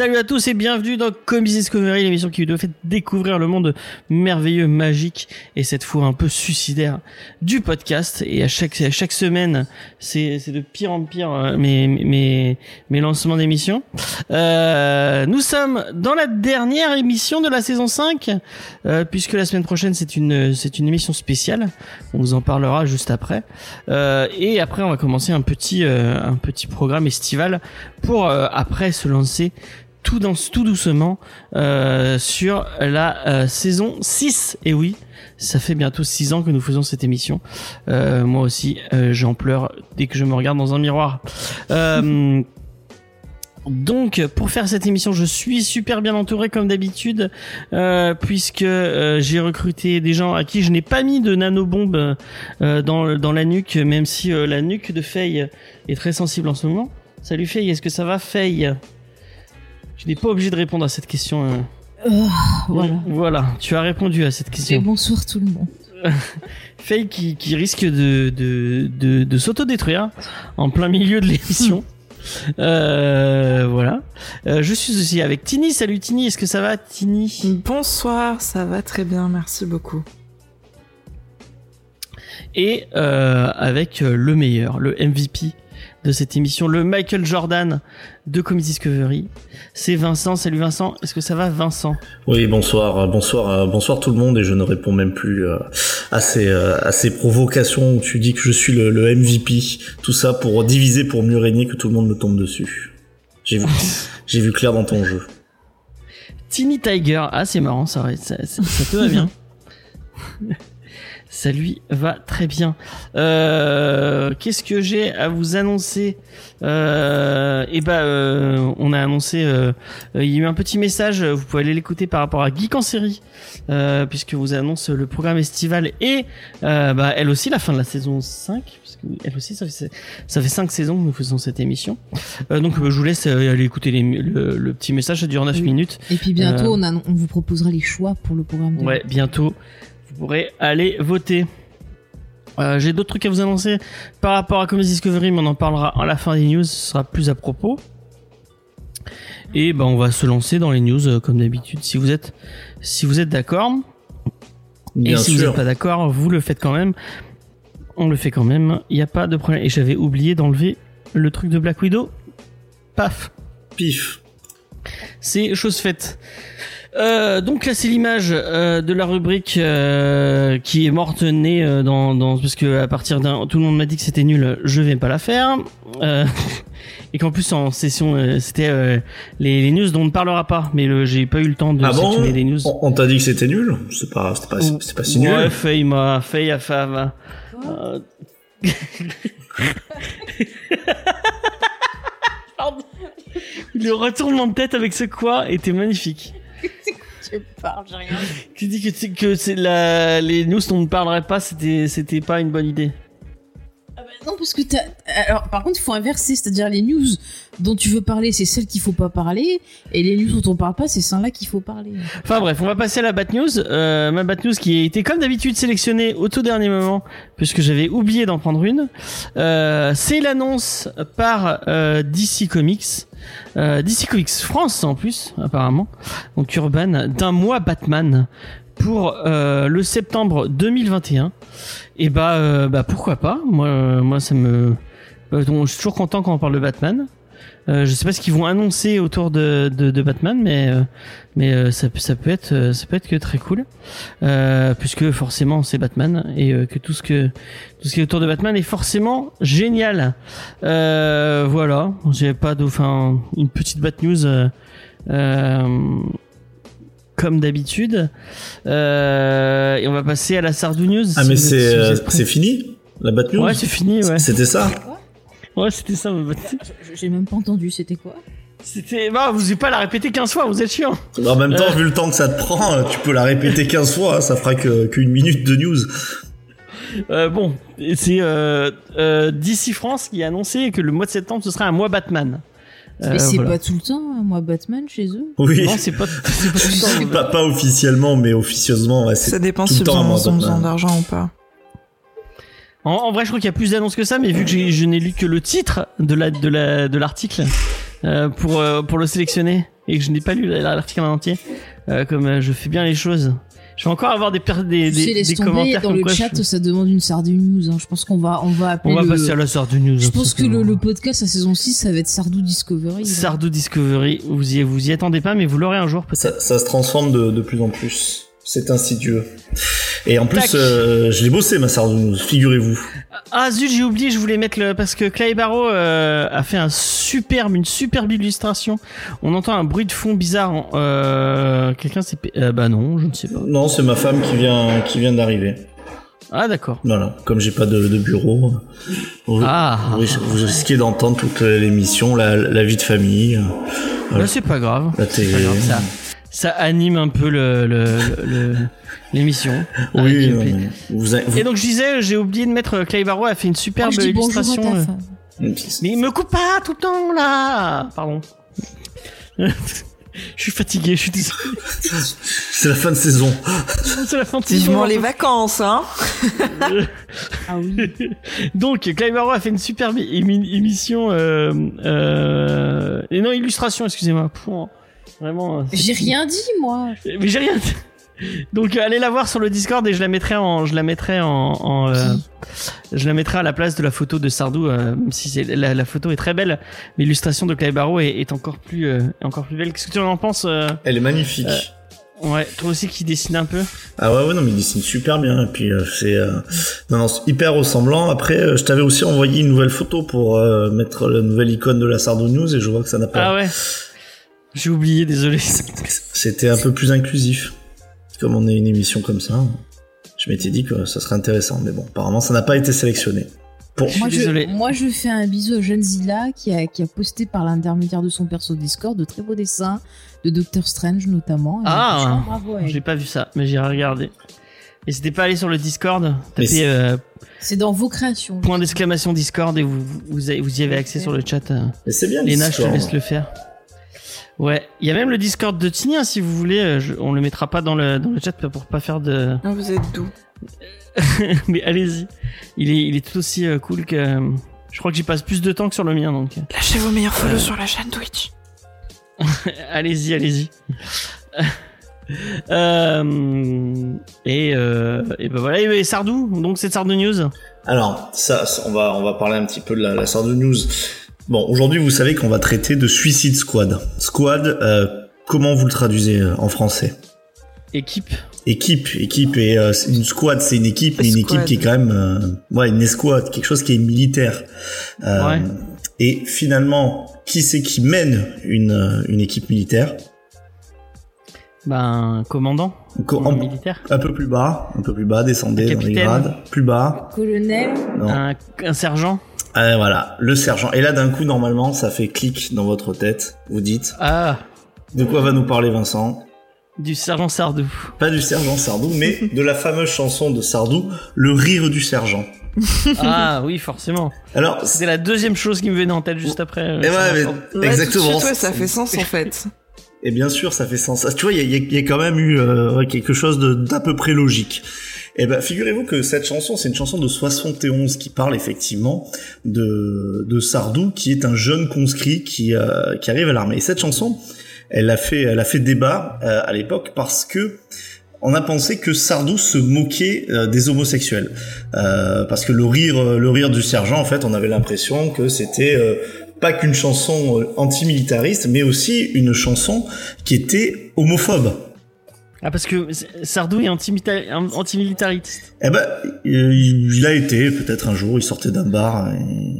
Salut à tous et bienvenue dans Comics Discovery, l'émission qui vous fait découvrir le monde merveilleux, magique et cette fois un peu suicidaire du podcast. Et à chaque à chaque semaine, c'est de pire en pire euh, mes mes mes lancements d'émissions. Euh, nous sommes dans la dernière émission de la saison 5 euh, puisque la semaine prochaine c'est une c'est une émission spéciale. On vous en parlera juste après. Euh, et après on va commencer un petit euh, un petit programme estival pour euh, après se lancer tout dans tout doucement euh, sur la euh, saison 6 et oui ça fait bientôt 6 ans que nous faisons cette émission. Euh, moi aussi j'en pleure dès que je me regarde dans un miroir. Donc, pour faire cette émission, je suis super bien entouré comme d'habitude, puisque j'ai recruté des gens à qui je n'ai pas mis de nanobombe euh, dans, dans la nuque, même si la nuque de Faye est très sensible en ce moment. Salut Faye, est-ce que ça va Faye? Je n'ai pas obligé de répondre à cette question. hein. Euh, voilà. Voilà, tu as répondu à cette Et question. bonsoir tout le monde. Faye qui, qui risque de, de, de, de s'autodétruire en plein milieu de l'émission. Euh, voilà. Euh, je suis aussi avec Tini. Salut Tini, est-ce que ça va Tini? Bonsoir, ça va très bien, merci beaucoup. Et euh, avec le meilleur, le MVP de cette émission, le Michael Jordan de Comedy Discovery. C'est Vincent. Salut Vincent, est-ce que ça va Vincent? Oui, bonsoir, bonsoir, bonsoir tout le monde et je ne réponds même plus euh, à ces euh, à ces provocations où tu dis que je suis le, le MVP, tout ça pour diviser pour mieux régner que tout le monde me tombe dessus. J'ai vu j'ai vu clair dans ton jeu. Tiny Tiger. Ah, c'est marrant, ça, ça, ça, ça te va bien. ça lui va très bien. Euh, Qu'est-ce que j'ai à vous annoncer euh, Eh ben, euh, on a annoncé. euh, euh, il y a eu un petit message. Vous pouvez aller l'écouter par rapport à Geek en série, euh, puisque vous annonce le programme estival et euh, bah, elle aussi la fin de la saison 5 puisque elle aussi ça fait ça fait cinq saisons que nous faisons cette émission. Euh, donc euh, je vous laisse euh, aller écouter les- le, le petit message. Ça dure 9 Oui. minutes. Et puis bientôt, on, a- on vous proposera les choix pour le programme. de- Ouais, bientôt, pourrez aller voter. Euh, J'ai d'autres trucs à vous annoncer par rapport à Comedy Discovery, mais on en parlera à la fin des news, ce sera plus à propos. Et ben on va se lancer dans les news euh, comme d'habitude. Si vous êtes, si vous êtes d'accord, et si vous n'êtes pas d'accord, vous le faites quand même. On le fait quand même. Il n'y a pas de problème. Et j'avais oublié d'enlever le truc de Black Widow. Paf. Pif. C'est chose faite. Euh, donc là c'est l'image euh, de la rubrique euh, qui est morte née euh, dans, dans parce que à partir d'un tout le monde m'a dit que c'était nul je vais pas la faire. Euh, et qu'en plus en session euh, c'était euh, les, les news dont on ne parlera pas. Mais le- j'ai pas eu le temps de Ah bon des news. On, on t'a dit que c'était nul C'est pas c'est pas c'est pas si nul. ouais Faye m'a Faye a Pardon. le retournement de tête avec ce quoi était magnifique Tu parles, j'ai rien. Qui dit que, c'est- que c'est la, les news dont on ne parlerait pas, c'était, c'était pas une bonne idée. Non, parce que t'as. Alors, par contre, il faut inverser, c'est-à-dire les news dont tu veux parler, c'est celles qu'il faut pas parler, et les news dont on parle pas, c'est celles-là qu'il faut parler. Enfin bref, on va passer à la Bat News. Euh, ma Bat News qui a été comme d'habitude sélectionnée au tout dernier moment, puisque j'avais oublié d'en prendre une. Euh, c'est l'annonce par euh, DC Comics, euh, DC Comics France en plus, apparemment, donc Urban, d'un mois Batman pour euh, le septembre 2021. Et bah, euh, bah pourquoi pas? Moi, euh, moi ça me, donc, je suis toujours content quand on parle de Batman. Euh, je sais pas ce qu'ils vont annoncer autour de, de, de Batman, mais euh, mais euh, ça, peut- ça peut être ça peut être que très cool, puisque forcément c'est Batman et que tout ce que tout ce qui est autour de Batman est forcément génial. Voilà, j'ai pas de, enfin une petite Bat News. Comme d'habitude. Euh, et on va passer à la Sardou News. Ah si mais c'est si euh, c'est fini la Bat News Ouais, c'est fini, ouais. C'était ça Ouais, c'était ça, ma Bat News. Je- J'ai même pas entendu, c'était quoi C'était, bah, vous n'avez pas la répéter 15 fois, vous êtes chiant. En même temps, Euh. vu le temps que ça te prend, tu peux la répéter 15 fois, ça fera que qu'une minute de news. Euh, bon, et c'est euh, euh, DC France qui a annoncé que le mois de septembre ce sera un mois Batman. Euh, Mais c'est voilà. pas tout le temps, moi, Batman chez eux. Oui. Non, c'est pas, c'est pas tout le temps. Pas, pas officiellement, mais officieusement, ouais, c'est Ça dépend tout le si ils ont besoin d'argent ou pas. En, en vrai, je crois qu'il y a plus d'annonces que ça, mais vu que je n'ai lu que le titre de la de la de l'article euh, pour euh, pour le sélectionner et que je n'ai pas lu l'article en entier, euh, comme euh, je fais bien les choses, je vais encore avoir des des, Tu des, sais, des commentaires dans le quoi chat, je- ça demande une Sardou News. hein. Je pense qu'on va, on va appeler on va le... passer à la Sardou News. Je pense que le, le podcast, la saison 6, ça va être Sardou Discovery. là. Sardou Discovery, vous y vous y attendez pas, mais vous l'aurez un jour. Ça, ça se transforme de, de plus en plus. C'est insidieux. Et en plus, euh, je l'ai bossé, ma Sardou, figurez-vous. Ah zut, j'ai oublié, je voulais mettre le parce que Clay Barrow euh, a fait un superbe, une superbe illustration. On entend un bruit de fond bizarre. en- Euh, Quelqu'un s'est, bah non, je ne sais pas. Non, c'est ma femme qui vient, qui vient d'arriver. Ah d'accord. Voilà, comme j'ai pas de, de bureau, vous, Ah. vous, vous risquez d'entendre toute l'émission, la, la vie de famille, Là c'est pas grave. la C'est télé. pas grave, ça, ça anime un peu le le- le- l'émission. Oui, Avec- vous- Et donc je disais, j'ai oublié de mettre euh, Clay Barrow a fait une superbe à illustration. euh. Mais il me coupe pas tout le temps là. Pardon. je suis fatigué, je suis désolé. c'est la fin de saison. C'est la fin de Vivement saison. les vacances, hein Ah oui. Donc, Clive Barrow a fait une superbe émi- émission, euh, euh, et non, illustration, excusez-moi. Vraiment. euh, J'ai rien dit, moi. Mais j'ai rien dit. Donc, euh, allez la voir sur le Discord et je la mettrai en, je la mettrai en, en, euh, je la mettrai à la place de la photo de Sardou, euh, même si c'est, la, la photo est très belle. L'illustration de Clive Barrow est, est encore plus, euh, encore plus belle. Qu'est-ce que tu en penses? euh Elle est magnifique. Ouais, toi aussi qui dessine un peu. Ah ouais, ouais, non, mais il dessine super bien. Et puis, euh, c'est, euh, non, non, c'est hyper ressemblant. Après, euh, je t'avais aussi envoyé une nouvelle photo pour euh, mettre la nouvelle icône de la Sardou News et je vois que ça n'a pas. Ah ouais. J'ai oublié, désolé. C'était un peu plus inclusif. Comme on est une émission comme ça, je m'étais dit que ça serait intéressant. Mais bon, apparemment, ça n'a pas été sélectionné. Pour... Je suis Moi désolé. je, moi, je fais un bisou à Jeanne Zilla qui a, qui a posté par l'intermédiaire de son perso Discord de très beaux dessins, de Doctor Strange notamment. Ah. à. J'ai pas vu ça, mais j'ai regardé. Et c'était pas allé sur le Discord, c'est- euh, C'est dans vos créations. point d'exclamation Discord et vous, vous, avez- vous y avez accès sur le chat. euh. Mais c'est bien Léna, je te laisse le faire. Ouais, il y a même le Discord de Tini, hein, si vous voulez. euh, je- on le mettra pas dans le, dans le chat pour pas faire de. Ah, Vous êtes doux. mais allez-y. Il est, il est tout aussi euh, cool que. euh, Je crois que j'y passe plus de temps que sur le mien, donc. euh, Lâchez vos meilleurs follow sur la chaîne Twitch. allez-y, allez-y. euh, et, euh, et ben voilà, et Sardou, donc c'est Sardou News. Alors, ça, ça, on va, on va parler un petit peu de la, la Sardou News. Bon, aujourd'hui, vous savez qu'on va traiter de Suicide Squad. Squad, euh, comment vous le traduisez euh, en français? Équipe. Équipe, équipe et euh, une squad, c'est une équipe, mais une équipe Escouade. qui est quand même, euh, ouais, une escouade, quelque chose qui est militaire. Euh, Ouais. Et finalement, qui c'est qui mène une, une équipe militaire? Ben, commandant. Co- en- militaire. Un peu plus bas, un peu plus bas, descendez dans les Capitaine. grades, plus bas. Colonel, Non. Un, un sergent. Euh, voilà, le sergent. Et là, d'un coup, normalement, ça fait clic dans votre tête. Vous dites, Ah, de quoi va nous parler Vincent? Du sergent Sardou. Pas du sergent Sardou, mais de la fameuse chanson de Sardou, Le rire du sergent. ah oui, forcément. Alors, C'était la deuxième chose qui me venait en tête juste après. euh, Eh ouais, mais- Exactement. tout de suite, ouais, ça fait sens en fait. et bien sûr, ça fait sens. Ah, Tu vois, il y a, y y quand même eu euh, quelque chose de- d'à peu près logique. Eh ben, figurez-vous que cette chanson, c'est une chanson de 71 qui parle effectivement de, de Sardou, qui est un jeune conscrit qui, euh, qui arrive à l'armée. Et cette chanson, elle a fait, elle a fait débat euh, à l'époque parce que on a pensé que Sardou se moquait euh, des homosexuels, Euh, parce que le rire, euh, le rire du sergent, en fait, on avait l'impression que c'était pas qu'une chanson antimilitariste, mais aussi une chanson qui était homophobe. Ah, parce que Sardou est antimilitariste. Eh ben, il il a été peut-être un jour, il sortait d'un bar,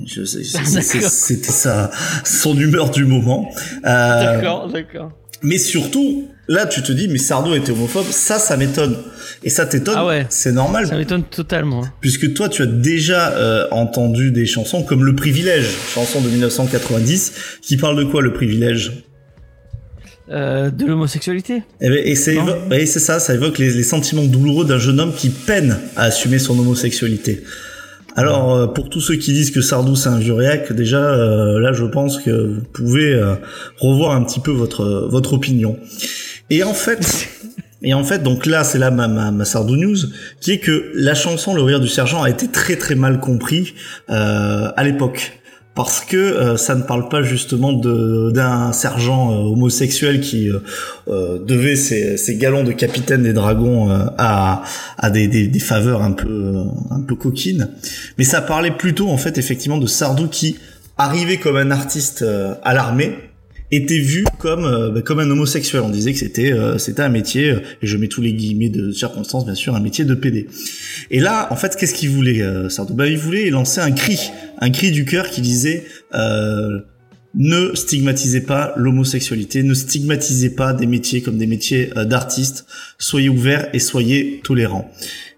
c'était sa son humeur du moment. Euh, D'accord, d'accord. mais surtout, là, tu te dis, mais Sardou était homophobe, ça, ça m'étonne. Et ça t'étonne, Ah ouais. c'est normal, Ça m'étonne totalement. puisque toi, tu as déjà euh, entendu des chansons comme Le Privilège, chanson de 1990, qui parle de quoi, Le Privilège? Euh, de l'homosexualité. Eh ben, et c'est oui, c'est ça, ça évoque les, les sentiments douloureux d'un jeune homme qui peine à assumer son homosexualité. Alors, euh, pour tous ceux qui disent que Sardou c'est un réac, déjà, euh, là, je pense que vous pouvez euh, revoir un petit peu votre votre opinion. Et en fait, et en fait, donc là, c'est là ma, ma, ma Sardou News, qui est que la chanson Le rire du sergent a été très très mal compris euh, à l'époque. Parce que euh, ça ne parle pas justement d'un sergent euh, homosexuel qui euh, devait ses, galons de capitaine des dragons à, des, faveurs un peu un peu coquines, mais ça parlait plutôt en fait effectivement de Sardou qui arrivait comme un artiste à l'armée était vu comme euh, bah, comme un homosexuel. On disait que c'était euh, c'était un métier, euh, et je mets tous les guillemets de circonstances bien sûr, un métier de PD. Et là, en fait, qu'est-ce qu'il voulait euh, Sardou Bah, il voulait lancer un cri, un cri du cœur qui disait ne stigmatisez pas l'homosexualité, ne stigmatisez pas des métiers comme des métiers d'artistes, soyez ouverts et soyez tolérants.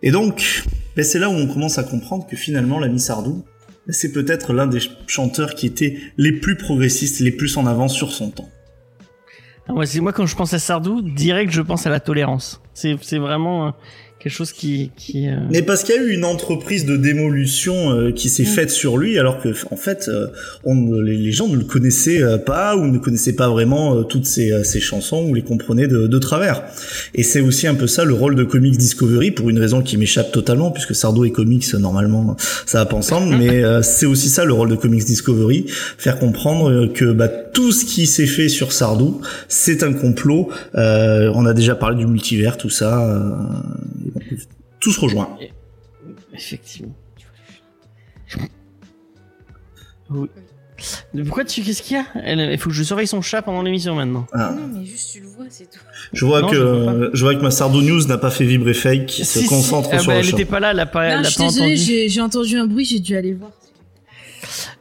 Et donc, ben, c'est là où on commence à comprendre que finalement l'ami Sardou, ben, c'est peut-être l'un des ch- chanteurs qui était les plus progressistes, les plus en avance sur son temps. Ah, moi, quand je pense à Sardou, direct je pense à la tolérance. C'est c'est vraiment euh, quelque chose qui qui. euh, Mais parce qu'il y a eu une entreprise de démolution euh, qui s'est faite sur lui, alors que en fait, euh, on, ne- les, les gens ne le connaissaient pas ou ne connaissaient pas vraiment toutes ses, ses chansons ou les comprenaient de, de travers. Et c'est aussi un peu ça le rôle de Comics Discovery pour une raison qui m'échappe totalement, puisque Sardo et comics normalement ça va pas ensemble, mais euh, c'est aussi ça le rôle de Comics Discovery, faire comprendre que bah, tout ce qui s'est fait sur Sardou, c'est un complot. Euh, on a déjà parlé du multivers, tout ça. Tout se rejoint. Effectivement. Oui. Mais Pourquoi tu qu'est-ce qu'il y a? Elle- Il faut que je surveille son chat pendant l'émission maintenant. Ah. Non, mais juste tu le vois, c'est tout. Je vois Non, que je vois je, vois que ma Sardou News n'a pas fait vibrer fake, qui se si. concentre Ah sur bah, le elle chat. était pas là, elle a pas, elle Non, a je suis pas entendu. j'ai entendu un bruit, j'ai dû aller voir.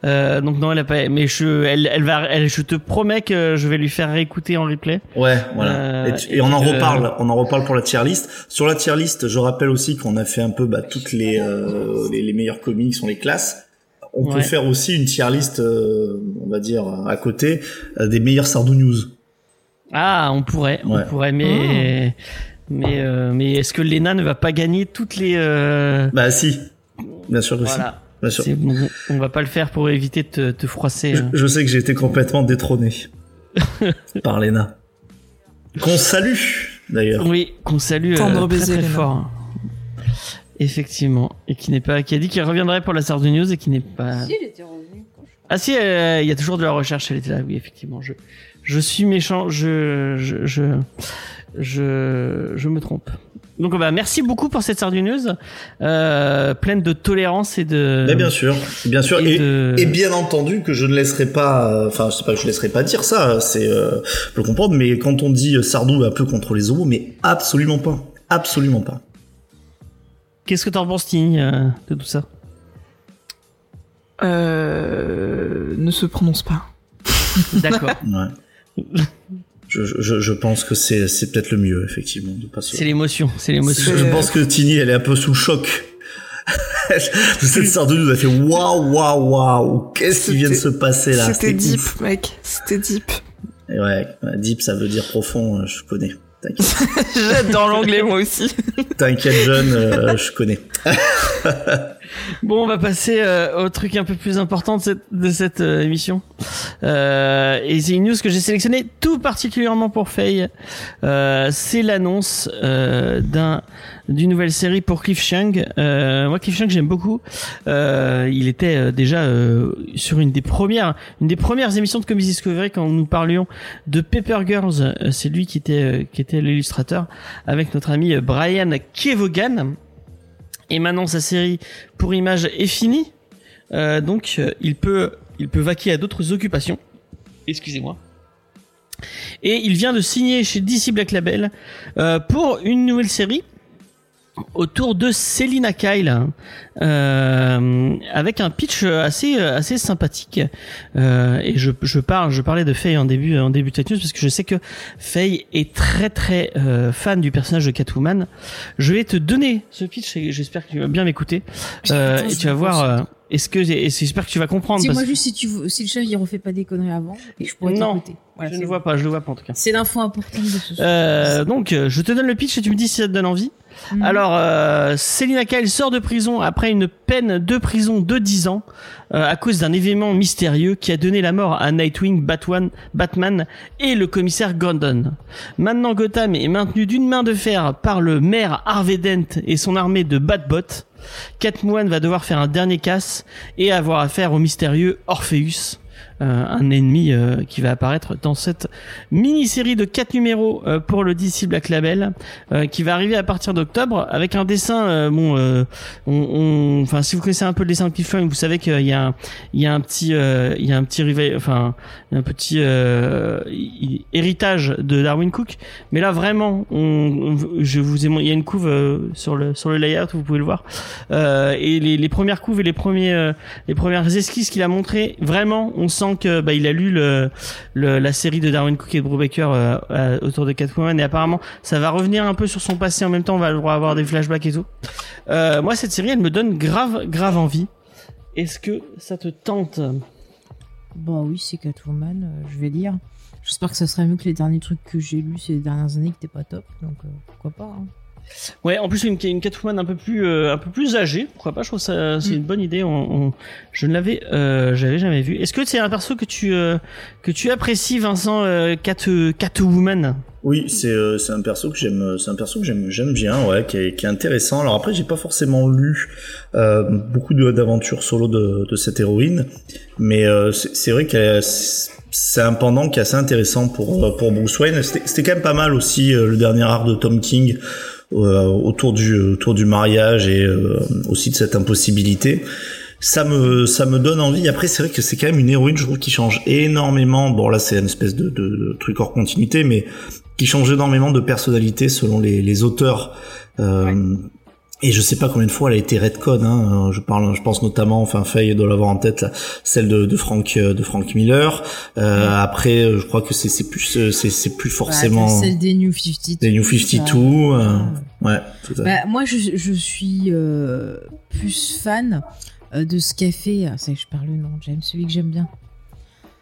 Euh, donc non, elle a pas. Mais je, elle, elle va, elle, je te promets que je vais lui faire réécouter en replay. Ouais, voilà. Euh, et, tu- et on en que- reparle, on en reparle pour la tier list. Sur la tier list, je rappelle aussi qu'on a fait un peu bah, toutes les, euh, les les meilleurs comics, on les classe. On peut Ouais. faire aussi une tier list, euh, on va dire à côté euh, des meilleurs Sardou News. Ah, on pourrait, Ouais. on pourrait, mais, mais, euh, mais est-ce que Lena ne va pas gagner toutes les euh, Bah si, bien sûr que Voilà. si. Bien sûr. C'est bon, on va pas le faire pour éviter de te, te froisser. Je, euh. je sais que j'ai été complètement détrôné par Lena. Qu'on salue d'ailleurs. Oui, qu'on salue euh, Tendre très baiser, très Léna. fort. Effectivement, et qui n'est pas, qui a dit qu'il reviendrait pour la Sardou News et qui n'est pas. Si, il était revenu. Ah si, euh, il y a toujours de la recherche, elle était là. Oui, effectivement, je, je suis méchant, je, je, je, je, je me trompe. Donc, bah, merci beaucoup pour cette Sardou News, euh, pleine de tolérance et de. Mais bien sûr, bien sûr. et Et, de- et bien entendu que je ne laisserai pas, euh, enfin, c'est pas que je laisserai pas dire ça, c'est, euh, je peux le comprendre, mais quand on dit euh, Sardou un peu contre les homos, mais absolument pas, absolument pas. Qu'est-ce que t'en penses, Tini, euh, de tout ça? Euh, ne se prononce pas. D'accord. Ouais. Je, je, je pense que c'est, c'est peut-être le mieux, effectivement, de pas se- c'est l'émotion, c'est l'émotion. Je, je pense que Tini, elle est un peu sous le choc. Cette Sardou nous a fait waouh, waouh, waouh, qu'est-ce qui vient de se passer là? C'était deep, ouf. mec. C'était deep. Et ouais, deep, ça veut dire profond, euh, je connais. T'inquiète, J'adore l'anglais, moi aussi. T'inquiète, jeune, euh, je connais. Bon, on va passer euh, au truc un peu plus important de cette, de cette euh, émission. Euh, et c'est une news que j'ai sélectionnée tout particulièrement pour Faye. Euh, c'est l'annonce euh, d'un d'une nouvelle série pour Cliff Chang. Euh, moi, Cliff Chang, j'aime beaucoup. Il était déjà sur une des premières une des premières émissions de Comedy Discovery quand nous parlions de Paper Girls. C'est lui qui était qui était l'illustrateur avec notre ami Brian Kevogan. Et maintenant sa série pour image est finie. Euh, donc euh, il peut il peut vaquer à d'autres occupations. Excusez-moi. Et il vient de signer chez DC Black Label euh, pour une nouvelle série autour de Selina Kyle euh, avec un pitch assez assez sympathique Euh, et je, je parle je parlais de Faye en début en début de cette news parce que je sais que Faye est très très euh, fan du personnage de Catwoman je vais te donner ce pitch et j'espère que tu vas bien m'écouter euh, et tu vas voir euh, Est-ce que j'espère que tu vas comprendre Dis-moi juste si, tu, si le chat il refait pas des conneries avant, et je pourrais Non. Voilà, je ne vois pas, je le vois pas en tout cas. C'est l'info importante de ce soir. Euh, donc, je te donne le pitch et tu me dis si ça te donne envie. Mhm. Alors, euh, Selina Kyle sort de prison après une peine de prison de 10 ans euh, à cause d'un événement mystérieux qui a donné la mort à Nightwing, Batman, Batman et le commissaire Gordon. Maintenant, Gotham est maintenu d'une main de fer par le maire Harvey Dent et son armée de Batbots. Catwoman va devoir faire un dernier casse et avoir affaire au mystérieux Orpheus. Euh, un ennemi euh, qui va apparaître dans cette mini-série de 4 numéros euh, pour le DC Black Label qui va arriver à partir d'octobre avec un dessin bon on, on- enfin si vous connaissez un peu le dessin de Cliff vous savez qu'il y a un, il y a un petit il y a un petit rival enfin un petit héritage de Darwin Cook. Mais là vraiment on, je vous ai il y a une couve sur le sur le layout vous pouvez le voir. Et les, les premières couves et les premiers les premières esquisses qu'il a montré vraiment on sent que bah, il a lu la série de Darwin Cook et de Brubaker euh, autour de Catwoman et apparemment ça va revenir un peu sur son passé en même temps on va avoir des flashbacks et tout euh, moi cette série elle me donne grave grave envie est-ce que ça te tente? Bah oui, c'est Catwoman, euh, je vais lire. J'espère que ça serait mieux que les derniers trucs que j'ai lus ces dernières années qui étaient pas top, donc euh, pourquoi pas. hein. Ouais, en plus une, une Catwoman un peu plus euh, un peu plus âgée, pourquoi pas Je trouve ça c'est Mm. une bonne idée. On, on- je ne l'avais euh, j'avais jamais vu. Est-ce que c'est un perso que tu euh, que tu apprécies, Vincent euh, Cat Catwoman? Oui, c'est euh, c'est un perso que j'aime, c'est un perso que j'aime j'aime bien, ouais, qui est, qui est intéressant. Alors après, j'ai pas forcément lu euh, beaucoup d'aventures solo de, de cette héroïne, mais euh, c'est vrai que c'est un pendant qui est assez intéressant pour pour Bruce Wayne. C'était quand même pas mal aussi le dernier arc de Tom King autour du autour du mariage et euh, aussi de cette impossibilité. Ça me ça me donne envie. Après, c'est vrai que c'est quand même une héroïne, je trouve, qui change énormément. Bon, là, c'est une espèce de, de, de truc hors continuité, mais qui change énormément de personnalité selon les, les auteurs. Euh, Et je sais pas combien de fois elle a été redcon. Hein. Je parle, je pense notamment, enfin Faye doit l'avoir en tête, là, celle de, de Frank euh, de Frank Miller. Euh, Après, euh, je crois que c'est c'est plus c'est c'est plus forcément celle des New 52. des New tout ça. 52. euh, ouais, tout à fait. Bah, moi, je, je suis euh, plus fan euh, de ce qu'a fait. ah, Ça, y est, je parle le nom, James, celui que j'aime bien.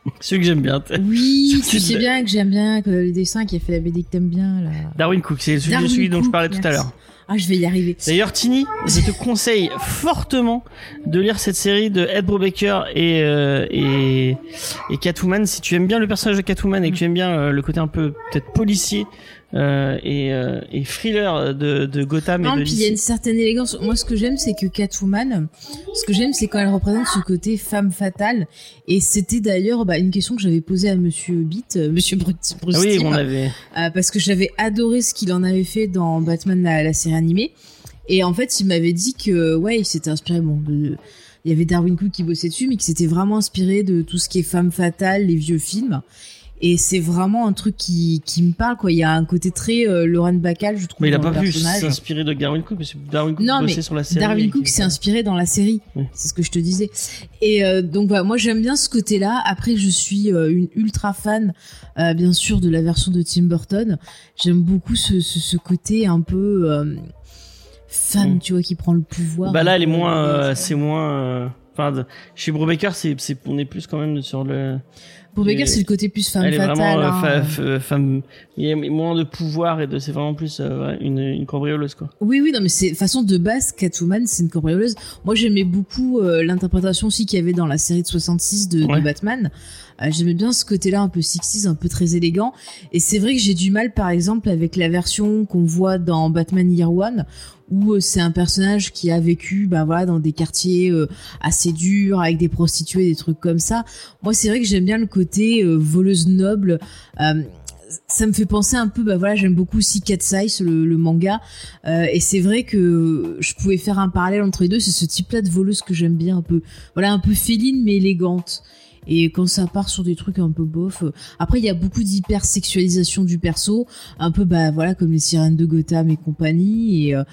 Celui que j'aime bien. Oui, C'est tu sais bien que j'aime bien que le dessin qui a fait la BD que t'aimes bien là. Darwin Cook, c'est celui, dont je Cook, parlais tout à l'heure. Ah, je vais y arriver. D'ailleurs, Tini, je te conseille fortement de lire cette série de Ed Brubaker et, euh, et, Catwoman. Si tu aimes bien le personnage de Catwoman et que tu aimes bien euh, le côté un peu peut-être policier euh, et, euh, et thriller de, de Gotham Non, et de puis il y a une certaine élégance. Moi, ce que j'aime, c'est que Catwoman, ce que j'aime, c'est quand elle représente ce côté femme fatale. Et c'était d'ailleurs bah, une question que j'avais posée à Monsieur Beat, euh, Monsieur Bruce, Bruce Ah oui, on avait. euh, parce que j'avais adoré ce qu'il en avait fait dans Batman la, la série animée. Et en fait, il m'avait dit que ouais, il s'était inspiré bon de il y avait Darwin Cook qui bossait dessus, mais qui s'était vraiment inspiré de tout ce qui est femme fatale, les vieux films. Et c'est vraiment un truc qui, qui me parle, quoi. Il y a un côté très euh, Lauren Bacall, je trouve, Mais il a pas pu s'inspirer de Darwin Cook parce que Darwin Cook Non, mais sur la série. Darwin Cook s'est inspiré dans la série. Oui. C'est ce que je te disais. Et euh, donc voilà, moi j'aime bien ce côté-là. Après, je suis euh, une ultra fan, euh, bien sûr, de la version de Tim Burton. J'aime beaucoup ce, ce, ce côté un peu femme, Mm. tu vois, qui prend le pouvoir. Bah là, elle est moins, c'est moins. Enfin, chez Brubaker, c'est, on est plus quand même sur le. Pour Baker, c'est le côté plus femme elle est fatale. vraiment euh, hein. fa- fa- femme. Il y a moins de pouvoir et de, c'est vraiment plus euh, une, une cambrioleuse quoi. Oui, oui, non, mais c'est façon de base, Catwoman, c'est une cambrioleuse. Moi, j'aimais beaucoup euh, l'interprétation aussi qu'il y avait dans la série de 66 de. Batman. Euh, j'aimais bien ce côté-là un peu 60s, un peu très élégant. Et c'est vrai que j'ai du mal, par exemple, avec la version qu'on voit dans Batman Year One, où euh, c'est un personnage qui a vécu, bah voilà, dans des quartiers euh, assez durs, avec des prostituées, des trucs comme ça. Moi, c'est vrai que j'aime bien le côté euh, voleuse noble. Euh, ça me fait penser un peu, bah voilà, j'aime beaucoup aussi Cat Size, le, le manga. Euh, et c'est vrai que je pouvais faire un parallèle entre les deux. C'est ce type-là de voleuse que j'aime bien un peu. Voilà, un peu féline mais élégante. Et quand ça part sur des trucs un peu bof. euh, Après, il y a beaucoup d'hypersexualisation du perso. Un peu, bah voilà, comme les sirènes de Gotham et compagnie. Et euh,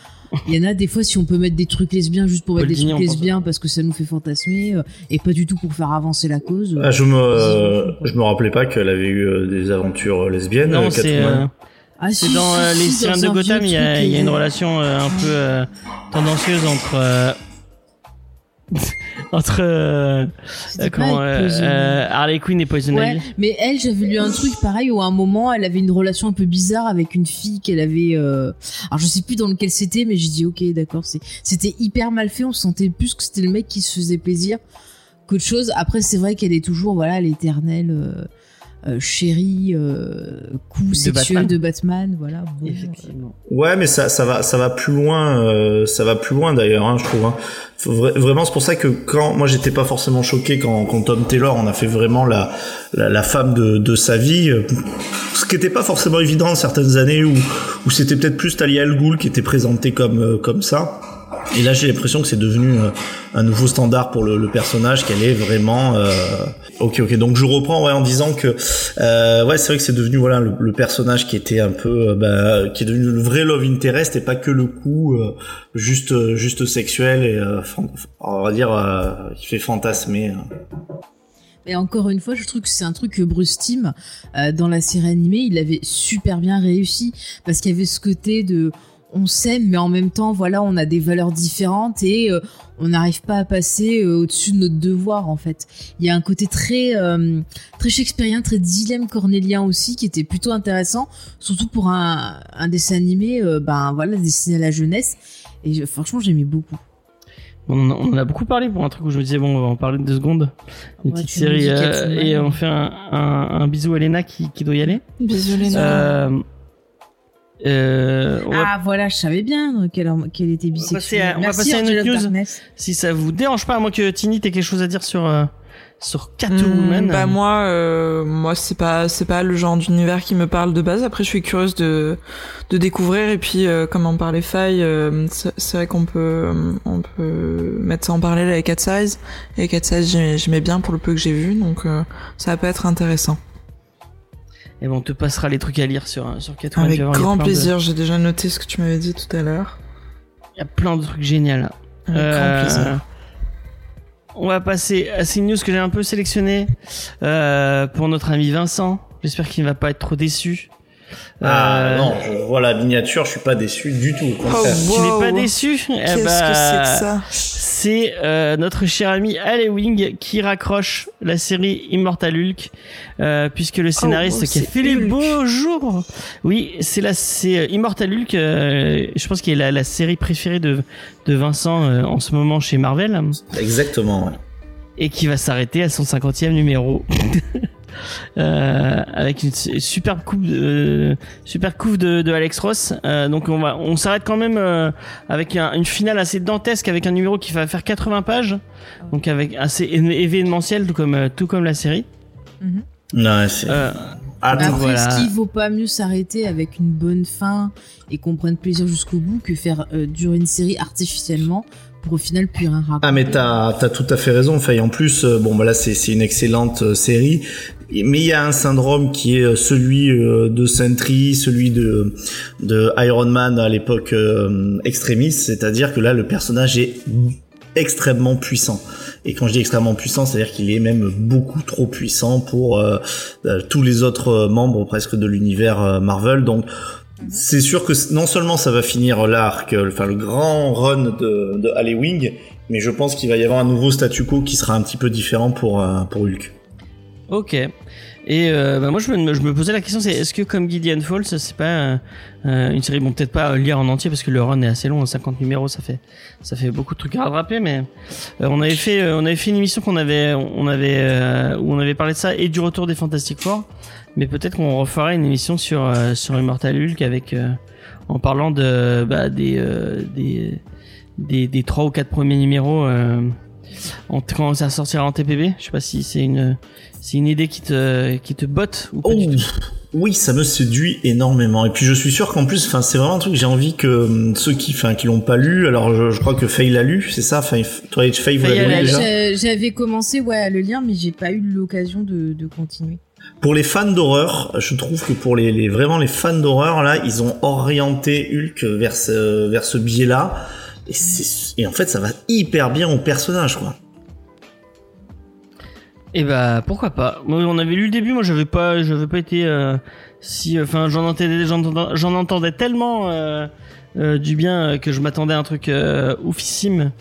il y en a des fois, si on peut mettre des trucs lesbiens juste pour mettre des trucs lesbiens parce que ça nous fait fantasmer. euh, et pas du tout pour faire avancer la cause. euh, Ah, je me je me rappelais pas qu'elle avait eu euh, des aventures lesbiennes. Non, euh, c'est. Ah, C'est si, dans si, euh, si, les sirènes de Gotham, il y a, truc, il y a une relation euh, un peu euh, tendancieuse entre. entre euh, euh, comment euh, euh, Harley Quinn et Poison Ouais, Ivy. mais elle, j'avais lu un truc pareil où à un moment, elle avait une relation un peu bizarre avec une fille qu'elle avait. Euh... Alors je sais plus dans lequel c'était, mais j'ai dit ok, d'accord, c'était hyper mal fait. On sentait plus que c'était le mec qui se faisait plaisir qu'autre chose. Après, c'est vrai qu'elle est toujours voilà l'éternelle euh, euh, chérie euh, coup sexuel Batman. de Batman, voilà. Bon, Effectivement. Ouais, mais ça, ça va, ça va plus loin. euh, ça va plus loin d'ailleurs, hein, je trouve. hein. Vra- vraiment, c'est pour ça que quand moi, j'étais pas forcément choqué quand, quand Tom Taylor, on a fait vraiment la, la, la femme de, de sa vie. euh, Ce qui était pas forcément évident certaines années où, où c'était peut-être plus Talia Al Ghul qui était présentée comme, euh, comme ça. Et là, j'ai l'impression que c'est devenu euh, un nouveau standard pour le, personnage, qu'elle est vraiment. euh, Ok, ok. Donc je reprends en disant que euh, ouais, c'est vrai que c'est devenu voilà le, personnage qui était un peu, bah, qui est devenu le vrai love interest et pas que le coup juste juste sexuel et on va dire qui fait fantasmer. euh. Et encore une fois, je trouve que c'est un truc que Bruce Timm, dans la série animée, il avait super bien réussi. Parce qu'il y avait ce côté de on s'aime, mais en même temps, voilà, on a des valeurs différentes et euh, on n'arrive pas à passer euh, au-dessus de notre devoir, en fait. Il y a un côté très, euh, très shakespearien, très dilemme cornélien aussi, qui était plutôt intéressant, surtout pour un, un dessin animé, euh, ben voilà, destiné à la jeunesse. Et franchement, j'aimais beaucoup. On, en a- on en a beaucoup parlé pour un truc où je me disais bon on va en parler deux secondes. Une Ouais, petite série euh, et on fait un, un, un bisou à Lena qui, qui doit y aller. Bisous nains. Euh, euh, va- Ah voilà, je savais bien qu'elle était bisexuelle. on va Merci, passer à une autre news. Si ça vous dérange pas, à moins que Tini t'aies quelque chose à dire sur euh, sur Catwoman. Hmm, bah moi, euh, moi c'est pas c'est pas le genre d'univers qui me parle de base. Après, je suis curieuse de de découvrir et puis euh, comme on parlait faille, euh, c'est vrai qu'on peut on peut mettre ça en parallèle avec Cat Size. Et Cat Size, j'aimais bien pour le peu que j'ai vu, donc euh, ça peut être intéressant. Et bon, on te passera les trucs à lire sur sur Catwoman. Avec grand de- plaisir. J'ai déjà noté ce que tu m'avais dit tout à l'heure. Il y a plein de trucs géniaux. là. Avec Euh, grand plaisir. On va passer à ces news que j'ai un peu sélectionnées euh, pour notre ami Vincent. J'espère qu'il ne va pas être trop déçu. Ah Euh, non, je vois la miniature, je suis pas déçu du tout. Au contraire. Oh, Tu n'es pas déçu? Eh Qu'est-ce bah, que c'est que ça? C'est euh, notre cher ami Ale Wing qui raccroche la série Immortal Hulk, euh, puisque le scénariste oh, qui a fait les beaux jours, oui, c'est la c'est euh, Immortal Hulk. euh, je pense qu'il est la, la série préférée de de Vincent euh, en ce moment chez Marvel Exactement. ouais. et qui va s'arrêter à son 50e numéro. Euh, avec une su- superbe coupe de, super couve de, de Alex Ross. Euh, donc on va, on s'arrête quand même euh, avec un- une finale assez dantesque avec un numéro qui va faire 80 pages, donc avec assez événementiel tout comme euh, tout comme la série. Non, c'est. Euh, Ah, après, voilà. est-ce qu'il vaut pas mieux s'arrêter avec une bonne fin et qu'on prenne plaisir jusqu'au bout que faire euh, durer une série artificiellement pour au final plus rien raconter Ah mais t'as as tout à fait raison. Enfin, et en plus, euh, bon bah là c'est c'est une excellente euh, série, mais il y a un syndrome qui est euh, celui euh, de Sentry, celui de de Iron Man à l'époque euh, extrémiste, c'est-à-dire que là le personnage est extrêmement puissant. Et quand je dis extrêmement puissant, c'est-à-dire qu'il est même beaucoup trop puissant pour euh, tous les autres membres presque de l'univers Marvel. Donc c'est sûr que non seulement ça va finir l'arc, enfin le grand run de, de Wing, mais je pense qu'il va y avoir un nouveau statu quo qui sera un petit peu différent pour euh, pour Hulk. Ok. Et euh, bah moi je me, je me posais la question, c'est est-ce que comme Gideon Falls, c'est pas euh, euh, une série, bon peut-être pas lire en entier parce que le run est assez long, 50 numéros, ça fait ça fait beaucoup de trucs à rattraper, mais euh, on avait fait euh, on avait fait une émission qu'on avait on avait euh, où on avait parlé de ça et du retour des Fantastic Four, mais peut-être qu'on referait une émission sur euh, sur Immortal Hulk avec euh, en parlant de bah, des, euh, des des trois ou quatre premiers numéros euh, en, quand ça sortira en TPB. Je sais pas si c'est une c'est une idée qui te qui te botte ou pas Oh, du tout. oui, ça me séduit énormément. Et puis je suis sûr qu'en plus, enfin, c'est vraiment un truc. J'ai envie que hum, ceux qui, enfin, qui l'ont pas lu. Alors, je, je crois que Faye l'a lu, c'est ça? Enfin, toi, Faye, vous Faye, l'avez lu déjà? J'ai- J'avais commencé ouais, à le lire, mais j'ai pas eu l'occasion de, de continuer. Pour les fans d'horreur, je trouve que pour les, les vraiment les fans d'horreur là, ils ont orienté Hulk vers ce vers ce biais-là. Et, c'est- et en fait, ça va hyper bien au personnage, quoi. Et bah pourquoi pas. Moi, on avait lu le début, moi j'avais pas, j'avais pas été euh, si, enfin j'en entendais, j'en entendais, tellement euh, euh, du bien euh, que je m'attendais à un truc euh, oufissime.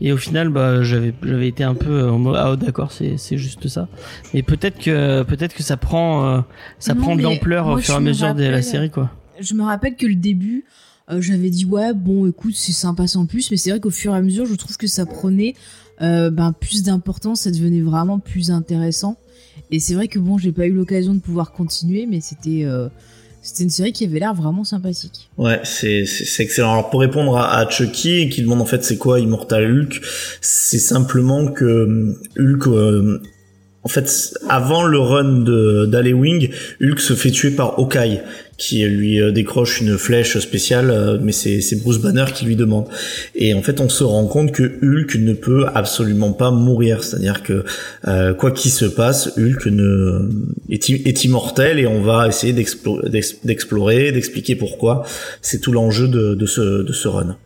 Et au final, bah j'avais, j'avais été un peu en mode ah oh, d'accord, c'est, c'est juste ça. Mais peut-être que, peut-être que ça prend, euh, ça Non, prend de l'ampleur au fur et à me mesure de la série quoi. Je me rappelle que le début, euh, j'avais dit ouais, bon, écoute, c'est sympa sans plus, mais c'est vrai qu'au fur et à mesure, je trouve que ça prenait euh, ben, plus d'importance, ça devenait vraiment plus intéressant. Et c'est vrai que bon, j'ai pas eu l'occasion de pouvoir continuer, mais c'était euh, c'était une série qui avait l'air vraiment sympathique. Ouais, c'est excellent. Alors pour répondre à, à Chucky qui demande en fait c'est quoi Immortal Hulk, c'est simplement que euh, Hulk euh, en fait avant le run d'Alewing, Hulk se fait tuer par Hawkeye qui lui euh, décroche une flèche spéciale euh, mais c'est Bruce Banner qui lui demande. Et en fait on se rend compte que Hulk ne peut absolument pas mourir, c'est-à-dire que euh, quoi qu'il se passe, Hulk est, immortel et on va essayer d'explo- d'ex- d'explorer, d'expliquer pourquoi. C'est tout l'enjeu de ce run.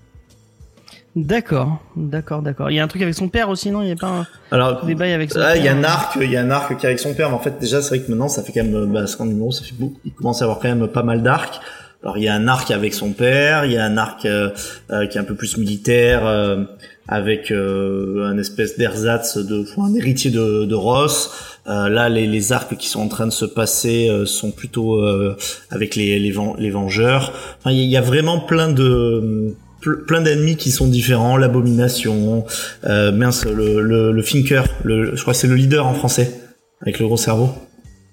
D'accord, d'accord, d'accord. Il y a un truc avec son père aussi, non? Il y a pas Alors un débat avec son là, père il y a un hein arc, il y a un arc qui est avec son père, mais en fait déjà c'est vrai que maintenant ça fait quand même bah, 50 numéros, ça fait beaucoup. Il commence à avoir quand même pas mal d'arcs. Alors il y a un arc avec son père, il y a un arc euh, euh, qui est un peu plus militaire euh, avec euh, un espèce d'ersatz de enfin, un héritier de, de Ross. Euh, là les, les arcs qui sont en train de se passer euh, sont plutôt euh, avec les les, les vengeurs. Enfin il y, a- vraiment plein de plein d'ennemis qui sont différents, l'abomination, euh, mince le le, le Thinker, le, je crois que c'est le leader en français avec le gros cerveau.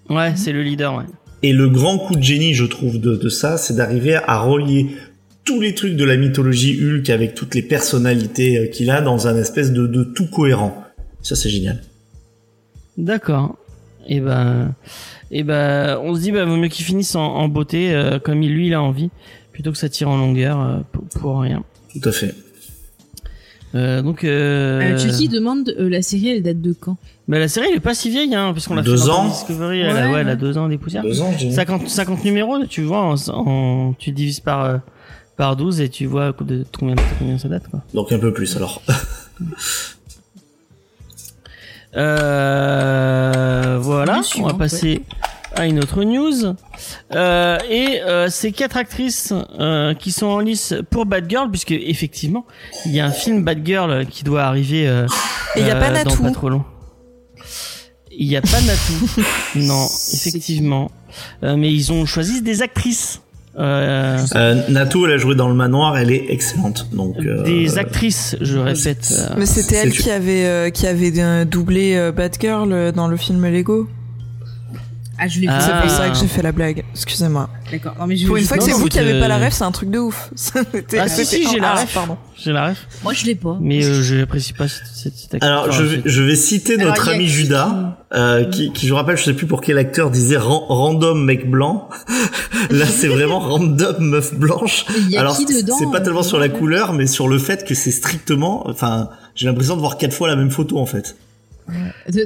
Ouais, c'est le leader, ouais. Et le grand coup de génie, je trouve, de, de ça, c'est d'arriver à relier tous les trucs de la mythologie Hulk avec toutes les personnalités euh, qu'il a dans un espèce de, de tout cohérent. Ça, c'est génial. D'accord. Et ben, et ben, on se dit, bah, vaut mieux qu'il finisse en, en beauté, euh, comme il, lui, il a envie, plutôt que ça tire en longueur euh, pour, pour rien. Tout à fait. Euh, donc, euh, Euh, Chucky demande euh, la série, elle date de quand? Bah, la série, elle est pas si vieille, hein, puisqu'on l'a fait dans ans. Discovery, elle, a- Ouais, elle a deux ans des poussières. Deux ans, j'ai dit. 50, 50 numéros, tu vois, en, en- tu divises par, euh, par 12 et tu vois de combien, combien ça date, quoi. Donc un peu plus, alors. Euh, voilà, on va passer à une autre news. Euh, et euh, ces quatre actrices euh, qui sont en lice pour Bad Girl, puisque effectivement, il y a un film Bad Girl qui doit arriver. Euh, Et il y a pas euh, Natou. pas trop long. Il y a pas Natou. non, effectivement. Euh, mais ils ont choisi des actrices. Euh, Euh, Natou, elle a joué dans le manoir, elle est excellente. Donc, euh, des actrices, je répète. Mais c'était elle qui avait euh, qui avait doublé Batgirl euh, dans le film Lego. Ah, je l'ai Ah. C'est pour ça que j'ai fait la blague. Excusez-moi. D'accord. Non, mais je, Pour une fois que c'est vous vous qui avez te- pas la ref, c'est un truc de ouf. C'était- Ah si si j'ai la ref. Pardon. J'ai la ref. Moi, je l'ai pas. Mais euh, je n'apprécie pas cette, cette. Alors, je vais, je vais citer notre a ami qui Judas, euh, qui, qui, je rappelle, je sais plus pour quel acteur disait ran- random mec blanc. Là, c'est vraiment random meuf blanche. Il y a Alors, qui dedans c'est pas euh, tellement sur la couleur, mais sur le fait que c'est strictement, enfin, j'ai l'impression de voir quatre fois la même photo, en fait.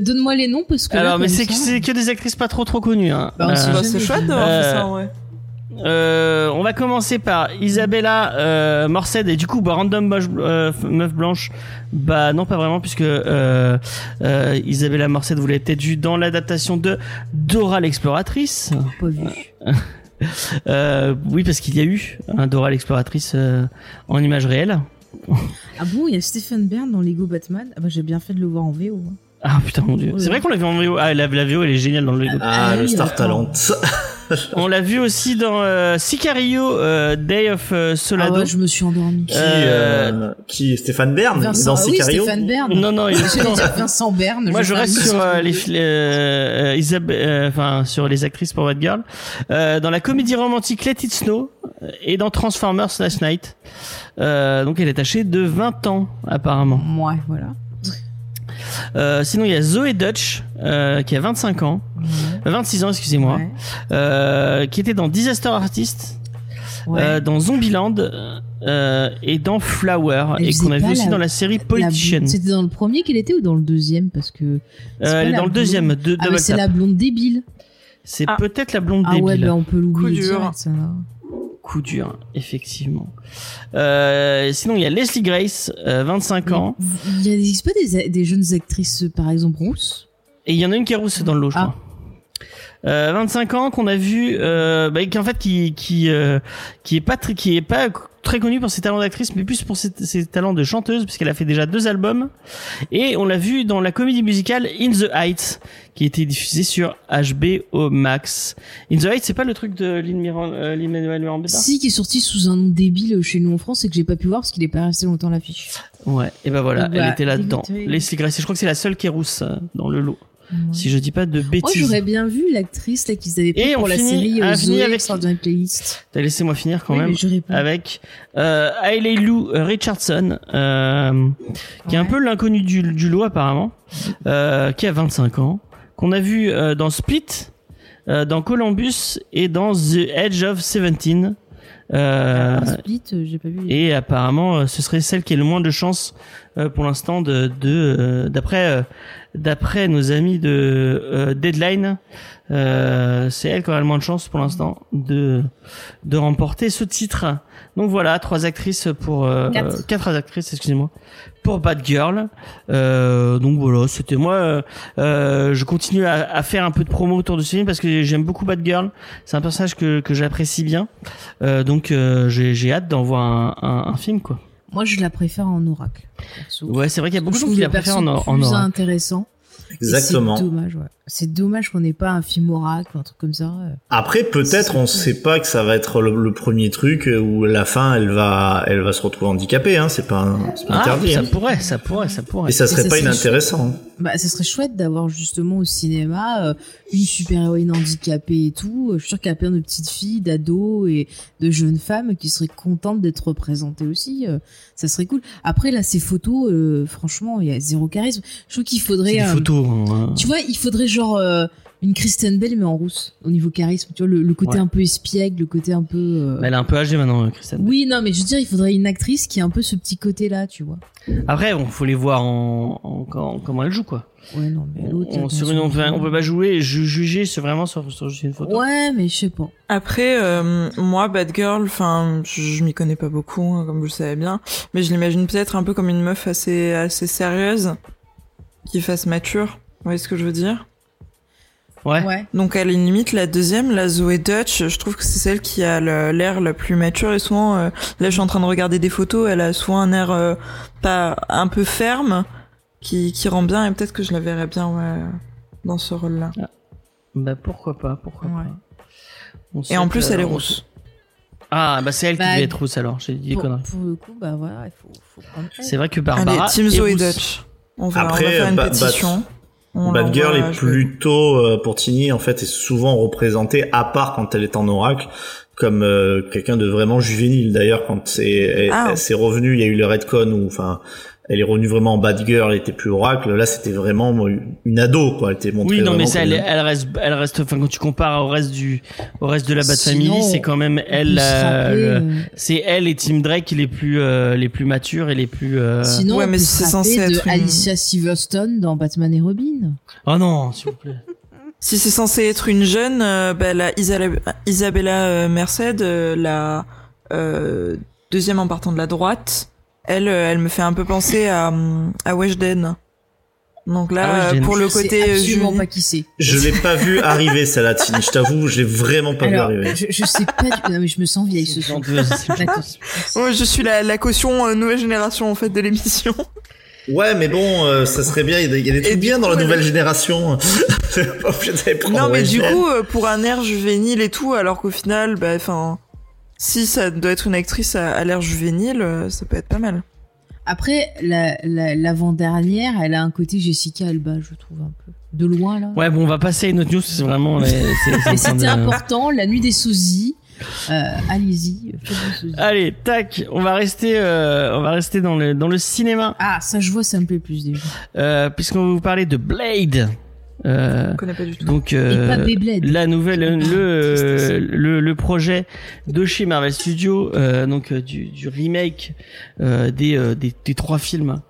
Donne-moi les noms parce que. là, Alors, mais c'est que, des actrices pas trop trop connues. Hein. Bah, Euh, Bah, jamais c'est chouette d'avoir fait Euh, ça, ouais. euh, on va commencer par Isabella euh, Morced et du coup bah, random euh, meuf blanche bah non pas vraiment puisque euh, euh, Isabella Morced vous l'avez peut-être vu dans l'adaptation de Dora l'exploratrice Pas vu. euh, oui parce qu'il y a eu un Dora l'exploratrice euh, en image réelle Ah bon, il y a Stephen Bern dans Lego Batman? Ah bah j'ai bien fait de le voir en VO. hein. Ah putain mon dieu c'est vrai qu'on l'a vu en VO ah la, la VO elle est géniale dans le Lego Ah, le Star. Talent. on l'a vu aussi dans euh, Sicario euh, Day of euh, Ah ouais, je me suis endormi. qui, Euh, euh, qui, Stéphane Bern, Vincent, dans ah oui, Sicario. Stephen Bern. non non il est Vincent Bern. Moi, je reste sur euh, les, euh, Isab- euh, enfin sur les actrices pour Bad Girl, euh, dans la comédie romantique Let It Snow et dans Transformers Last Night. Euh, donc, elle est âgée de 20 ans apparemment. Ouais, voilà. Euh, sinon, il y a Zoé Dutch euh, qui a 25 ans, Euh, 26 ans, excusez-moi, Ouais. euh, qui était dans Disaster Artist, Ouais. euh, dans Zombieland euh, et dans Flower Elle et qu'on a vu aussi la- dans la série Politician. C'était dans le premier qu'elle était ou dans le deuxième Parce que. Euh, elle est dans le blonde. deuxième de Ah, c'est la blonde débile. C'est Ah. peut-être la blonde Ah ouais, débile. bah on peut l'oublier Coup dur. effectivement. Euh, sinon, il y a Leslie Grace, euh, 25 ans. Il y a- il existe pas des, des jeunes actrices, par exemple, rousses? Et il y en a une qui est rousse dans le lot, je Ah. Crois. Euh, 25 ans qu'on a vu, euh, bah, qui en fait qui qui euh, qui est pas très qui est pas très connue pour ses talents d'actrice, mais plus pour ses, ses talents de chanteuse, puisqu'elle a fait déjà deux albums. Et on l'a vu dans la comédie musicale In the Heights, qui a été diffusée sur HBO Max. In the Heights, c'est pas le truc de Lin Miran- euh, Lin-Manuel Miranda? Si, qui est sorti sous un nom débile chez nous en France et que j'ai pas pu voir parce qu'il est pas resté longtemps à l'affiche. Ouais. Et ben voilà, Donc, elle voilà, était là-dedans. Leslie Grace, je crois que c'est la seule qui est rousse euh, dans le lot. Si je dis pas de Moi, bêtises. j'aurais bien vu l'actrice là qu'ils avaient pris Et on pour la finit- série ah, euh, fini Zoé avec- playlist. T'as laissé moi finir quand Oui, même. avec euh, Lou Richardson, euh, qui est un peu l'inconnu du, du lot apparemment, euh, qui a 25 ans, qu'on a vu euh, dans Split, euh, dans Columbus et dans The Edge of Seventeen. Euh, Split, euh, j'ai pas vu. et apparemment, euh, ce serait celle qui a le moins de chances euh, pour l'instant de, d'après d'après nos amis de Deadline, euh, c'est elle qui aura le moins de chances pour l'instant de de remporter ce titre. Donc voilà, trois actrices pour euh, Quatre. quatre actrices, excusez-moi, pour Bad Girl. Euh, donc voilà, c'était moi. euh, euh, je continue à, à faire un peu de promo autour de ce film parce que j'aime beaucoup Bad Girl. C'est un personnage que que j'apprécie bien. Euh, donc euh, j'ai j'ai hâte d'en voir un, un, un film quoi. Moi, je la préfère en oracle. perso. Ouais, c'est vrai qu'il y a beaucoup de gens qui la préfèrent en, oracle. intéressant. Et Exactement. C'est dommage, ouais. C'est dommage qu'on n'ait pas un film oracle ou un truc comme ça. euh. Après, peut-être, on sait pas que ça va être le, le premier truc où à la fin, elle va, elle va se retrouver handicapée. Hein. C'est pas, un- c'est pas Ah, interdit. ça hein. pourrait, ça pourrait, ça pourrait. Et ça serait ça pas serait inintéressant. hein. Bah, ça serait chouette d'avoir justement au cinéma euh, une super-héroïne handicapée et tout. Euh, Je suis sûre qu'il y a plein de petites filles, d'ados et de jeunes femmes qui seraient contentes d'être représentées aussi. euh, ça serait cool. Après, là, ces photos, euh, franchement, il y a zéro charisme. Je trouve qu'il faudrait... des euh, photos. hein. Tu vois, il faudrait genre euh, une Kristen Bell mais en rousse au niveau charisme. Tu vois, le, le côté Ouais. un peu espiègle, le côté un peu... euh, Mais Elle est un peu âgée maintenant, Christine. Oui, non, mais je veux dire, il faudrait une actrice qui a un peu ce petit côté-là, tu vois. Après, bon, faut les voir en, en, en- comment elle joue quoi. Ouais, non, mais l'autre... On, sur une, on, peut, film. on peut pas jouer juger sur vraiment sur, sur juste une photo. Ouais, mais je sais pas. Après, euh, moi, Bad Girl, enfin, je, je m'y connais pas beaucoup, hein, comme vous le savez bien, mais je l'imagine peut-être un peu comme une meuf assez, assez sérieuse, qui fasse mature. Vous voyez ce que je veux dire? Ouais. Ouais. Donc à la limite, la deuxième, la Zoé Dutch, je trouve que c'est celle qui a l'air la plus mature et souvent, euh, là je suis en train de regarder des photos, elle a souvent un air euh, pas un peu ferme, qui, qui rend bien et peut-être que je la verrais bien ouais, dans ce rôle-là. Bah pourquoi pas, pourquoi Ouais. pas. On Et en plus, elle est rousse. Ah bah c'est elle qui Bah, devait être rousse alors. J'ai dit des conneries. pour le coup, bah voilà, il faut, faut prendre elle. C'est vrai que Barbara. Allez, Team est Zoé rousse. Dutch. On va, Après, on va faire une pétition. On Bad Girl est plutôt euh, pour Tini en fait est souvent représentée à part quand elle est en oracle comme euh, quelqu'un de vraiment juvénile d'ailleurs quand c'est elle, Ah. revenue il y a eu le redcon où enfin elle est revenue vraiment en Bad Girl elle était plus oracle là c'était vraiment une ado quoi elle était montrée Oui, non, mais ça, elle, reste, elle reste, enfin, quand tu compares au reste du, au reste de la Sinon, Family, c'est quand même elle, euh, euh, c'est elle et Tim Drake les plus, euh, les plus matures et les plus, euh... Sinon, ouais, mais c'est censé être une- Alicia Silverstone dans Batman et Robin. Oh non, s'il vous plaît. Si c'est censé être une jeune, euh, bah, la Isala- Isabella euh, Merced, euh, la euh, deuxième en partant de la droite, elle, euh, elle me fait un peu penser à, hum, à Weshden. Donc là, Ah, euh, pour le Je sais côté euh, absolument juvénile- pas qui c'est. je l'ai pas vu arriver celle-là Tini. Je t'avoue je l'ai vraiment pas Alors, vu arriver. je, je sais pas du... Non, mais je me sens vieille ce soir. Ouais, je suis la, la caution euh, nouvelle génération en fait de l'émission. ouais mais bon euh, ça serait bien. Il y a des, il y a des Et trucs bien dans la nouvelle génération. Non, mais du coup, euh, pour un air juvénile et tout, alors qu'au final, bah, enfin, si ça doit être une actrice à, à l'air juvénile, euh, ça peut être pas mal. Après, la- la- l'avant-dernière, elle a un côté Jessica Alba, je trouve un peu. De loin, là. Ouais, bon, on va passer à une autre news, c'est vraiment, c'était de- important, la nuit des sosies. Euh, Allez-y. Allez, tac, on va rester, euh, on va rester dans le, dans le cinéma, Ah, ça je vois, ça me plaît plus déjà. euh, puisqu'on va vous parler de Blade. Euh, Je connais pas du tout. donc, euh, pas la nouvelle le, le le projet de chez Marvel Studios euh, donc euh, du, du remake euh, des, euh, des des trois films.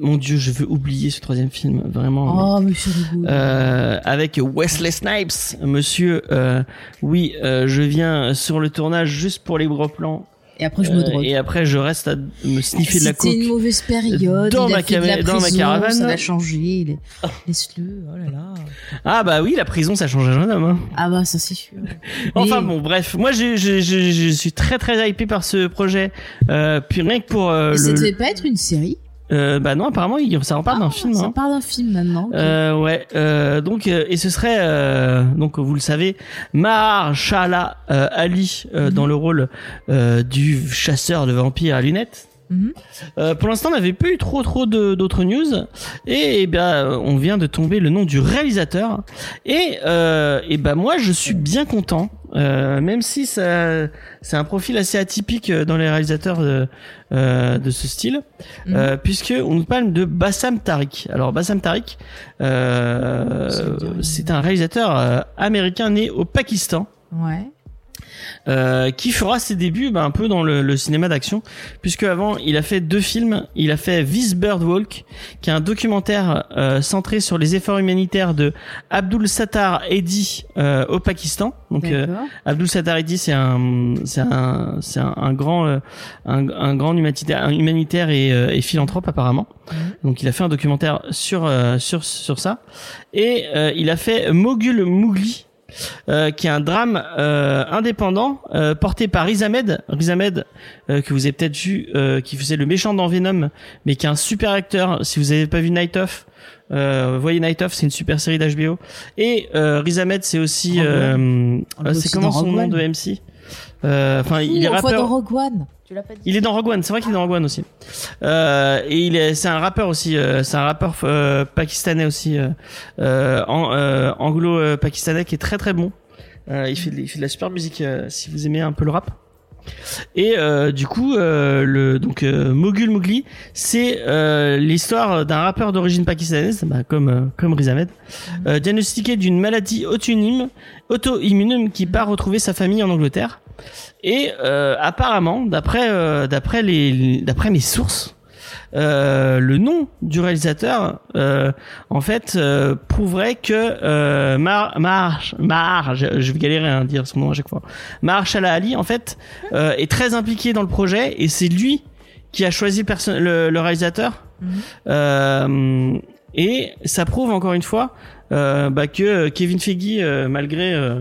Mon dieu je veux oublier ce troisième film vraiment. Oh, mais c'est rigolo. euh, avec Wesley Snipes. Monsieur euh, oui euh, je viens sur le tournage juste pour les gros plans Et après, je me drogue. et après, je reste à me sniffer de la coke. C'était une mauvaise période. Dans il a ma fait de la cama- dans ma prison, caravane. Ça va changer. il est- Laisse-le. Oh là là. Ah bah oui, la prison, ça change un jeune homme. hein. Ah bah, ça, c'est sûr. Enfin bon, bref, moi je, je, je, je suis très très hypé par ce projet. Euh, puis rien que pour euh, Et ça le, devait pas être une série? Euh, bah non, apparemment il, ça en parle d'un Ah, film. Ça hein. parle d'un film maintenant. Euh, ouais, euh, donc euh, et ce serait euh, donc vous le savez, Mahershala euh, Ali euh, Mhm. dans le rôle euh, du chasseur de vampires à lunettes. Mhm. Euh, pour l'instant, on n'avait pas eu trop trop d'autres news. Et, eh ben on vient de tomber le nom du réalisateur. Et euh, et ben moi je suis bien content. Euh, même si ça c'est un profil assez atypique euh, dans les réalisateurs de, euh, de ce style. Euh, puisque on nous parle de Bassam Tariq. Alors Bassam Tariq euh, c'est un réalisateur américain né au Pakistan. Ouais. Euh, qui fera ses débuts bah, un peu dans le, le cinéma d'action, puisque avant il a fait deux films. Il a fait This Bird Walk, qui est un documentaire euh, centré sur les efforts humanitaires de Abdul Sattar Eddy euh, au Pakistan. Donc euh. Abdul Sattar Eddy, c'est un, c'est un, c'est un, un grand, euh, un, un grand humanitaire, un humanitaire et, euh, et philanthrope apparemment. Mhm. Donc il a fait un documentaire sur euh, sur sur ça et euh, il a fait Mogul Mougli. Euh, qui est un drame euh, indépendant euh, porté par Riz Ahmed, Riz Ahmed euh, que vous avez peut-être vu, euh, qui faisait le méchant dans Venom, mais qui est un super acteur. Si vous avez pas vu Night Of, euh, voyez Night Of, c'est une super série d'HBO. Et euh, Riz Ahmed, c'est aussi, c'est comment son nom de MC Euh, Enfin, il est rappeur. dans Rogue One. Il est dans Rogue One, c'est vrai qu'il est dans Rogue One aussi. Euh, et il est, c'est un rappeur aussi, euh, c'est un rappeur euh, pakistanais aussi, euh, euh, an- euh, anglo-pakistanais qui est très très bon. Euh, il fait, il fait de la super musique euh, si vous aimez un peu le rap. Et euh, du coup, euh, le donc euh, Mogul Mowgli, c'est euh, l'histoire d'un rappeur d'origine pakistanaise, bah, comme euh, comme Riz Ahmed, euh, diagnostiqué d'une maladie auto-immune, auto-immune qui part retrouver sa famille en Angleterre. Et euh, apparemment, d'après euh, d'après les d'après mes sources, euh, le nom du réalisateur, euh, en fait, euh, prouverait que euh, Mar Mar Mar, je, je vais galérer à dire son nom à chaque fois. Mahershala Ali, en fait, euh, est très impliqué dans le projet et c'est lui qui a choisi le, le, le réalisateur. Euh, et ça prouve encore une fois euh, bah, que Kevin Feige, euh, malgré euh,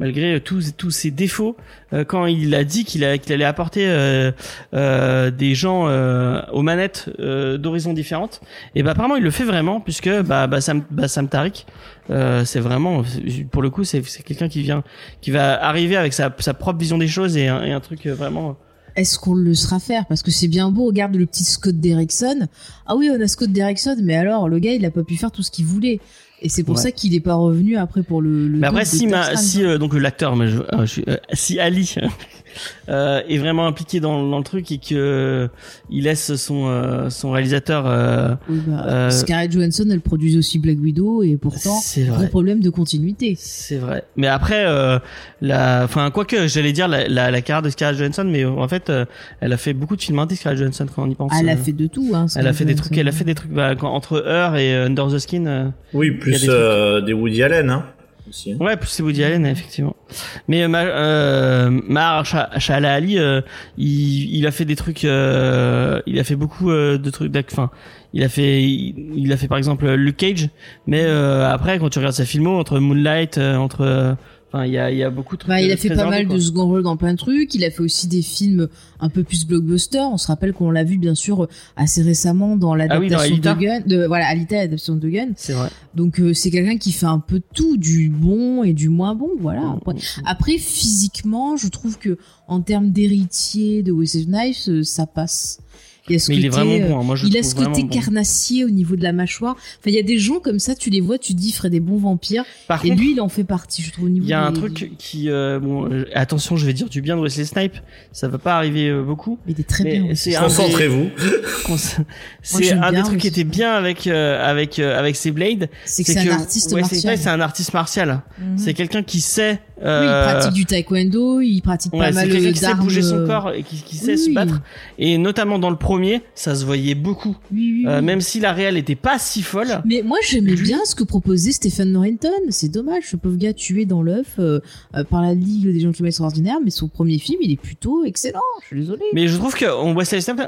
malgré tous tous ses défauts, euh, quand il a dit qu'il allait apporter euh, euh, des gens euh, aux manettes euh, d'horizons différentes, et bah apparemment il le fait vraiment puisque bah Bassam Bassam Tariq, euh, c'est vraiment pour le coup c'est quelqu'un qui vient qui va arriver avec sa sa propre vision des choses et un, et un truc euh, vraiment Est-ce qu'on le sera faire? Parce que c'est bien beau, regarde le petit Scott Derrickson. Ah oui, on a Scott Derrickson, mais alors le gars, il a pas pu faire tout ce qu'il voulait. Et c'est pour Ouais. ça qu'il est pas revenu après pour le. le Mais après, si, ma, si euh, donc l'acteur, je, euh, je euh, si Ali euh, est vraiment impliqué dans, dans le truc et que euh, il laisse son euh, son réalisateur, euh, Oui, bah, euh, Scarlett Johansson, elle produit aussi Black Widow et pourtant c'est gros vrai. problème de continuité. C'est vrai. Mais après, euh, la, enfin, quoique, j'allais dire la, la, la carrière de Scarlett Johansson, mais en fait, euh, elle a fait beaucoup de films indés, Scarlett Johansson, quand on y pense. elle euh, a fait de tout. Hein, elle a fait des trucs, elle a fait des trucs bah, quand- entre Her et Under the Skin. euh, Oui, plus des euh, des Woody Allen, hein. Aussi. Ouais, plus c'est Woody Allen effectivement. Mais euh, euh, Mahershala Ali, euh, il, il a fait des trucs, euh, il a fait beaucoup euh, de trucs. Enfin, il a fait, il, il a fait par exemple Luke Cage. Mais euh, après, quand tu regardes sa filmo entre Moonlight, euh, entre, enfin, il y a, il y a beaucoup de trucs. Bah, il euh, a fait pas mal quoi. de second rôle dans plein de trucs. Il a fait aussi des films un peu plus blockbuster. On se rappelle qu'on l'a vu bien sûr assez récemment dans Ah oui, l'adaptation de Gun. De, voilà, Alita, l'adaptation de Gun. C'est vrai. Donc euh, c'est quelqu'un qui fait un peu tout, du bon et du moins bon. Voilà. Mm, Après, après, physiquement, je trouve que en termes d'héritier de Wesley Snipes, euh, ça passe. Il a ce Mais il est côté, vraiment euh, bon. hein. Moi, je le il a ce côté bon. carnassier au niveau de la mâchoire. Enfin, il y a des gens comme ça, tu les vois, tu te dis, ils feraient des bons vampires. Par Et contre, lui, il en fait partie, je trouve, au niveau il y a un des- truc qui, euh, bon, euh, attention, je vais dire du bien de Wesley Snipe. Ça va pas arriver euh, beaucoup. Il est très Mais bien. c'est un des- Concentrez-vous. C'est un des trucs qui était bien avec euh, avec euh, avec ses blades. C'est que c'est un artiste martial. C'est c'est un artiste martial. Mhm. C'est quelqu'un qui sait Oui, il pratique du taekwondo, il pratique Ouais, pas c'est mal quelqu'un qui sait d'armes. bouger son corps et qui, sait se battre. Et notamment dans le premier, ça se voyait beaucoup. Oui, oui, Euh, oui. même si la réelle était pas si folle. Mais moi j'aimais bien ce que proposait Stephen Norrington. C'est dommage, ce pauvre gars tué dans l'œuf euh, euh, par la Ligue des Gentlemen Extraordinaires, mais son premier film il est plutôt excellent. Je suis désolée. Mais je trouve qu'on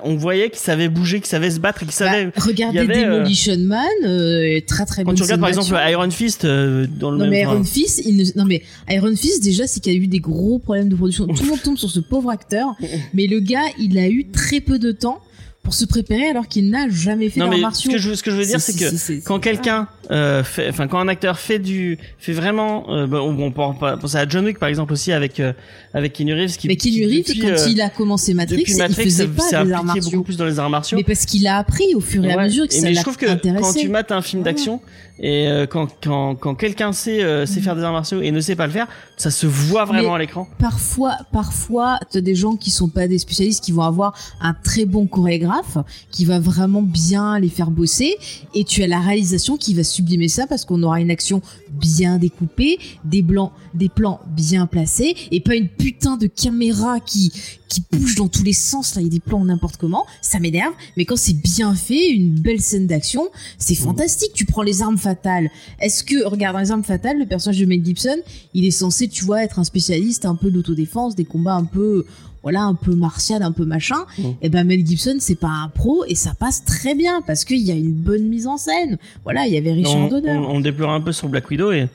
on voyait qu'il savait bouger, qu'il savait se battre, qu'il savait. Bah, regardez il y avait, Demolition Man, euh, très très Quand tu regardes par exemple. Iron Fist dans le Non même. mais Iron Fist, il ne... non mais Iron Fist déjà c'est qu'il y a eu des gros problèmes de production. Tout le monde tombe sur ce pauvre acteur, mais le gars il a eu très peu de temps pour se préparer alors qu'il n'a jamais fait non d'arts mais ce martiaux. que je, ce que je veux dire, c'est que quand quelqu'un euh, fait enfin quand un acteur fait du fait vraiment euh, bah, on, on peut en penser à John Wick par exemple aussi avec euh, avec Keanu Reeves qui Mais Keanu Reeves, depuis, quand euh, il a commencé Matrix, Matrix il faisait s'est pas des arts martiaux. beaucoup plus dans les arts martiaux. Mais parce qu'il a appris au fur et à mesure que Et ça mais je l'a trouve que quand tu mates un film d'action et euh, quand quand quand quelqu'un sait euh, sait faire des arts martiaux et ne sait pas le faire ça se voit vraiment Mais- à l'écran. Parfois, parfois, t'as des gens qui sont pas des spécialistes qui vont avoir un très bon chorégraphe qui va vraiment bien les faire bosser et tu as la réalisation qui va sublimer ça parce qu'on aura une action bien découpée, des blancs, des plans bien placés et pas une putain de caméra qui qui bouge dans tous les sens là, il y a des plans n'importe comment, ça m'énerve, mais quand c'est bien fait, une belle scène d'action, c'est fantastique. Tu prends les armes fatales. Est-ce que regarde les armes fatales, le personnage de Mel Gibson, il est censé, tu vois, être un spécialiste un peu d'autodéfense, des combats un peu, voilà, un peu martial, un peu machin. Mm. Et ben Mel Gibson, c'est pas un pro et ça passe très bien parce qu'il y a une bonne mise en scène. Voilà, il y avait Richard on, Donner. on, on déplore un peu sur Black Widow et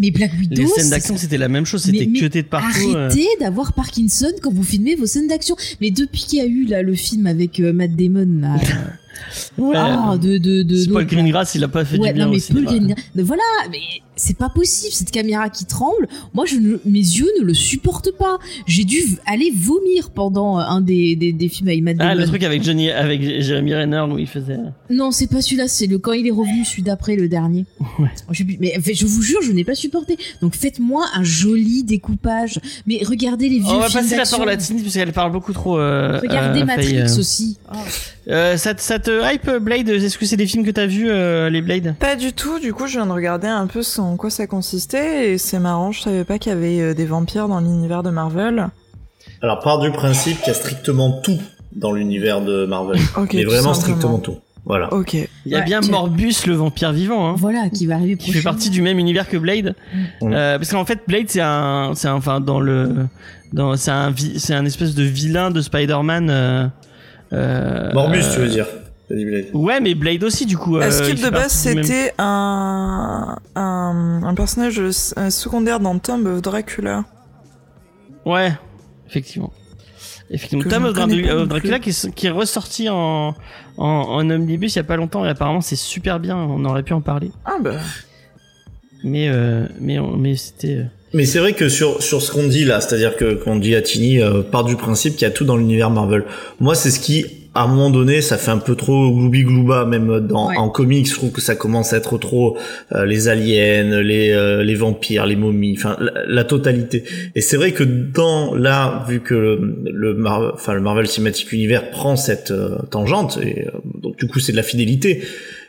Mais Black Widow, les scènes d'action c'était la même chose c'était cuté de partout euh. Arrêtez d'avoir Parkinson quand vous filmez vos scènes d'action. Mais depuis qu'il y a eu là le film avec euh, Matt Damon, là, Ouais. ah, de de de C'est Paul. Greengrass il a pas fait ouais, du bien non, mais au cinéma. Paul Greengrass- mais voilà, mais c'est pas possible cette caméra qui tremble. Moi, je ne, mes yeux ne le supportent pas. J'ai dû aller vomir pendant euh, un des, des, des films avec Matt Ah, Damon. le truc avec Johnny, avec Jeremy Renner où il faisait. Non, c'est pas celui-là, c'est le quand il est revenu, celui d'après, le dernier. Ouais. Je mais je vous jure, je n'ai pas supporté. Donc faites-moi un joli découpage. Mais regardez les vieux On va films passer la parole à Tini parce qu'elle parle beaucoup trop. Euh, Regardez euh, Matrix euh. aussi. Euh, ça, te- ça te hype Blade? Est-ce que c'est des films que t'as vus euh, les Blade? Pas du tout, du coup je viens de regarder un peu ce- en quoi ça consistait et c'est marrant, je savais pas qu'il y avait euh, des vampires dans l'univers de Marvel. Alors, part du principe qu'il y a strictement tout dans l'univers de Marvel. Ok, mais vraiment strictement tout. Voilà. Ok. Il y a Ouais, bien Morbus le vampire vivant, hein, Voilà, qui va arriver qui fait partie du même univers que Blade. Euh, parce qu'en fait Blade c'est un, c'est un- enfin dans le, dans c'est un, vi- c'est un espèce de vilain de Spider-Man. Euh, euh, Morbus, euh, tu veux dire Blade. Ouais, mais Blade aussi du coup. Est-ce euh, qu'il il de base c'était un, un un personnage euh, secondaire dans Tomb of Dracula Ouais, effectivement. Effectivement. Que Tom je of Dracula, qui, est, qui est ressorti en, en, en omnibus il y a pas longtemps et apparemment c'est super bien. On aurait pu en parler, Ah bah. mais euh, mais on- mais c'était. euh, Mais c'est vrai que sur sur ce qu'on dit là, c'est-à-dire que qu'on dit à Tini euh, part du principe qu'il y a tout dans l'univers Marvel. Moi, c'est ce qui à un moment donné, ça fait un peu trop gloubi glouba même dans Ouais. en comics, je trouve que ça commence à être trop euh, les aliens, les euh, les vampires, les momies, enfin la, la totalité. Et c'est vrai que dans là vu que le, le Mar- enfin le Marvel Cinematic Universe prend cette euh, tangente et euh, donc du coup c'est de la fidélité.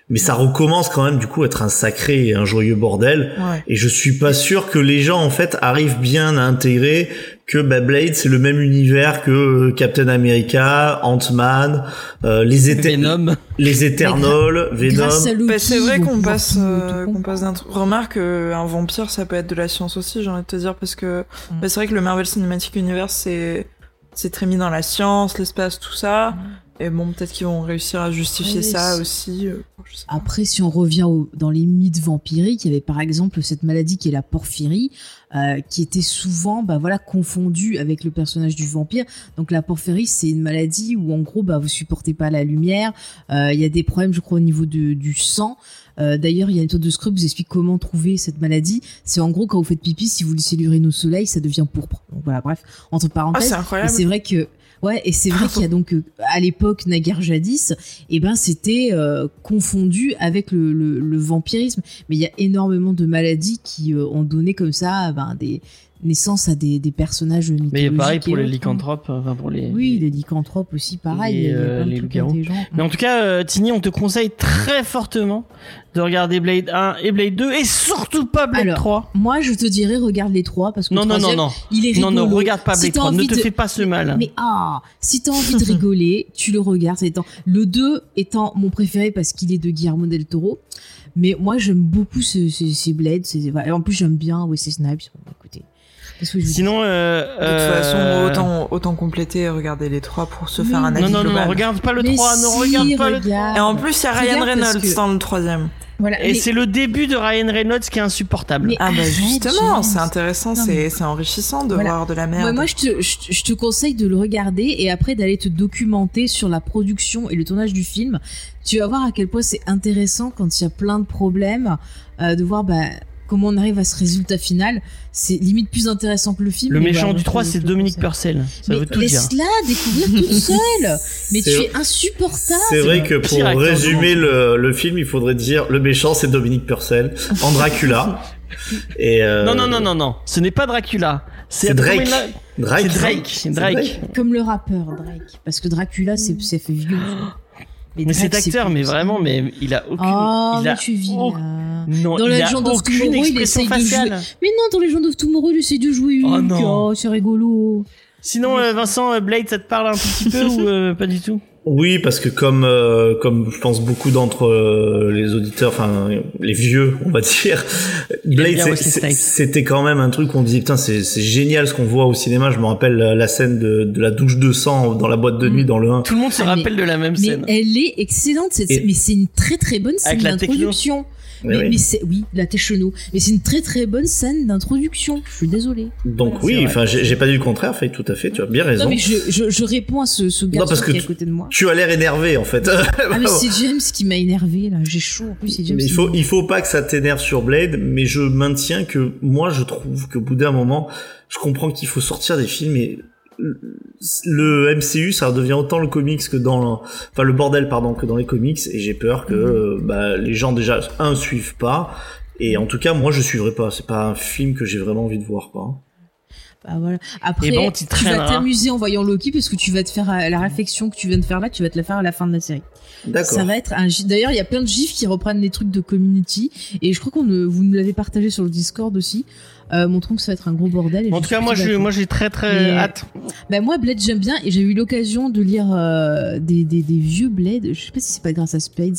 Mais ça recommence quand même du coup à être un sacré et un joyeux bordel. Ouais. Et je suis pas sûr que les gens en fait arrivent bien à intégrer que bah, Blade c'est le même univers que euh, Captain America, Ant-Man, euh, les, Éter- Venom. les Eternals, Venom. Bah, c'est vrai qu'on passe, euh, qu'on passe d'un truc. Remarque, euh, un vampire, ça peut être de la science aussi, j'ai envie de te dire, parce que bah, c'est vrai que le Marvel Cinematic Universe, c'est, c'est très mis dans la science, l'espace, tout ça. Et bon, peut-être qu'ils vont réussir à justifier ça aussi. euh. Après, si on revient au- dans les mythes vampiriques, il y avait par exemple cette maladie qui est la porphyrie, euh, qui était souvent, bah voilà, confondue avec le personnage du vampire. Donc la porphyrie, c'est une maladie où en gros, bah vous supportez pas la lumière. Euh, Il y a des problèmes, je crois, au niveau de- du sang. D'ailleurs, il y a une méthode de Scrub qui vous explique comment trouver cette maladie. C'est en gros quand vous faites pipi, si vous laissez l'urine au soleil, ça devient pourpre. Donc voilà, bref, entre Ah, parenthèses. incroyable. c'est vrai que ouais, et c'est vrai qu'il y a donc euh, à l'époque naguère jadis, et ben c'était euh, confondu avec le, le, le vampirisme. Mais il y a énormément de maladies qui euh, ont donné comme ça ben, des naissance à des, des personnages mythologiques. Mais pareil pour les hein. lycanthropes, enfin pour les. Oui, les lycanthropes aussi, pareil. Les, il y a euh, plein de trucs intelligents. Mais en tout cas, euh, Tini, on te conseille très fortement de regarder Blade 1 et Blade 2 et surtout pas Blade Alors, 3. Moi, je te dirais, regarde les trois parce que Non, non, non, non. il est Non, rigolo. non, regarde pas Si Blade t'as 3. Ne te de- fais pas ce mal. Mais ah, si t'as envie de rigoler, tu le regardes. étant- Le 2 étant mon préféré parce qu'il est de Guillermo del Toro. Mais moi, j'aime beaucoup ce- ce- ces Blades. ces- en plus, j'aime bien Wesley Snipes. Bon, écoutez. Sinon, euh, De toute euh, façon, autant, autant compléter et regarder les trois pour se faire un avis Non, non, non, global. non, regarde pas le Mais 3. Ne si, regarde pas le 3. regarde. Et en plus, il y a Ryan Reynolds que- dans le troisième. Voilà. Et mais- c'est le début de Ryan Reynolds qui est insupportable. Mais- Ah bah justement, c'est intéressant, Non, mais- c'est c'est enrichissant de Voilà. voir de la merde. Ouais, moi, je te, je, te- je te conseille de le regarder et après d'aller te documenter sur la production et le tournage du film. Tu vas voir à quel point c'est intéressant quand il y a plein de problèmes, euh, de voir bah, comment on arrive à ce résultat final. C'est limite plus intéressant que le film. le méchant du je te- 3, je c'est Dominique. Purcell. Ça Mais veut tout dire. laisse-la découvrir toute seule. Mais tu C'est- es insupportable. C'est vrai que le pour résumer le, le film, il faudrait dire le méchant c'est Dominique Purcell en Dracula. Et euh, Non, non, non, non, non. Ce n'est pas Dracula. C'est Drake. Drake. C'est Drake. Drake. Comme le rappeur Drake. Parce que Dracula, c'est, fait vieux. Mais cet acteur, mais vraiment, mais il a aucune. Oh, il mais a tu vis au-. Non, Dans il a Legend of aucune Tomorrow, il essaye de jouer- faciale. Mais non, dans Legend of Tomorrow, il essaie de jouer. Oh non. c'est rigolo. Sinon, euh, Vincent, euh, Blade, ça te parle un petit peu ou euh, pas du tout? Oui, parce que comme euh, comme je pense beaucoup d'entre euh, les auditeurs, enfin les vieux, on va dire, Blade, c'était quand même un truc où on disait putain c'est c'est génial ce qu'on voit au cinéma. Je me rappelle la, la scène de, de la douche de sang dans la boîte de nuit Mm. dans le 1. Tout le monde se Ah, mais- rappelle de la même Mais scène. elle est excellente, cette... Mais c'est une très très bonne scène d'introduction. Mais oui. mais c'est oui, la. Mais c'est une très très bonne scène d'introduction. Je suis désolée. Donc oui, enfin j'ai j'ai pas dit le contraire, fait tout à fait, tu as bien raison. Non mais je, je, je réponds à ce, ce que qui est à tu- côté de moi. Tu as l'air énervé en fait. Ah mais c'est James qui m'a énervé là. J'ai chaud. En plus c'est James. Mais il faut, il faut pas que ça t'énerve sur Blade, mais je maintiens que moi je trouve qu'au bout d'un moment, je comprends qu'il faut sortir des films et le MCU ça devient autant le comics que dans le, enfin le bordel pardon que dans les comics et j'ai peur que Mhm. euh, bah, les gens déjà un suivent pas et en tout cas moi je suivrai pas c'est pas un film que j'ai vraiment envie de voir quoi. Bah, voilà. Après, Et bon, tu vas t'amuser en voyant Loki parce que tu vas te faire euh, la réflexion que tu viens de faire là, tu vas te la faire à la fin de la série. D'accord. Ça va être un gif. D'ailleurs, il y a plein de gifs qui reprennent les trucs de Community et je crois qu'on ne- vous nous l'avez partagé sur le Discord aussi, euh, montrant que ça va être un gros bordel. et En tout cas, moi, d'accord. moi, j'ai très, très Mais- hâte. Bah moi Blade j'aime bien et j'ai eu l'occasion de lire euh, des, des, des vieux Blade, je sais pas si c'est pas grâce à Spades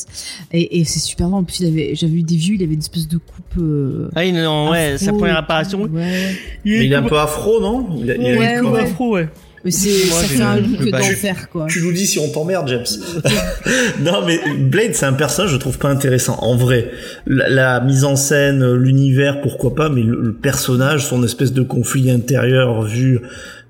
et, et c'est super drôle en plus il avait j'avais eu des vieux, il avait une espèce de coupe euh, Ah, non, ouais, afro sa première apparition. Ouais. Il est un peu afro non? Il a, il a Ouais, une Ouais, coupe- ouais. afro, ouais. Mais c'est Moi, ça fait un le- look badge. d'enfer quoi. Tu nous dis si on t'emmerde, James. non, mais Blade, c'est un personnage, je trouve pas intéressant. En vrai, la, la mise en scène, l'univers, pourquoi pas, mais le, le personnage, son espèce de conflit intérieur vu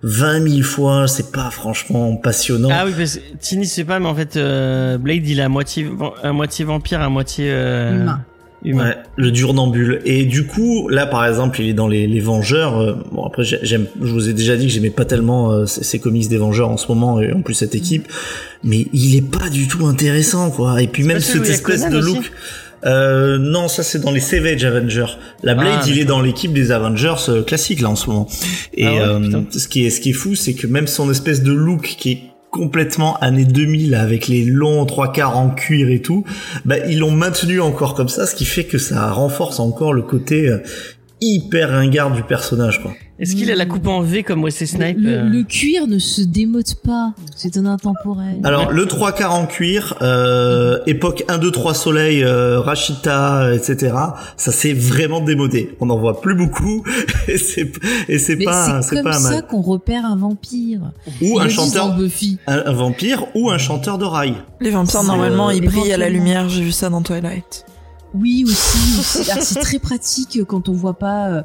20 000 fois, c'est pas franchement passionnant. Ah oui, parce que Tini, c'est pas, mais en fait, euh, Blade, il est à moitié, à moitié vampire, à moitié euh, Humain. Humain. Ouais, le durnambule. Et du coup, là, par exemple, il est dans les, les Vengeurs. euh, bon, après, j'ai- j'aime, je vous ai déjà dit que j'aimais pas tellement euh, ces, ces comics des Vengeurs en ce moment, et en plus cette équipe. Mais il est pas du tout intéressant, quoi. Et puis même cette espèce de look. Euh, non, ça c'est dans les Savage Avengers. La Blade, Ah, il est dans l'équipe des Avengers euh, classiques là en ce moment. Et Ah ouais, euh, ce qui est ce qui est fou, c'est que même son espèce de look qui est complètement années 2000 avec les longs trois quarts en cuir et tout, bah ils l'ont maintenu encore comme ça, ce qui fait que ça renforce encore le côté euh, hyper ringard du personnage quoi. Est-ce qu'il a la coupe en V comme Wesley Snipe Le, euh, le cuir ne se démode pas, c'est un intemporel. Alors le trois quarts en cuir, euh, époque 1 2 3 soleil, euh, Rachita, etc. Ça s'est vraiment démodé. On n'en voit plus beaucoup et c'est et c'est pas c'est c'est comme pas ça qu'on repère un vampire. Ou un chanteur, Buffy. un, un vampire ou un chanteur de rail. Les vampires, normalement, euh, ils brillent à la lumière. J'ai vu ça dans Twilight. Oui aussi. c'est très pratique quand on voit pas.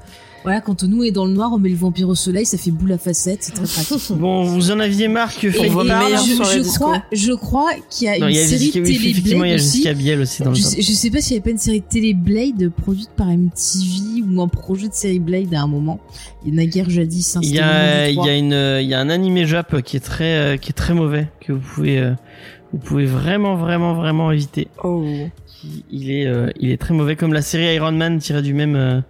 Euh, voilà, quand nous est dans le noir, on met le vampire au soleil, ça fait boule à facettes, c'est très pratique. Bon, vous en aviez marre que Et, et parle meilleur je, sur les je crois, je crois qu'il y a Non, une y a série oui, télé effectivement, il y a Blade aussi. Jessica Biel aussi dans le Je top. sais, je sais pas s'il y avait pas une série télé Blade produite par MTV ou un projet de série Blade à un moment. Il y en a guère jadis. hein, Il y a, le il monde y a du une, il y a un animé Jap qui est très, euh, qui est très mauvais que vous pouvez, euh, Vous pouvez vraiment, vraiment, vraiment éviter. Oh. Il- Il est, euh, il est très mauvais comme la série Iron Man tirée du même, euh,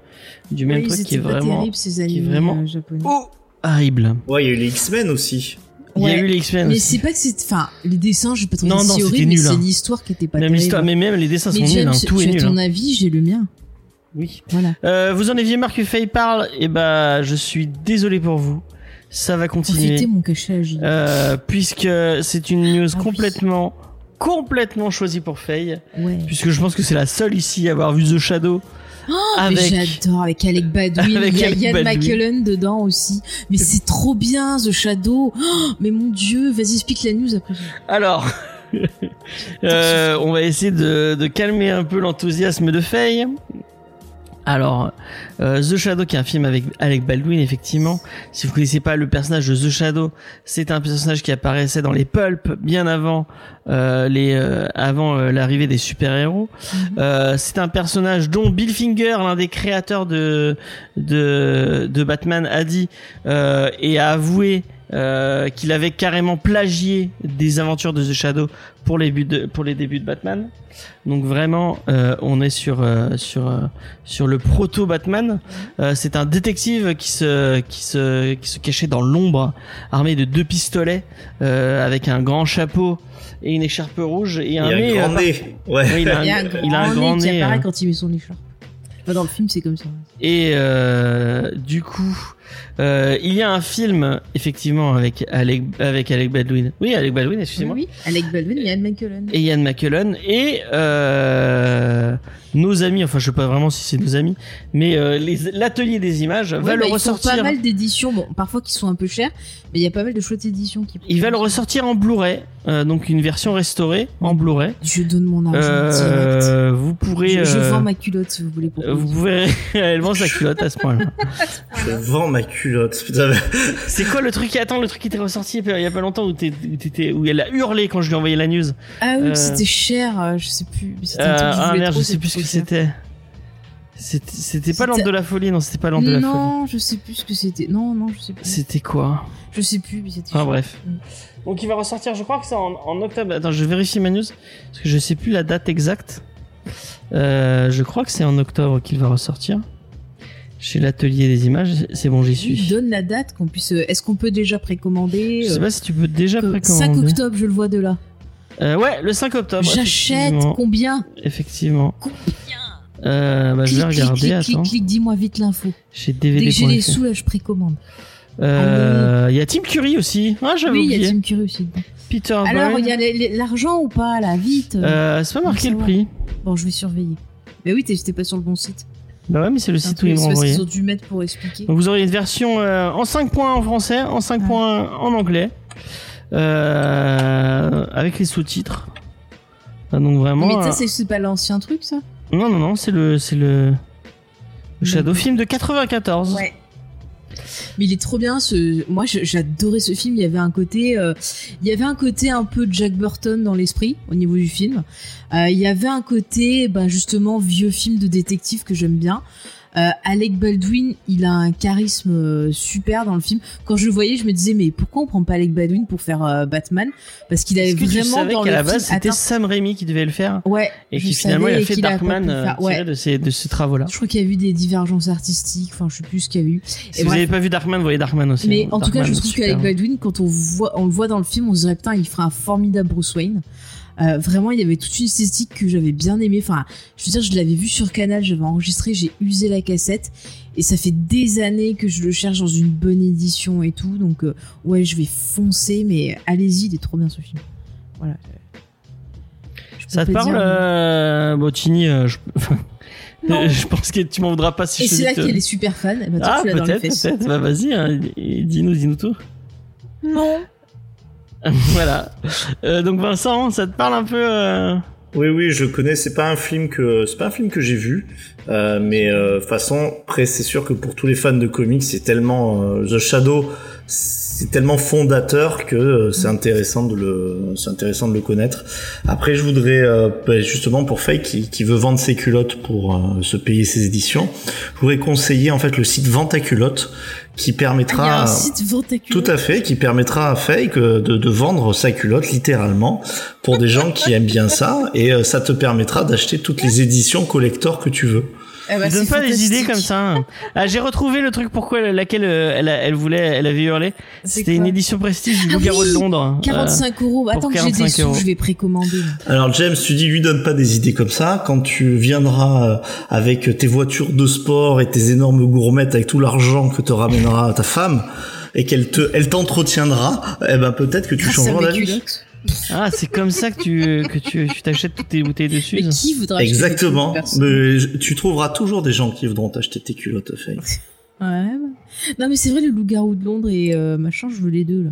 du même Oui, truc qui est pas vraiment terrible, ces est animés vraiment- euh, japonais. oh, horrible. Ouais, il y a eu les X-Men aussi. Il y a eu les X-Men Mais c'est pas que c'est, enfin, les dessins, je vais pas trouver Non, non, si horrible, mais nul, c'est hein. l'histoire qui était pas même terrible. l'histoire, mais même les dessins Mais sont nuls, hein, tout tu est as nul. ton hein. avis, j'ai le mien. Oui. Voilà. Euh, vous en aviez marre que Faye parle, et bah, je suis désolé pour vous. Ça va continuer. Profitez mon cachet à Gilles. Euh, puisque c'est une news Ah oui. complètement, complètement choisie pour Faye. ouais. Puisque je pense que c'est la seule ici à avoir vu The Shadow. Avec, Mais j'adore avec Alec Baldwin, Avec il y a Alec Ian Baldwin. McKellen dedans aussi. Mais c'est trop bien The Shadow. Oh, mais mon dieu, vas-y explique la news après. Alors, euh, on va essayer de, de calmer un peu l'enthousiasme de Faye. Alors, euh, The Shadow, qui est un film avec Alec Baldwin, effectivement. Si vous connaissez pas le personnage de The Shadow, c'est un personnage qui apparaissait dans les pulps bien avant euh, les, euh, avant l'arrivée des super-héros. Euh, c'est un personnage dont Bill Finger, l'un des créateurs de de, de Batman, a dit euh, et a avoué euh, qu'il avait carrément plagié des aventures de The Shadow pour les buts de, pour les débuts de Batman. Donc vraiment, euh, on est sur euh, sur euh, sur le proto Batman. Euh, c'est un détective qui se qui se qui se cachait dans l'ombre, armé de deux pistolets, euh, avec un grand chapeau et une écharpe rouge et Il un a un grand nez. Ouais. il a un, Il y a un il a un grand nez qui nez. apparaît quand il met son écharpe. Enfin, dans le film, c'est comme ça. Et euh, du coup, euh, il y a un film effectivement avec Alec avec Alec Baldwin. Oui, Alec Baldwin, excusez-moi. Oui, oui. Alec Baldwin et Ian McKellen. Et Ian McKellen et euh, nos amis. Enfin, je sais pas vraiment si c'est nos amis, mais euh, les- l'atelier des images Ouais, va bah, le ils font ressortir. pas mal d'éditions, bon, parfois qui sont un peu chères, mais il y a pas mal de chouettes éditions qui. Il va le ressortir en Blu-ray, euh, donc une version restaurée en Blu-ray. Je donne mon argent direct. Vous pourrez. Je, je vends ma culotte si vous voulez. Pour vous pouvez elle vend sa culotte à ce point-là. Je vends ma culotte. C'est quoi le truc qui attend le truc qui était ressorti il y a pas longtemps où t'es- où t'étais où elle a hurlé quand je lui ai envoyé la news. Ah oui, Euh, c'était cher, euh, je sais plus. C'était Euh, un truc je ah merde, trop, je sais plus ce que c'était. C'était pas l'ordre de la folie, non, c'était pas l'ordre de la folie. Non, je sais plus ce que c'était. Non, non, je sais plus. C'était quoi Je sais plus, mais c'était. Enfin cher. bref. Donc il va ressortir, je crois que c'est en, en octobre. Attends, je vérifie ma news parce que je sais plus la date exacte. Euh, je crois que c'est en octobre qu'il va ressortir. Chez l'atelier des images, c'est bon, j'y suis. donne la date qu'on puisse. euh, Est-ce qu'on peut déjà précommander Je sais euh, pas si tu peux déjà que- 5 précommander. octobre, je le vois de là. Euh, ouais, le 5 octobre. J'achète combien? Effectivement. Combien? Euh, bah, je vais regarder, clique, attends. clique, clique, dis-moi vite l'info. Chez Dès que j'ai les sous, là, je précommande. Euh, Il y a Tim Curry aussi. Ah, j'avais Oui, il y a oublié. Tim Curry aussi. Peter Alors, il y a l'argent ou pas, là, vite. C'est pas marqué le prix. Bon, je vais surveiller. Mais oui, t'es pas sur le bon site. Bah ouais, mais c'est le site où ils m'ont envoyé. ont dû mettre pour expliquer. Donc vous aurez une version euh, en 5 points en français, en 5 Ah. points en anglais, euh, avec les sous-titres. Ah, donc vraiment. mais euh, ça, c'est- c'est pas l'ancien truc, ça? Non non non, c'est le c'est le, le Shadow film de 94. Ouais. Mais il est trop bien. Ce... Moi, j'adorais ce film. Il y avait un côté, euh, il y avait un côté un peu Jack Burton dans l'esprit au niveau du film. Euh, il y avait un côté, ben justement, vieux film de détective que j'aime bien. Euh, Alec Baldwin, il a un charisme euh, super dans le film. Quand je le voyais, je me disais mais pourquoi on prend pas Alec Baldwin pour faire euh, Batman? Parce qu'il avait vraiment dans qu'à la base c'était. Sam Raimi qui devait le faire? Ouais. et qui finalement il a fait a Darkman euh, tiré Ouais. de ces de ces travaux-là. Je crois qu'il y a eu des divergences artistiques. Enfin, je sais plus ce qu'il y a eu. Si Et vous n'avez pas vu Darkman, vous voyez Darkman aussi. Mais hein. en tout cas, je trouve qu'Alec Baldwin, quand on, voit, on le voit dans le film, on se dirait putain, il ferait un formidable Bruce Wayne. Euh, vraiment, il y avait toute une esthétique que j'avais bien aimée. Enfin, je veux dire, je l'avais vu sur Canal, j'avais enregistré, j'ai usé la cassette. Et ça fait des années que je le cherche dans une bonne édition et tout. Donc, euh, ouais, je vais foncer, mais allez-y, il est trop bien ce film. Voilà. Ça te parle, dire- euh, Bottini euh, je... Non. je pense que tu m'en voudras pas si Et je te c'est là que- qu'elle est super fan. Eh ben, toi, Ah, peut-être, peut-être. Bah, vas-y, hein, et- dis-nous, dis-nous tout. Non. voilà. Euh, donc, Vincent, ça te parle un peu euh, Oui, oui, je connais. C'est pas un film que c'est pas un film que j'ai vu, euh, mais euh, façon, après, c'est sûr que pour tous les fans de comics, c'est tellement euh, The Shadow. C'est- tellement fondateur que euh, c'est intéressant de le, c'est intéressant de le connaître. Après, je voudrais euh, bah, justement pour Fake qui, qui veut vendre ses culottes pour euh, se payer ses éditions, je voudrais conseiller en fait le site Vente à culottes qui Il y a permettra un site Ventacule. tout à fait, qui permettra à Fake de, de vendre sa culotte littéralement pour des gens qui aiment bien ça, et ça te permettra d'acheter toutes les éditions collector que tu veux. Eh ben, donne pas des idées comme ça. hein. Ah, j'ai retrouvé le truc pourquoi elle- laquelle euh, elle, a- elle voulait, elle avait hurlé. C'était une édition prestige du Ah Loup-garou oui, de Londres. 45 euros. Attends que j'ai des 45 sous, je vais précommander. Alors James, tu dis lui donne pas des idées comme ça. Quand tu viendras euh, avec tes voitures de sport et tes énormes gourmettes avec tout l'argent que te ramènera ta femme et qu'elle te, elle t'entretiendra, eh ben peut-être que tu Grâce à changeras mes d'avis. culottes. Ah, c'est comme ça que tu que tu tu t'achètes toutes tes bouteilles de Mais Suze. qui voudra Exactement. Mais tu trouveras toujours des gens qui voudront t'acheter tes culottes, Faye. Ouais. Non, mais c'est vrai, le loup-garou de Londres et euh, machin, je veux les deux, là.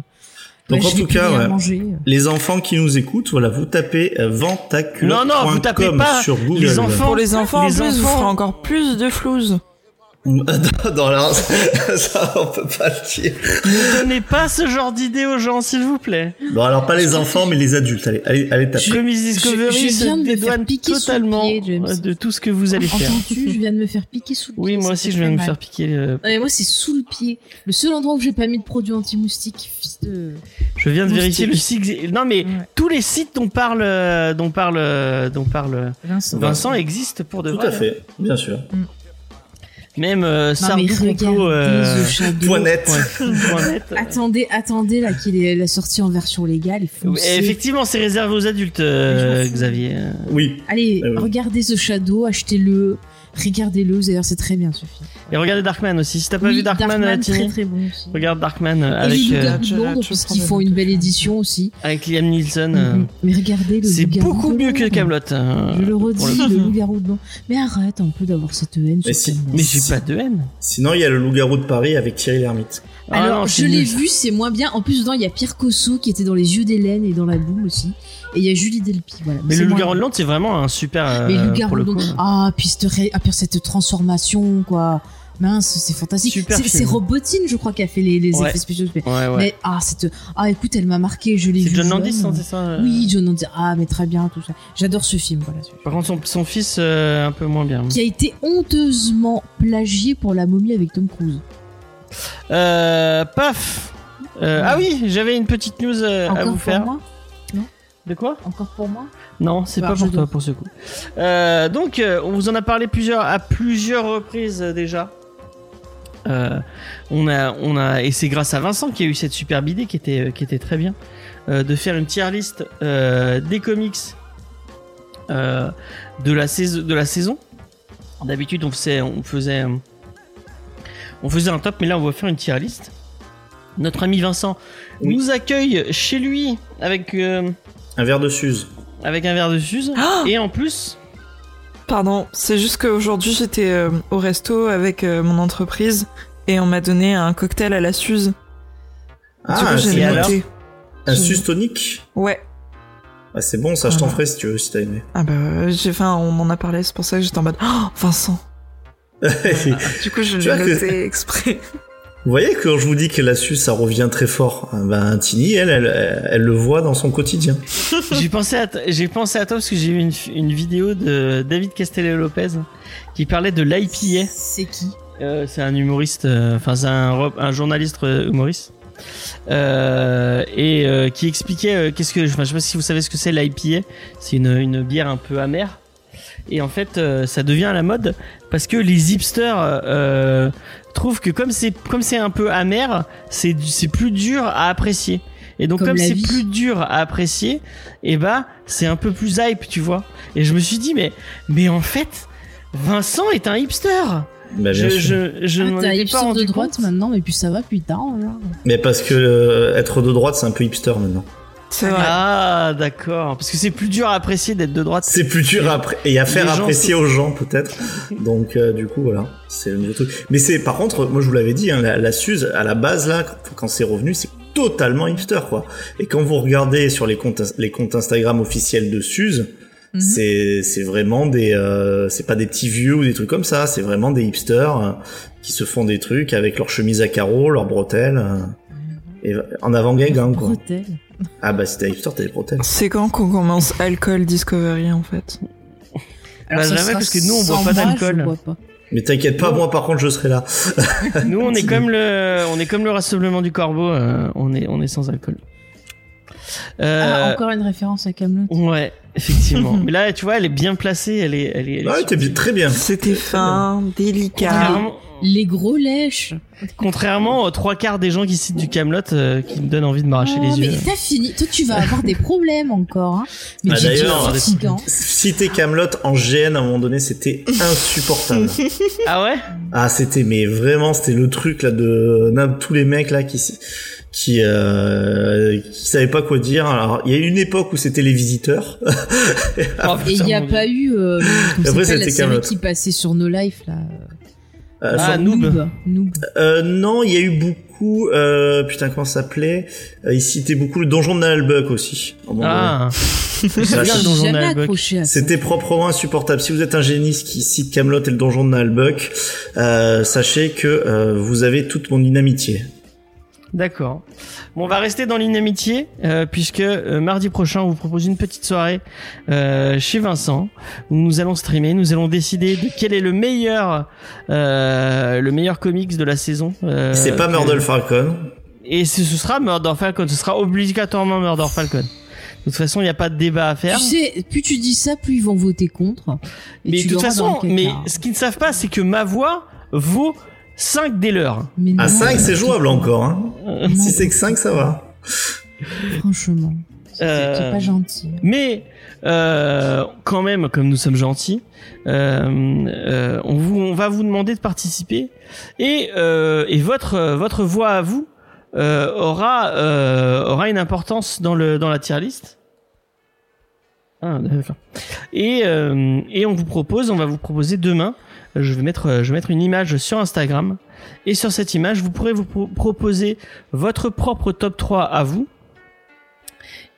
Donc, Bah, en tout cas, ouais. Les enfants qui nous écoutent, voilà, vous tapez euh, ventaculotte.com Non, non, vous tapez pas sur Google. les enfants. Pour les enfants, Les en plus, vous enfants- ferez encore plus de flouze. Non, là, ça, on peut pas le dire. Ne donnez pas ce genre d'idées aux gens, s'il vous plaît. Bon, alors pas les enfants, mais les adultes. Allez, allez, allez taper. Discovery je se viens de me faire piquer sous le totalement pied, James. de tout ce que vous allez faire. Entends-tu Je viens de me faire piquer sous le pied. Oui, moi aussi, je viens de me faire piquer. euh, Non, mais moi, c'est sous le pied. Le seul endroit où j'ai pas mis de produit anti-moustique, fils de. Je viens de Moustique. vérifier le site. Non, mais Ouais. tous les sites dont parle, euh, dont parle, euh, dont parle Vincent. Vincent existent pour de Tout vrai. à fait, bien sûr. Même euh, regardez euh. Point net. Attendez, attendez, là, qu'il est la sortie en version légale. Il faut. Et effectivement, c'est réservé aux adultes, euh. Xavier. Oui. Allez, Ah oui. regardez The Shadow, achetez-le. Regardez-le, d'ailleurs, c'est très bien ce film. Et regardez Darkman aussi. Si t'as pas Oui, vu Darkman, euh, très Tini, très bon aussi. regarde Darkman euh, Et avec, les euh, Loups-garous je- de Londres, je parce qu'ils font une belle édition aussi. avec Liam Neeson. euh, Mhm. Mais regardez le C'est beaucoup mieux que. Camelot. Je le redis, le loup-garou de Londres. Mais arrête un peu d'avoir cette haine Mais si. J'ai pas de haine. Sinon, il y a le loup-garou de Paris avec Thierry Lhermitte. Ah Alors, non, je l'ai vu, c'est moins bien. En plus, dedans, il y a Pierre Cosso qui était dans Les Yeux d'Hélène et dans La Boule aussi. Et il y a Julie Delpy, voilà. Mais le loup-garou de. Londres, c'est vraiment un super. euh, Mais loup-garou de. Londres. Ah, puis cette, ré- ah, puis cette transformation, quoi. Mince, c'est fantastique. C'est Robotine, je crois, qui a fait les, les Ouais. effets spéciaux. Ouais, ouais. Mais, ah, cette, ah, écoute, elle m'a marqué, je l'ai vu. C'est John. Landis, hein, c'est ça euh Oui, John Landis. Ah, mais très bien, tout ça. J'adore ce film, voilà. Par contre, son, son fils, euh, un peu moins bien. Qui a été honteusement plagié pour la momie avec Tom Cruise. Euh, paf Euh, Ah oui, j'avais une petite news à vous pour faire. moi? De quoi Encore pour moi Non, c'est Bah, pas pour toi pour ce coup. Euh, donc, euh, on vous en a parlé plusieurs, à plusieurs reprises euh, déjà. Euh, on a, on a, et c'est grâce à Vincent qui a eu cette superbe idée qui était, qui était très bien, euh, de faire une tier list euh, des comics euh, de la saison, de la saison. D'habitude, on faisait, on faisait, on faisait un top, mais là, on va faire une tier list. Notre ami Vincent Oui. nous accueille chez lui avec, euh, Un verre de Suze. avec un verre de Suze. Ah Et en plus, Pardon, c'est juste qu'aujourd'hui j'étais euh, au resto avec euh, mon entreprise et on m'a donné un cocktail à la Suze. Ah, j'ai noté. un Suze tonique. Ouais. Ah, c'est bon, ça, je t'en ferai si tu veux, si t'as aimé. Ah bah, j'ai, enfin, on m'en a parlé, c'est pour ça que j'étais en mode, oh, Vincent. Du coup, je l'ai noté exprès. Vous voyez, quand je vous dis que la Suze, ça revient très fort, hein, ben, Tini, elle, elle, elle, elle le voit dans son quotidien. j'ai pensé à t- j'ai pensé à toi parce que j'ai vu une, une vidéo de David Castello Lopez qui parlait de l'IPA. C'est qui? Euh, c'est un humoriste, euh, enfin c'est un, journaliste euh, humoriste euh, et euh, qui expliquait euh, qu'est-ce que, enfin, je sais pas si vous savez ce que c'est l'IPA. C'est une, une bière un peu amère. Et en fait, euh, ça devient à la mode parce que les hipsters euh, trouvent que comme c'est comme c'est un peu amer, c'est c'est plus dur à apprécier. Et donc Comme c'est plus dur à apprécier, et bah c'est un peu plus hype, tu vois. Et je me suis dit mais mais en fait, Vincent est un hipster. Bah, bien Je, sûr. je, je Ah, m'en T'es étais pas hipster rendu de droite compte. maintenant, mais puis ça va, puis tard, genre. Mais parce que euh, être de droite, c'est un peu hipster maintenant. C'est vrai. Ah d'accord, parce que c'est plus dur à apprécier d'être de droite. C'est plus dur à et à faire gens apprécier aux gens peut-être. Donc euh, du coup voilà, c'est le nouveau truc. Mais c'est par contre, moi je vous l'avais dit, hein, la, la Suze à la base là, quand, quand c'est revenu, c'est totalement hipster quoi. Et quand vous regardez sur les comptes les comptes Instagram officiels de Suze, Mhm. c'est c'est vraiment des euh, c'est pas des petits vieux ou des trucs comme ça, c'est vraiment des hipsters euh, qui se font des trucs avec leurs chemises à carreaux, leurs bretelles. Et en avant Guingamp, quoi. Bretelles. Ah bah si t'es hipster, t'as des bretelles. C'est quand qu'on commence Alcool Discovery en fait Bah, ça jamais, parce que nous, on boit pas d'alcool. Mais t'inquiète pas, moi par contre je serai là. Nous, on est comme le, on est comme le rassemblement du corbeau. euh, on est, on est sans alcool. Euh, Ah, encore une référence à Camelot. Ouais, effectivement. Mais là, tu vois, elle est bien placée. Elle est, elle est. elle est Ouais, t'es bien- très bien. C'était fin, délicat. Contrairement, Les gros lèches. contrairement aux trois quarts des gens qui citent du Camelot, qui me donnent envie de m'arracher Oh, les yeux. mais t'as fini. Toi, tu vas avoir des problèmes encore. Hein. Mais Ah, tu es d'ailleurs. Citer Camelot en GN à un moment donné, c'était insupportable. Ah ouais? Ah, c'était mais vraiment, c'était le truc là de tous les mecs là qui qui euh, qui savaient pas quoi dire. Alors, il y a eu une époque où c'était les visiteurs. Oh, Et il n'y a mon pas eu euh, Après, c'était Kaamelott. qui passait sur No Life là. Euh, Ah, Noob. Noob. Euh, non, il y a eu beaucoup. Euh, putain, comment ça s'appelait euh, Il citait beaucoup le donjon de Nalbuck aussi. Ah. C'était proprement insupportable. Si vous êtes un géniste qui cite Camelot et le donjon de Nalbuck, euh, sachez que euh, vous avez toute mon inamitié. D'accord. Bon, on va rester dans l'inamitié euh, puisque euh, mardi prochain, on vous propose une petite soirée euh, chez Vincent où nous allons streamer. Nous allons décider de quel est le meilleur, euh, le meilleur comics de la saison. euh, C'est pas Murder Falcon. Et ce, ce sera Murder Falcon. Ce sera obligatoirement Murder Falcon. De toute façon, il n'y a pas de débat à faire. Tu sais, plus tu dis ça, plus ils vont voter contre. Et Mais de toute façon, mais ce qu'ils ne savent pas, c'est que ma voix vaut 5 des leurs. Mais À non, 5, c'est jouable encore. Hein. Si c'est que 5, ça va. Franchement, c'est Euh, pas gentil. Mais euh, quand même, comme nous sommes gentils, euh, euh, on, vous, on va vous demander de participer et, euh, et votre votre voix à vous euh, aura euh, aura une importance dans le dans la tier list. Ah. Et euh, et on vous propose, on va vous proposer demain. Je vais mettre je vais mettre une image sur Instagram et sur cette image, vous pourrez vous pro- proposer votre propre top 3 à vous.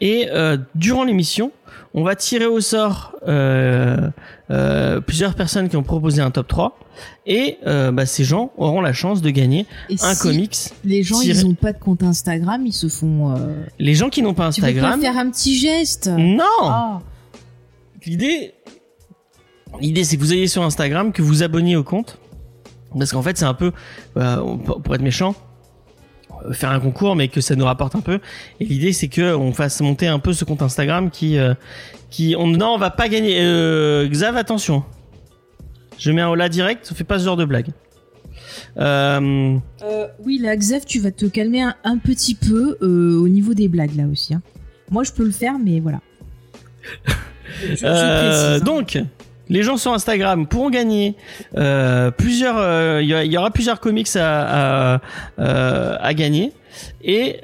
Et euh, durant l'émission, on va tirer au sort euh, euh, plusieurs personnes qui ont proposé un top 3 et euh, bah, ces gens auront la chance de gagner Et un si comics. les gens, tiré- ils ont pas de compte Instagram, ils se font. euh, Les gens qui n'ont pas Tu peux pas Instagram, faire un petit geste? non. Ah. L'idée, l'idée, c'est que vous ayez sur Instagram, que vous abonniez au compte, parce qu'en fait, c'est un peu, euh, pour être méchant, euh, faire un concours, mais que ça nous rapporte un peu. Et l'idée, c'est que on fasse monter un peu ce compte Instagram qui, euh, qui, on, non, on va pas gagner. Euh, Xav, attention. Je mets un hola direct, fais pas ce genre de blague. Euh, oui, là, Xav, tu vas te calmer un, un petit peu au niveau des blagues là aussi. hein. Moi, je peux le faire, mais voilà. Je- je précise, hein. donc, les gens sur Instagram pourront gagner euh, plusieurs. euh, Il y, aura plusieurs comics à, euh, gagner et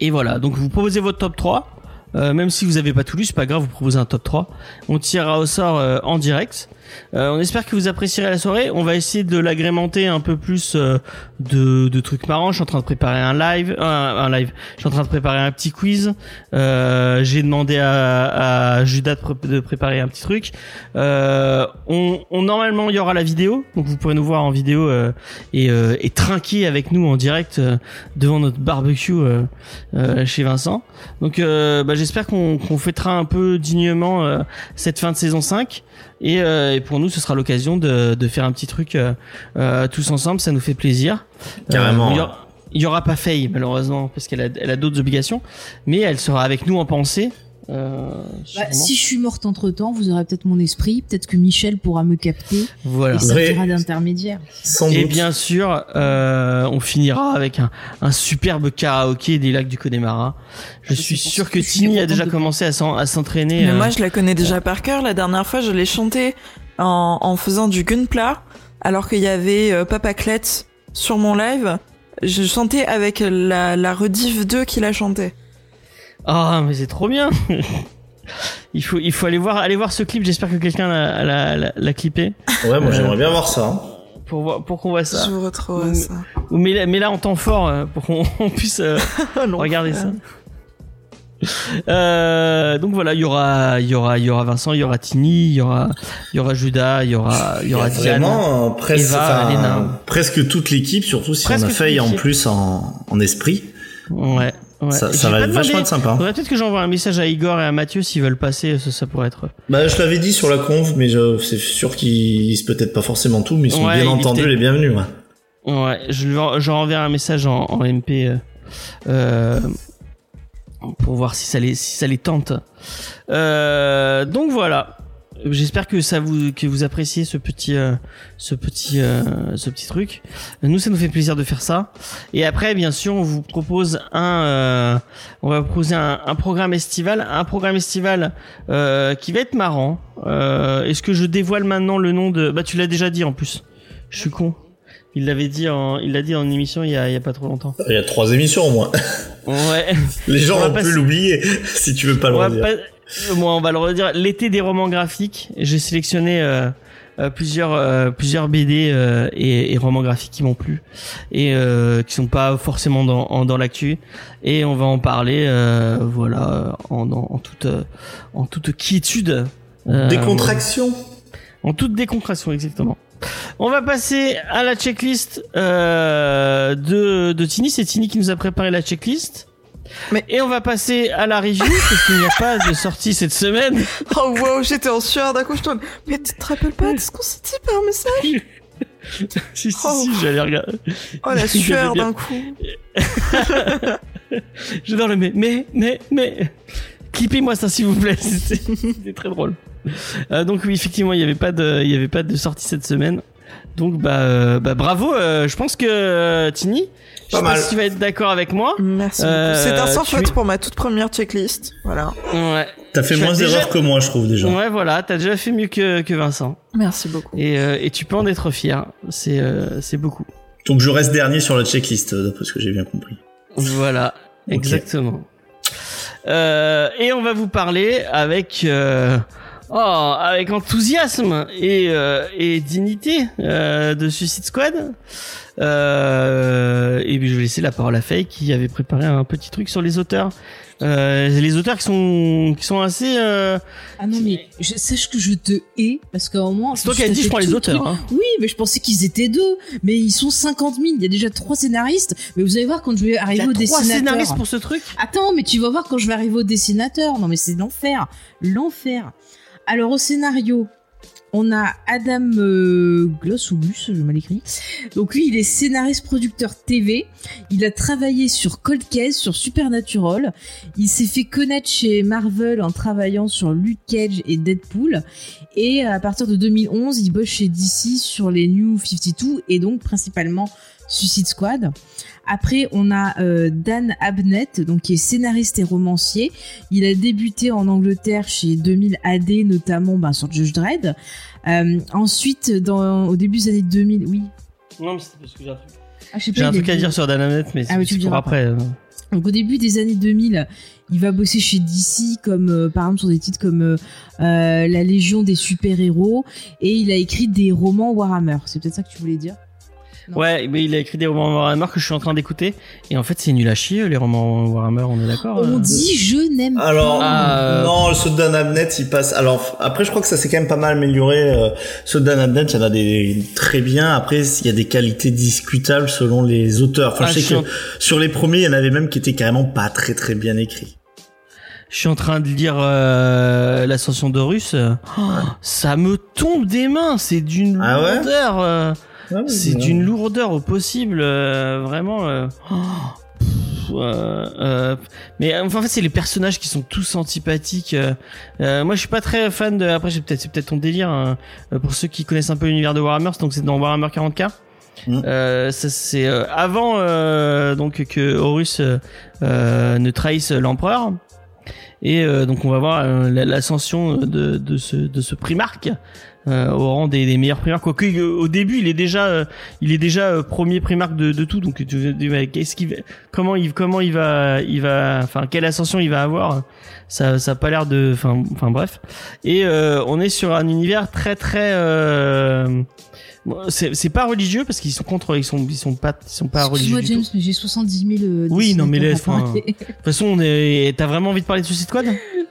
et voilà. Donc vous proposez votre top 3. Euh, même si vous avez pas tout lu, c'est pas grave, vous proposez un top 3. On tirera au sort en direct. Euh, on espère que vous apprécierez la soirée. On va essayer de l'agrémenter un peu plus euh, de, de trucs marrants. Je suis en train de préparer un live, un, un live. Je suis en train de préparer un petit quiz. Euh, J'ai demandé à, à Judas de, pré- de préparer un petit truc. Euh, on, normalement il y aura la vidéo, donc vous pourrez nous voir en vidéo euh, et, euh, trinquer avec nous en direct euh, devant notre barbecue euh, euh, chez Vincent. Donc euh, bah, j'espère qu'on fêtera un peu dignement euh, cette fin de saison 5 et, euh, et pour nous ce sera l'occasion de, de faire un petit truc euh, euh, tous ensemble, ça nous fait plaisir. Carrément. Euh, il y aura- aura pas Faye malheureusement parce qu'elle a, elle a d'autres obligations, mais elle sera avec nous en pensée. Euh, Bah, si je suis morte entre temps, vous aurez peut-être mon esprit, peut-être que Michel pourra me capter Voilà. et ça fera d'intermédiaire. Sans Et doute. bien sûr, euh, on finira avec un, un superbe karaoké des lacs du Connemara. Je Ah, suis sûr que que Tini a déjà de- commencé à s'en- à s'entraîner. Mais euh, moi, je la connais déjà par cœur. La dernière fois, je l'ai chantée en, en faisant du gunpla, alors qu'il y avait euh, Papa Clette sur mon live. Je chantais avec la, la rediff 2 qui la chantait. Ah, mais c'est trop bien. il faut, il faut aller voir, aller voir ce clip. J'espère que quelqu'un l'a, l'a, l'a, l'a clippé Ouais, moi Euh, j'aimerais bien voir ça. hein. pour voir, pour qu'on voit ça. Je vous retrouve ça. Ou mets-la, mets-la en temps fort euh, pour qu'on on puisse euh, regarder ça. Euh, donc voilà, il y aura, il y aura, il y aura Vincent, il y aura Tini, il y aura, il y aura Judas, il y aura, il y aura Diane. vraiment presque, Eva, enfin, Elena. presque toute l'équipe, surtout si Presque on a Faye en plus en, en esprit. Ouais. Ouais. Ça, va pas être demandé. vachement sympa. Faudrait peut-être que j'envoie un message à Igor et à Mathieu s'ils veulent passer, ça, ça pourrait être. Bah, je l'avais dit sur la conf, mais je- c'est sûr qu'ils lisent peut-être pas forcément tout, mais ils sont Ouais, bien entendus les bienvenus. ouais. Ouais, je lui en- je renverrai un message en, en MP euh, euh, pour voir si ça les si ça les tente. Euh, donc voilà. J'espère que ça vous que vous appréciez ce petit euh, ce petit euh, ce petit truc. Nous ça nous fait plaisir de faire ça. Et après bien sûr on vous propose un euh, on va vous proposer un, un programme estival, un programme estival euh, qui va être marrant. Euh, Est-ce que je dévoile maintenant le nom de bah tu l'as déjà dit en plus. Je suis con. Il l'avait dit en, il l'a dit en émission il y a, il y a pas trop longtemps. Il y a trois émissions au moins. Ouais. Les gens On ont pu l'oublier, si tu veux pas le On va redire. Euh, moi, on va le redire. L'été des romans graphiques. J'ai sélectionné euh, euh, plusieurs euh, plusieurs BD euh, et, et romans graphiques qui m'ont plu et euh, qui sont pas forcément dans en- dans l'actu. Et on va en parler, euh, voilà, en, en, en toute en toute quiétude. Décontraction. En toute décontraction, exactement. On va passer à la checklist euh, de, de Tini. C'est Tini qui nous a préparé la checklist. Mais- Et on va passer à la review parce qu'il n'y a pas de sortie cette semaine. Oh wow, j'étais en sueur d'un coup, je tourne. Mais tu te rappelles pas de ce qu'on s'est dit par message si, si, Oh. si, j'allais regarder. Oh la sueur d'un coup. J'adore le mais, mais, mais, mais. Clippez-moi ça s'il vous plaît, c'est c'est très drôle. Euh, donc oui, effectivement, il y avait pas de, y avait pas de sortie cette semaine. Donc bah, euh, bah bravo. euh, je pense que Tini, je Pas sais pas si tu vas être d'accord avec moi. Merci Euh, beaucoup. C'est un sans tu- faute pour ma toute première checklist. Voilà. Ouais. T'as fait Tu moins déjà- d'erreurs que moi, je trouve, déjà. Ouais, voilà, t'as déjà fait mieux que, que Vincent. Merci beaucoup. Et, euh, et tu peux en être fier. C'est euh, c'est beaucoup. Donc je reste dernier sur la checklist, euh, d'après ce que j'ai bien compris. Voilà, exactement. Euh, et on va vous parler avec euh, oh, avec enthousiasme et, euh, et dignité euh, de Suicide Squad. Euh, et puis je vais laisser la parole à Faye qui avait préparé un petit truc sur les auteurs. Euh, les auteurs qui sont qui sont assez. Euh, Ah non, mais je, sache que je te hais, parce qu'à un moment. c'est toi qui as dit je prends les auteurs. Hein. Oui, mais je pensais qu'ils étaient deux. Mais ils sont 50 000. Il y a déjà trois scénaristes. Mais vous allez voir quand je vais Il y arriver a au trois dessinateur. scénaristes pour ce truc. Attends, mais tu vas voir quand je vais arriver au dessinateur. Non, mais c'est l'enfer. L'enfer. Alors, au scénario, on a Adam euh, Gloss ou Gus, je mal écrit. Donc, lui, il est scénariste producteur TV. Il a travaillé sur Cold Case, sur Supernatural. Il s'est fait connaître chez Marvel en travaillant sur Luke Cage et Deadpool. Et à partir de 2011, il bosse chez DC sur les New 52 et donc principalement Suicide Squad. Après, on a euh, Dan Abnett, donc qui est scénariste et romancier. Il a débuté en Angleterre chez 2000 AD, notamment bah, sur Judge Dredd. Euh, ensuite, dans, au début des années 2000, oui. Non, mais c'était parce que j'ai un truc. Ah, J'ai un truc à dire sur mais Ah oui, tu c'est le pour après. euh. Donc au début des années 2000, il va bosser chez DC comme euh, par exemple sur des titres comme euh, La Légion des super-héros et il a écrit des romans Warhammer. C'est peut-être ça que tu voulais dire? Non. Ouais, mais il a écrit des romans Warhammer que je suis en train d'écouter. Et en fait, c'est nul à chier, les romans Warhammer, on est d'accord On euh dit je n'aime Alors, pas. Ah, euh, non, ceux de Dan Abnett, il passe. Alors, après, je crois que ça s'est quand même pas mal amélioré. euh, Ceux de Dan Abnett, il y en a des très bien. Après, il y a des qualités discutables selon les auteurs. Enfin, Ah, je sais que sur les premiers, il y en avait même qui étaient carrément pas très très bien écrits. Je suis en train de lire euh, l'ascension d'Horus. Oh, ça me tombe des mains. C'est d'une Ah ouais? Euh, Ah c'est d'une lourdeur au possible. euh, vraiment. euh, oh, pff, euh, euh, mais enfin, en fait, c'est les personnages qui sont tous antipathiques. euh, euh, moi, je suis pas très fan de. Après, c'est peut-être c'est peut-être ton délire. hein, euh, pour ceux qui connaissent un peu l'univers de Warhammer, donc c'est dans Warhammer 40k. Mm. Euh, ça c'est euh, avant euh, donc que Horus euh, euh, ne trahisse l'empereur. Et euh, donc on va voir euh, la- l'ascension de, de ce de ce primarque euh, au rang des, des meilleurs primarques. Quoique euh, au début, il est déjà, euh, il est déjà euh, premier primarque de, de tout. Donc, qu'est-ce qu'il, va- comment il, comment il va, il va, enfin, quelle ascension il va avoir? Ça, ça a pas l'air de, enfin, enfin bref. Et euh, on est sur un univers très, très. Euh, c'est c'est pas religieux parce qu'ils sont contre, ils sont, ils sont pas, ils sont pas religieux. Du James, mais j'ai 70 000 euh, Oui, non, mais laisse. De toute façon, on est, t'as vraiment envie de parler de Suicide Squad?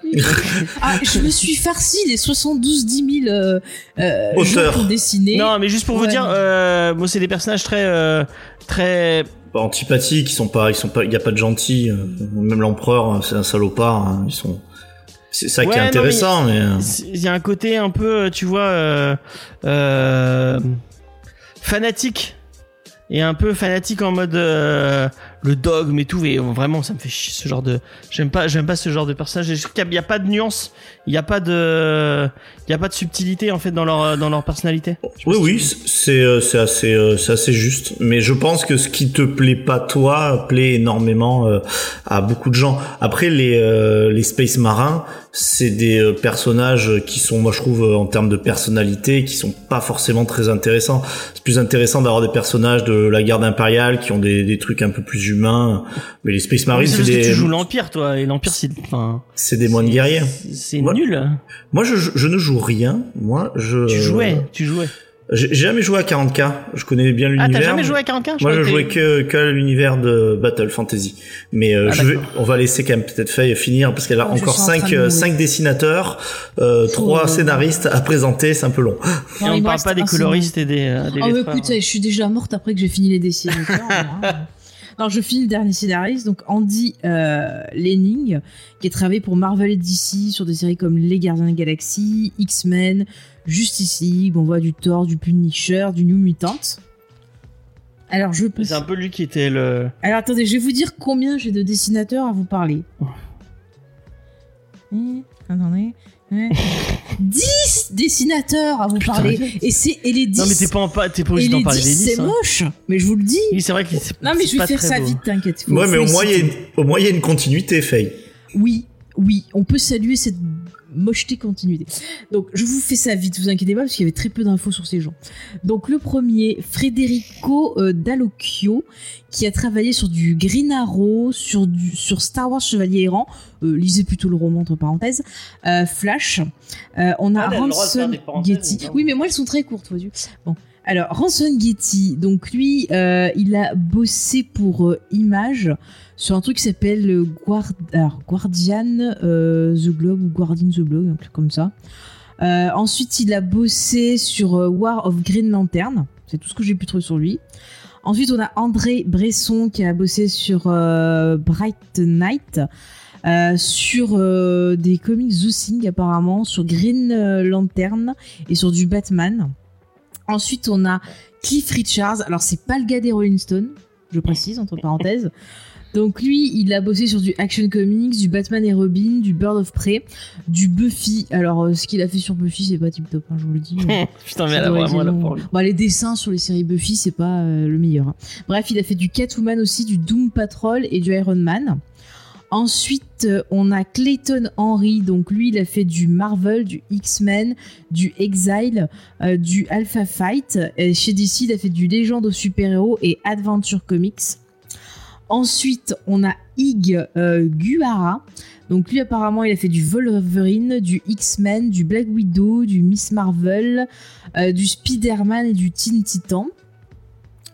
ah, je me suis farci les 72 10 000 euh, euh, gens Auteur. pour dessiner. Non, mais juste pour vous dire, euh, moi, c'est des personnages très, euh, très antipathiques, ils sont pas, ils sont pas, il y a pas de gentils. Même l'empereur, euh, c'est un salopard. hein, Ils sont. C'est ça qui est non, intéressant, mais. Il y a un côté un peu, tu vois, euh, euh, fanatique. Et un peu fanatique en mode euh, le dogme et tout. Et vraiment, ça me fait chier ce genre de. J'aime pas, j'aime pas ce genre de personnage. Je trouve qu'il y a pas de nuance? Il y a pas de, il y a pas de subtilité en fait dans leur dans leur personnalité? Oui, oui, c'est euh, c'est assez euh, c'est assez juste. Mais je pense que ce qui te plaît pas toi plaît énormément euh, à beaucoup de gens. Après les les Space Marins, c'est des personnages qui sont, moi je trouve, en termes de personnalité, qui sont pas forcément très intéressants. C'est plus intéressant d'avoir des personnages de la garde impériale qui ont des, des trucs un peu plus humains. Mais les Space Marines, c'est parce que des tu joues l'empire, toi, et l'empire, c'est, enfin, c'est des moines guerriers. c'est Moi- nul. Moi, je, je ne joue rien. Moi, je Tu jouais, tu jouais. J'ai jamais joué à 40k. Je connais bien Ah, l'univers. t'as jamais joué à 40K Moi, je crois que jouais que, que à l'univers de Battle Fantasy. Mais euh, Ah, je vais, on va laisser quand même peut-être Faye finir parce qu'elle a Oh, je encore suis en train cinq, de euh, mourir. cinq dessinateurs, euh, trois Oh. scénaristes à présenter. C'est un peu long. Et on parle pas des coloristes et des, euh, des Oh, écoute, je suis déjà morte après que j'ai fini les dessinateurs. Alors, je finis le dernier scénariste, donc Andy euh, Lenning, qui a travaillé pour Marvel et DC sur des séries comme Les Gardiens de la Galaxie, X-Men, Justice League, on voit du Thor, du Punisher, du New Mutant. Alors, je peux... C'est un peu lui qui était le. Alors, attendez, je vais vous dire combien j'ai de dessinateurs à vous parler. Eh, attendez. Eh. 10 dessinateurs à vous Putain, parler. Et c'est et les 10 Non, mais t'es pas, t'es pas obligé d'en les parler 10, des 10. c'est hein. moche, mais je vous le dis. Oui, c'est vrai que c'est Non, mais je vais faire ça beau. vite, t'inquiète. Ouais, mais les au moins, il y a une continuité, Faye. Oui, oui, on peut saluer cette mocheté continuité. Donc, je vous fais ça vite, vous inquiétez pas, parce qu'il y avait très peu d'infos sur ces gens. Donc, le premier, Federico euh, Dallocchio, qui a travaillé sur du Green Arrow, sur, du, sur Star Wars Chevalier Errant, euh, lisez plutôt le roman entre parenthèses, euh, Flash. Euh, on a Ah, Ransom Getty. Oui, mais moi, elles sont très courtes, vois-tu. Bon. Alors, Ransom Getty, donc lui, euh, il a bossé pour euh, Image sur un truc qui s'appelle euh, Guard... Guardian The Globe ou Guardian the Globe, un truc comme ça. Ensuite, il a bossé sur War of Green Lantern. C'est tout ce que j'ai pu trouver sur lui. Ensuite, on a André Bresson qui a bossé sur Bright Knight, euh, sur des comics The Thing apparemment, sur Green Lantern et sur du Batman. Ensuite, on a Cliff Richards. Alors, c'est pas le gars des Rolling Stones, je précise entre parenthèses. Donc lui, il a bossé sur du Action Comics, du Batman et Robin, du Bird of Prey, du Buffy. Alors euh, ce qu'il a fait sur Buffy, c'est pas tip top, hein, je vous le dis. Putain, mais elle a vraiment la lui. Bon, les dessins sur les séries Buffy, c'est pas euh, le meilleur. hein. Bref, il a fait du Catwoman aussi, du Doom Patrol et du Iron Man. Ensuite, euh, on a Clayton Henry. Donc lui, il a fait du Marvel, du X-Men, du Exile, euh, du Alpha Fight. Et chez DC, il a fait du Légende aux super-héros et Adventure Comics. Ensuite, on a Ig euh, Guara. Donc lui, apparemment, il a fait du Wolverine, du X-Men, du Black Widow, du Miss Marvel, euh, du Spider-Man et du Teen Titan.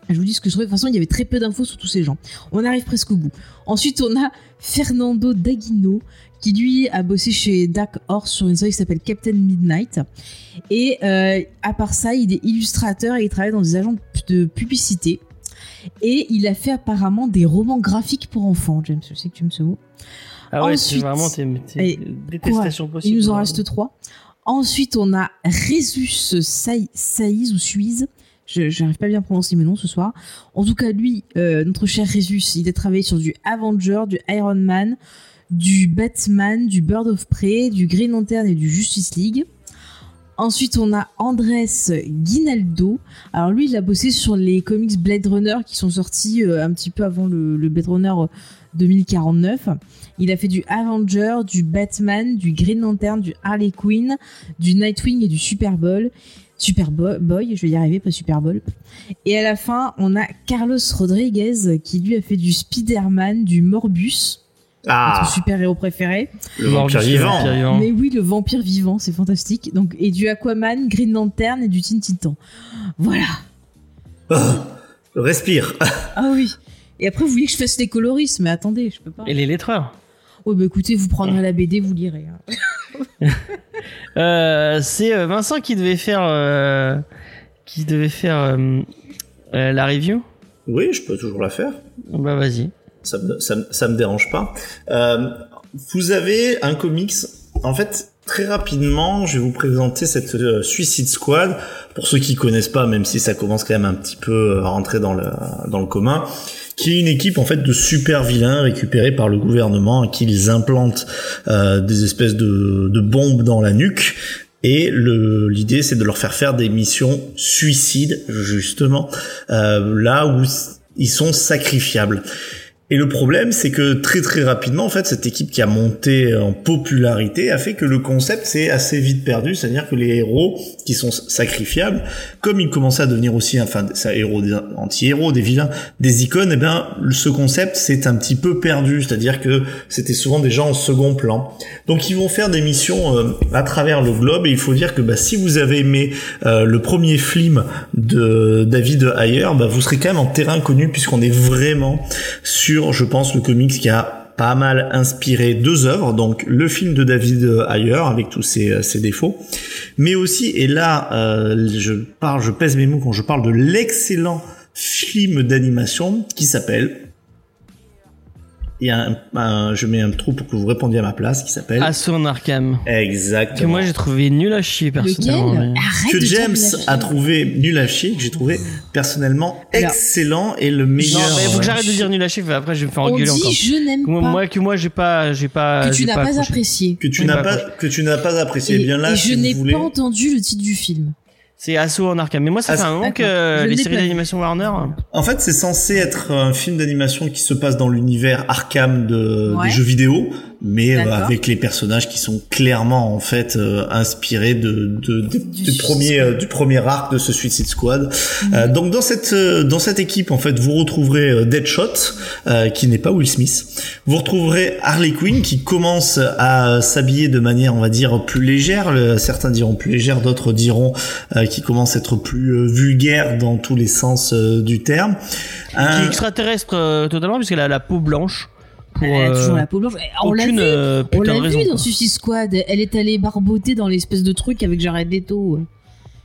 Je vous dis ce que je trouvais. De toute façon, il y avait très peu d'infos sur tous ces gens. On arrive presque au bout. Ensuite, on a Fernando Daguino, qui lui a bossé chez Dark Horse sur une série qui s'appelle Captain Midnight. Et euh, à part ça, il est illustrateur et il travaille dans des agents de publicité. Et il a fait apparemment des romans graphiques pour enfants, James. Je sais que tu aimes ce mot. Ah ouais, c'est vraiment tes, tes Allez, détestations possibles. Il nous en reste trois. Ensuite, on a Résus Saï- Saïz ou Suisse. Je j'arrive pas bien à prononcer mes noms ce soir. En tout cas, lui, euh, notre cher Résus, il a travaillé sur du Avenger, du Iron Man, du Batman, du Bird of Prey, du Green Lantern et du Justice League. Ensuite, on a Andrés Guinaldo. Alors lui, il a bossé sur les comics Blade Runner qui sont sortis euh, un petit peu avant le, le Blade Runner 2049. Il a fait du Avenger, du Batman, du Green Lantern, du Harley Quinn, du Nightwing et du Superboy. Superboy, je vais y arriver, pas Super Bowl. Et à la fin, on a Carlos Rodriguez qui lui a fait du Spider-Man, du Morbus, Ah, notre super-héros préféré. le vampire le vivant. vampire vivant. Mais oui, le vampire vivant, c'est fantastique. Donc, et du Aquaman, Green Lantern et du Teen Titan. Voilà. Ah, respire. Ah oui. Et après, vous voulez que je fasse les coloristes, mais attendez, je peux pas. Et les lettreurs. Oh bah écoutez, vous prendrez la BD, vous lirez. hein. Euh, c'est euh, Vincent qui devait faire euh, qui devait faire euh, euh, la review. Oui, je peux toujours la faire. Bah vas-y. Ça me, ça, me- ça me dérange pas. Euh, vous avez un comics. En fait, très rapidement, je vais vous présenter cette euh, Suicide Squad. Pour ceux qui connaissent pas, même si ça commence quand même un petit peu à rentrer dans le dans le commun, qui est une équipe en fait de super vilains récupérés par le gouvernement, à qui ils implantent euh, des espèces de, de bombes dans la nuque. Et l'idée, c'est de leur faire faire des missions suicides, justement, euh, là où ils sont sacrifiables. Et le problème, c'est que très très rapidement, en fait, cette équipe qui a monté en popularité a fait que le concept s'est assez vite perdu, c'est-à-dire que les héros qui sont sacrifiables, comme ils commençaient à devenir aussi, enfin, ça, héros, des anti-héros, des vilains, des icônes, eh bien, ce concept s'est un petit peu perdu, c'est-à-dire que c'était souvent des gens en second plan. Donc, ils vont faire des missions euh, à travers le globe, et il faut dire que bah, si vous avez aimé euh, le premier film de David Ayer, bah, vous serez quand même en terrain connu puisqu'on est vraiment sur, je pense, le comics qui a pas mal inspiré deux œuvres, donc le film de David Ayer avec tous ses, ses défauts, mais aussi, et là, euh, je parle, je pèse mes mots quand je parle de l'excellent film d'animation qui s'appelle il y a un, un- je mets un trou pour que vous répondiez à ma place qui s'appelle Assaut Arkham. exactement Que moi j'ai trouvé nul à chier personnellement. Mais- Arrête que James a trouvé nul à chier, que j'ai trouvé personnellement Alors- excellent et le Non, meilleur. mais faut que j'arrête de dire nul à chier. Après je vais me faire On engueuler dit encore. je n'aime pas. moi que moi j'ai pas j'ai pas que tu n'as pas, apprécié. que tu n'as pas que tu n'as pas apprécié. Et, Eh bien là, et si je n'ai voulez, pas entendu le titre du film. C'est Assaut en Arkham. Mais moi ça fait un moment d'accord. que Je les séries d'animation Warner. en fait, c'est censé être un film d'animation qui se passe dans l'univers Arkham de Ouais. des jeux vidéo, mais euh, avec les personnages qui sont clairement en fait euh, inspirés de, de, de- du, premier euh, du premier arc de ce Suicide Squad. Mhm. Euh, donc dans cette euh, dans cette équipe en fait, vous retrouverez euh, Deadshot euh, qui n'est pas Will Smith. Vous retrouverez Harley Quinn qui commence à s'habiller de manière on va dire plus légère. Le- certains diront plus légère, d'autres diront euh, qui commence à être plus euh, vulgaire dans tous les sens euh, du terme. Qui est extraterrestre euh, totalement puisqu'elle a la peau blanche. Pour, Elle a euh, toujours la peau blanche. On l'a aucune vu. euh, On l'a raison. vu dans. Suicide Squad. Elle est allée barboter dans l'espèce de truc avec Jared Leto.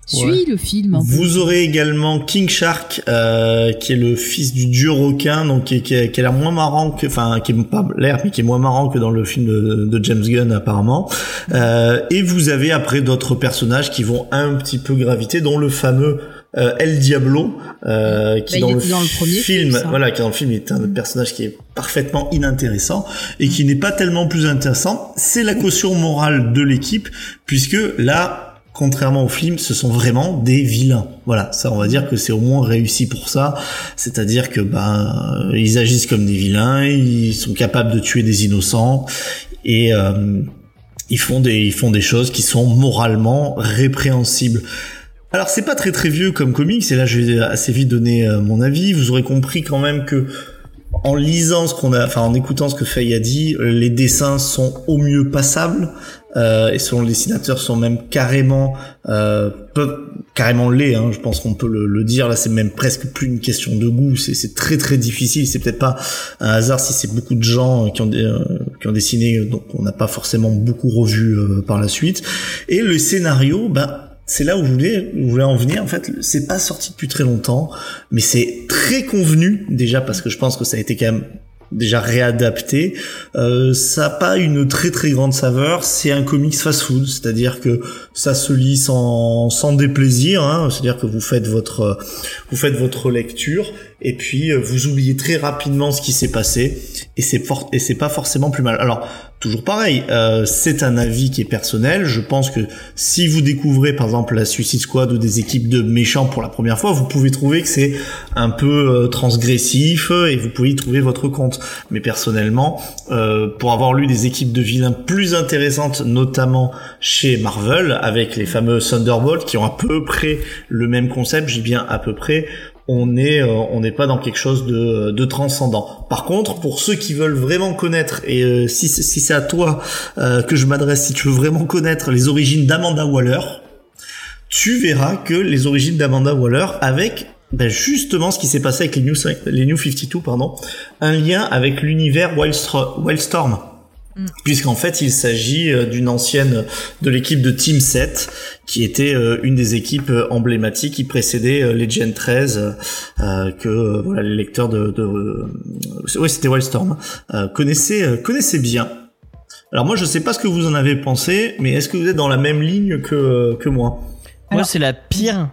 Suis Ouais. le film. peu. Vous aurez également King Shark, euh, qui est le fils du dieu requin, donc qui, qui, a- qui a l'air moins marrant que, enfin, qui est pas l'air, mais qui est moins marrant que dans le film de, de James Gunn apparemment. Euh, et vous avez après d'autres personnages qui vont un petit peu graviter, dont le fameux euh, El Diablo, euh, qui Bah, il dans, le était dans le premier film, film, voilà, qui dans le film est un personnage qui est parfaitement inintéressant et qui n'est pas tellement plus intéressant. C'est la caution morale de l'équipe, puisque là, contrairement au film, ce sont vraiment des vilains. Voilà, ça, on va dire que c'est au moins réussi pour ça. C'est-à-dire que ben, euh, ils agissent comme des vilains, ils sont capables de tuer des innocents et euh, ils font des ils font des choses qui sont moralement répréhensibles. Alors c'est pas très très vieux comme comics et là je vais assez vite donner euh, mon avis. Vous aurez compris quand même que en lisant ce qu'on a, enfin en écoutant ce que Faye a dit, les dessins sont au mieux passables euh, et selon le dessinateur sont même carrément euh, carrément laids. Hein, je pense qu'on peut le, le dire. Là, c'est même presque plus une question de goût. C'est très très difficile. C'est peut-être pas un hasard si c'est beaucoup de gens euh, qui ont euh, qui ont dessiné, euh, donc on n'a pas forcément beaucoup revu par la suite. Et le scénario, ben c'est là où je voulais, en venir. En fait, c'est pas sorti depuis très longtemps, mais c'est très convenu déjà parce que je pense que ça a été quand même déjà réadapté. Euh, ça a pas une très très grande saveur. C'est un comics fast-food, c'est-à-dire que ça se lit sans sans déplaisir. Hein, c'est-à-dire que vous faites votre vous faites votre lecture et puis euh, vous oubliez très rapidement ce qui s'est passé et c'est fort et c'est pas forcément plus mal. Alors toujours pareil, euh, c'est un avis qui est personnel. Je pense que si vous découvrez par exemple la Suicide Squad ou des équipes de méchants pour la première fois, vous pouvez trouver que c'est un peu euh, transgressif et vous pouvez y trouver votre compte. Mais personnellement, euh, pour avoir lu des équipes de vilains plus intéressantes, notamment chez Marvel, avec les fameux Thunderbolts qui ont à peu près le même concept, j'ai bien à peu près, on euh, on n'est pas dans quelque chose de, de transcendant. Par contre, pour ceux qui veulent vraiment connaître et euh, si, si c'est à toi euh, que je m'adresse, si tu veux vraiment connaître les origines d'Amanda Waller, tu verras que les origines d'Amanda Waller avec ben justement ce qui s'est passé avec les New, les New 52, pardon, un lien avec l'univers Wildstorm. Mm. Puisqu'en fait, il s'agit euh, d'une ancienne de l'équipe de Team 7, qui était euh, une des équipes euh, emblématiques qui précédait Legend 13, que voilà les lecteurs de, de oui c'était Wildstorm connaissaient connaissaient bien. Alors moi je sais pas ce que vous en avez pensé, mais est-ce que vous êtes dans la même ligne que que moi? Moi c'est la pire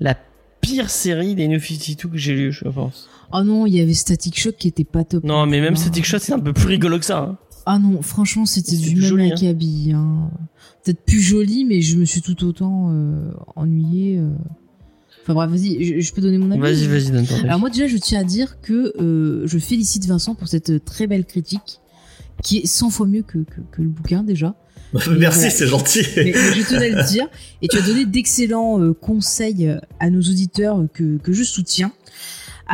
la pire série des New 52 que j'ai lu, je pense. Oh non, il y avait Static Shock qui était pas top. Non, mais même Static Shock c'est un peu plus rigolo que ça. Hein. Ah non, franchement, c'était du même joli, acabit. Hein. Peut-être plus joli, mais je me suis tout autant euh, ennuyé. Euh. Enfin bref, vas-y, je, peux donner mon avis. Vas-y, vas-y, donne Alors moi déjà, je tiens à dire que euh, je félicite Vincent pour cette très belle critique, qui est 100 fois mieux que, que, le bouquin déjà. Merci, c'est gentil. Mais, je tenais à le dire. Et tu as donné d'excellents conseils à nos auditeurs que, que je soutiens.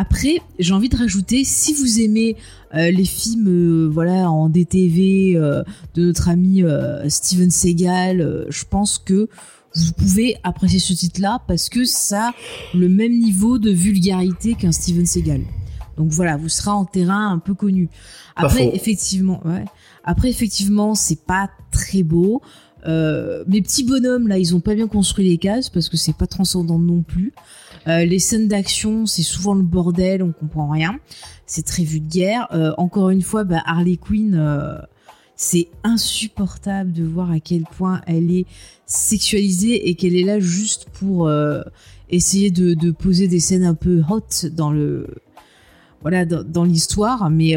Après, j'ai envie de rajouter, si vous aimez euh, les films euh, voilà en DTV euh, de notre ami Steven Seagal, je pense que vous pouvez apprécier ce titre-là parce que ça a le même niveau de vulgarité qu'un Steven Seagal. Donc voilà, vous serez en terrain un peu connu. Après, effectivement, ouais. Après, effectivement, c'est pas très beau. mes petits bonhommes là, ils ont pas bien construit les cases parce que c'est pas transcendant non plus. Euh, les scènes d'action, c'est souvent le bordel, on comprend rien. C'est très vulgaire. Euh, encore une fois, bah, Harley Quinn, euh, c'est insupportable de voir à quel point elle est sexualisée et qu'elle est là juste pour essayer de, poser des scènes un peu hot dans le voilà dans, l'histoire mais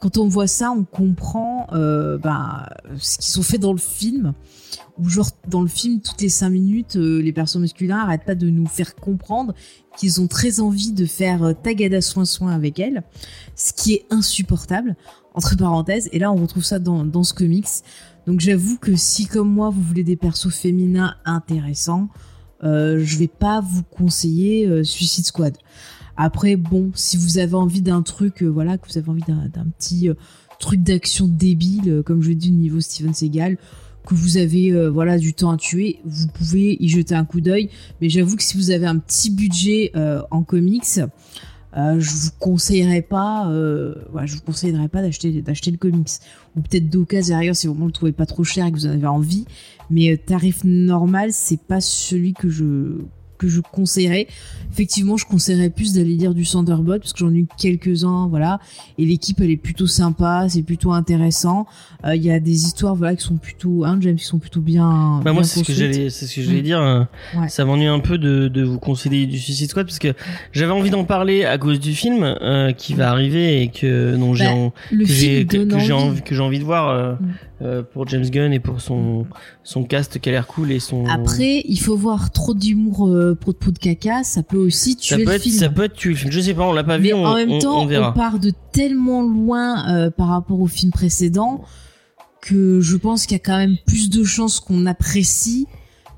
quand on voit ça on comprend bah, ce qu'ils ont fait dans le film. Où genre dans le film toutes les cinq minutes euh, les personnages masculins arrêtent pas de nous faire comprendre qu'ils ont très envie de faire euh, tagada soin soin avec elle ce qui est insupportable entre parenthèses. Et là on retrouve ça dans, dans ce comics. Donc j'avoue que si comme moi vous voulez des persos féminins intéressants euh, je vais pas vous conseiller euh, Suicide Squad après bon si vous avez envie d'un truc voilà que vous avez envie d'un petit truc d'action débile comme je l'ai dit au niveau Steven Seagal que vous avez euh, voilà du temps à tuer, vous pouvez y jeter un coup d'œil. Mais j'avoue que si vous avez un petit budget euh, en comics, euh, je vous conseillerais pas, euh, je vous conseillerais pas d'acheter d'acheter le comics ou peut-être d'occasion derrière si vraiment le trouvez pas trop cher et que vous en avez envie. Mais tarif normal, c'est pas celui que je que je conseillerais. Effectivement, je conseillerais plus d'aller lire du Thunderbolt parce que j'en ai eu quelques-uns, voilà. Et l'équipe, elle est plutôt sympa, c'est plutôt intéressant. Euh, il y a des histoires, voilà, qui sont plutôt, hein, James, qui sont plutôt bien. Bah moi, c'est ce que j'allais, c'est ce que j'allais mm. dire. Hein. Ça m'ennuie un peu de, de vous conseiller du Suicide Squad parce que j'avais envie d'en parler à cause du film euh, qui va arriver et que non j'ai bah, que j'ai que, j'ai envie que j'ai envie de voir. Euh, mm. Euh, pour James Gunn et pour son son cast qui a l'air cool et son. Après, il faut voir trop d'humour euh, pro de caca, ça peut aussi tuer ça peut le être, film. Ça peut être tuer le film. Je sais pas, on l'a pas vu. en même temps, on, part de tellement loin euh, par rapport au film précédent que je pense qu'il y a quand même plus de chances qu'on apprécie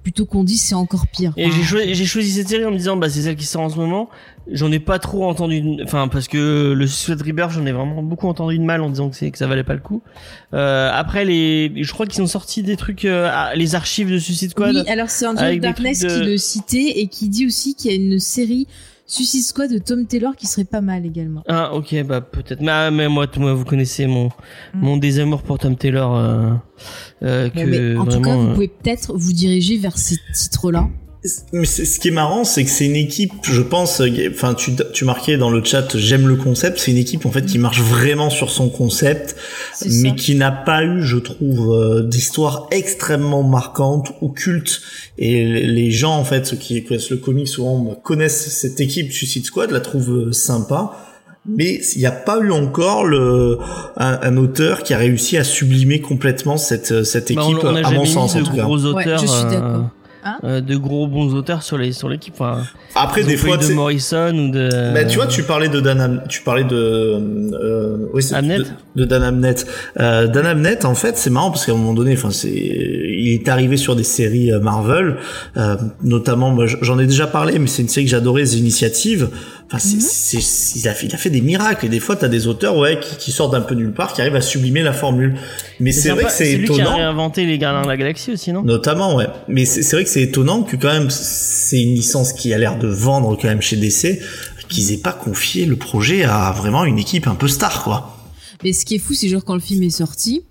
plutôt qu'on dit c'est encore pire. Et j'ai choisi, j'ai choisi cette série en me disant bah c'est celle qui sort en ce moment. J'en ai pas trop entendu, enfin parce que le Suicide Rebirth j'en ai vraiment beaucoup entendu de mal en disant que c'est que ça valait pas le coup. Euh, après les, je crois qu'ils ont sorti des trucs, euh, les archives de Suicide Squad. Oui, alors c'est Angel Darkness qui le citait et qui dit aussi qu'il y a une série Suicide Squad de Tom Taylor qui serait pas mal également. Ah ok bah peut-être mais, ah, mais moi moi vous connaissez mon mm. mon désamour pour Tom Taylor euh, euh que en tout cas vous euh, pouvez peut-être vous diriger vers ces titres là Mais ce qui est marrant, c'est que c'est une équipe, je pense, euh, enfin, tu, tu marquais dans le chat, j'aime le concept, c'est une équipe, en fait, qui marche vraiment sur son concept, mais ça. qui n'a pas eu, je trouve, euh, d'histoire extrêmement marquante ou culte. Et les gens, en fait, ceux qui connaissent le comic, souvent, connaissent cette équipe Suicide Squad, la trouvent euh, sympa. Mais il n'y a pas eu encore le, un, un auteur qui a réussi à sublimer complètement cette, cette Bah, équipe, on, on a à mon mis sens, en tout cas. gros auteurs, je suis d'accord. Hein euh, de gros bons auteurs sur les sur l'équipe. Enfin, Après, des fois, de Morrison ou de. Bah, tu vois, tu parlais de Dan, Am- tu parlais de, euh, oui, Amnet de, de Dan Amnet. Euh, Dan Amnet, en fait, c'est marrant parce qu'à un moment donné, enfin, c'est, il est arrivé sur des séries euh, Marvel, euh, notamment, moi, j'en ai déjà parlé, mais c'est une série que j'adorais, The Initiative. Enfin, c'est, c'est, c'est- il a fait, il a fait des miracles et des fois, t'as des auteurs, ouais, qui, qui sortent d'un peu nulle part, qui arrivent à sublimer la formule. Mais c'est, vrai que c'est lui qui a étonnant. réinventé les Gardiens de la Galaxie aussi, non? Notamment, ouais. Mais c'est c'est vrai que c'est étonnant que quand même, c'est une licence qui a l'air de vendre quand même chez DC, qu'ils aient pas confié le projet à vraiment une équipe un peu star, quoi. Mais ce qui est fou, c'est genre quand le film est sorti,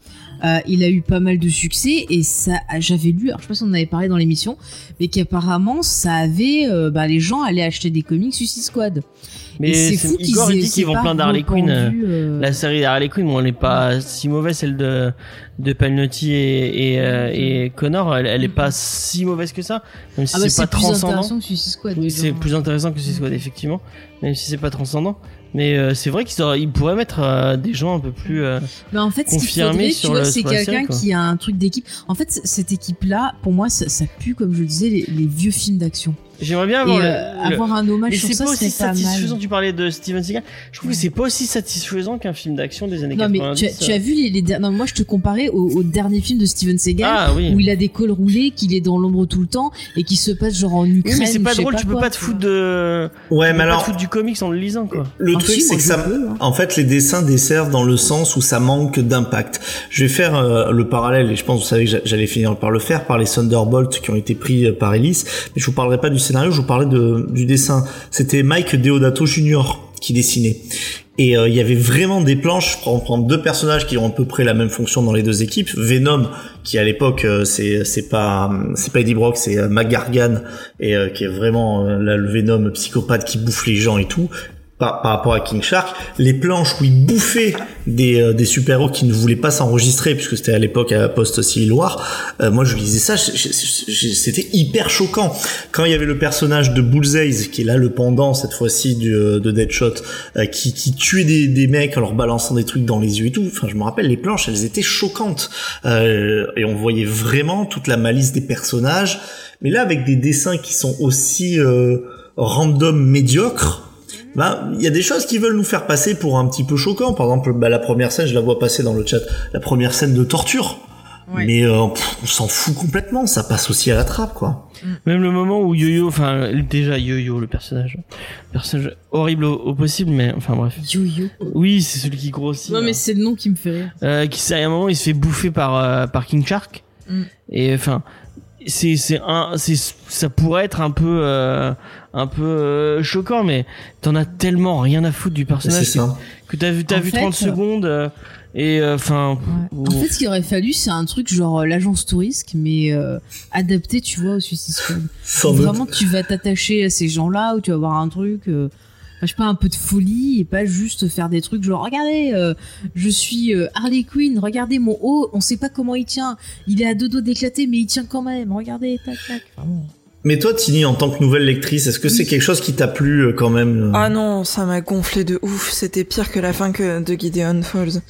euh, il a eu pas mal de succès et ça, j'avais lu, alors je sais pas si on en avait parlé dans l'émission, mais qu'apparemment ça avait, euh, bah, les gens allaient acheter des comics Suicide Squad. Mais c'est Igor qu'ils il dit qu'ils vont plein d'Harley Quinn. euh, euh, La série Harley Quinn, bon, elle est pas si mauvaise, celle de de Palmiotti et et, euh, et Connor, elle, elle est pas si mauvaise que ça, même si Ah bah c'est pas transcendant. c'est plus intéressant que Suicide Squad, effectivement, même si c'est pas transcendant. Mais euh, c'est vrai qu'ils pourraient mettre euh, des gens un peu plus. euh, Mais en fait, ce qu'il confirmé faudrait, tu sur c'est quelqu'un qui a un truc d'équipe. En fait, cette équipe-là, pour moi, ça, ça pue, comme je le disais, les, les vieux films d'action. J'aimerais bien avoir le- euh, le- avoir un hommage Mais sur c'est ça, pas aussi c'est pas satisfaisant. mal. Tu parlais de Steven Seagal. Je trouve que c'est pas aussi satisfaisant qu'un film d'action des années Non, mais 90. tu as, tu as vu les, les der- Non, moi, je te comparais au, au dernier film de Steven Seagal. Ah oui. Où il a des cols roulés, qu'il est dans l'ombre tout le temps et qui se passe genre en Oui, Ukraine. mais c'est pas drôle. tu peux quoi, pas te foutre de. Ouais, tu peux mais pas alors, te foutre du comics en le lisant quoi. le truc, c'est que ça, hein. en fait, les dessins desservent dans le sens où ça manque d'impact. Je vais faire euh, le parallèle, et je pense, vous savez que j'a- j'allais finir par le faire, par les Thunderbolts qui ont été pris euh, par Ellis, mais je vous parlerai pas du scénario, je vous parlerai de, du dessin. C'était Mike Deodato Jr. qui dessinait. Et euh, il y avait vraiment des planches, prends, prends deux personnages qui ont à peu près la même fonction dans les deux équipes. Venom, qui à l'époque, euh, c'est pas c'est pas Eddie Brock, c'est euh, McGargan, et euh, qui est vraiment là, le Venom psychopathe qui bouffe les gens et tout. Par, par rapport à King Shark, les planches où il bouffait des, euh, des super-héros qui ne voulaient pas s'enregistrer, puisque c'était à l'époque à post-Civil War, euh, moi je lisais ça, c'était hyper choquant. Quand il y avait le personnage de Bullseye, qui est là le pendant cette fois-ci euh, de Deadshot, euh, qui, qui tuait des, des mecs en leur balançant des trucs dans les yeux et tout, enfin je me rappelle, les planches, elles étaient choquantes. Euh, et on voyait vraiment toute la malice des personnages. Mais là, avec des dessins qui sont aussi euh, random médiocres, ben, il y a des choses qui veulent nous faire passer pour un petit peu choquant. Par exemple, bah, la première scène, je la vois passer dans le chat, la première scène de torture. Ouais. Mais euh, pff, on s'en fout complètement, ça passe aussi à la trappe, quoi. Même le moment où Yo-Yo, enfin déjà Yo-Yo, le personnage, personnage horrible au, au possible, mais enfin bref. Yo-yo. Oui, c'est celui qui grossit. Non, mais c'est le nom qui me fait rire. euh, qui c'est à un moment il se fait bouffer par euh, par King Shark Mm. et enfin c'est c'est un c'est ça pourrait être un peu euh, un peu euh, choquant mais t'en as tellement rien à foutre du personnage ça. que t'as vu t'as vu fait, 30 euh, secondes euh, et enfin Ouais. En fait, ce qu'il aurait fallu, c'est un truc genre euh, l'agence touriste, mais euh, adapté, tu vois, au Suicide Squad. Sans Où doute. vraiment, tu vas t'attacher à ces gens-là, où tu vas avoir un truc, euh, je sais pas, un peu de folie, et pas juste faire des trucs genre, regardez, euh, je suis euh, Harley Quinn, regardez mon haut, on sait pas comment il tient, il est à deux doigts d'éclater, mais il tient quand même, regardez, tac, tac. Mais toi, Tini, en tant que nouvelle lectrice, est-ce que c'est quelque chose qui t'a plu euh, quand même Ah non, ça m'a gonflé de ouf. C'était pire que la fin que de Gideon Falls.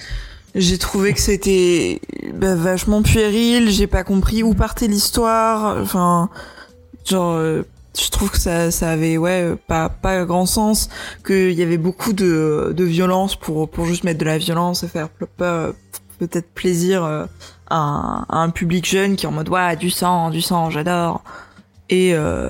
J'ai trouvé que c'était bah, vachement puéril. J'ai pas compris où partait l'histoire. Enfin, genre, euh, je trouve que ça, ça avait ouais pas pas grand sens. Qu'il y avait beaucoup de de violence pour pour juste mettre de la violence et faire pe- pe- peut-être plaisir euh, à un, à un public jeune qui est en mode ouais du sang, du sang, j'adore. Et, euh,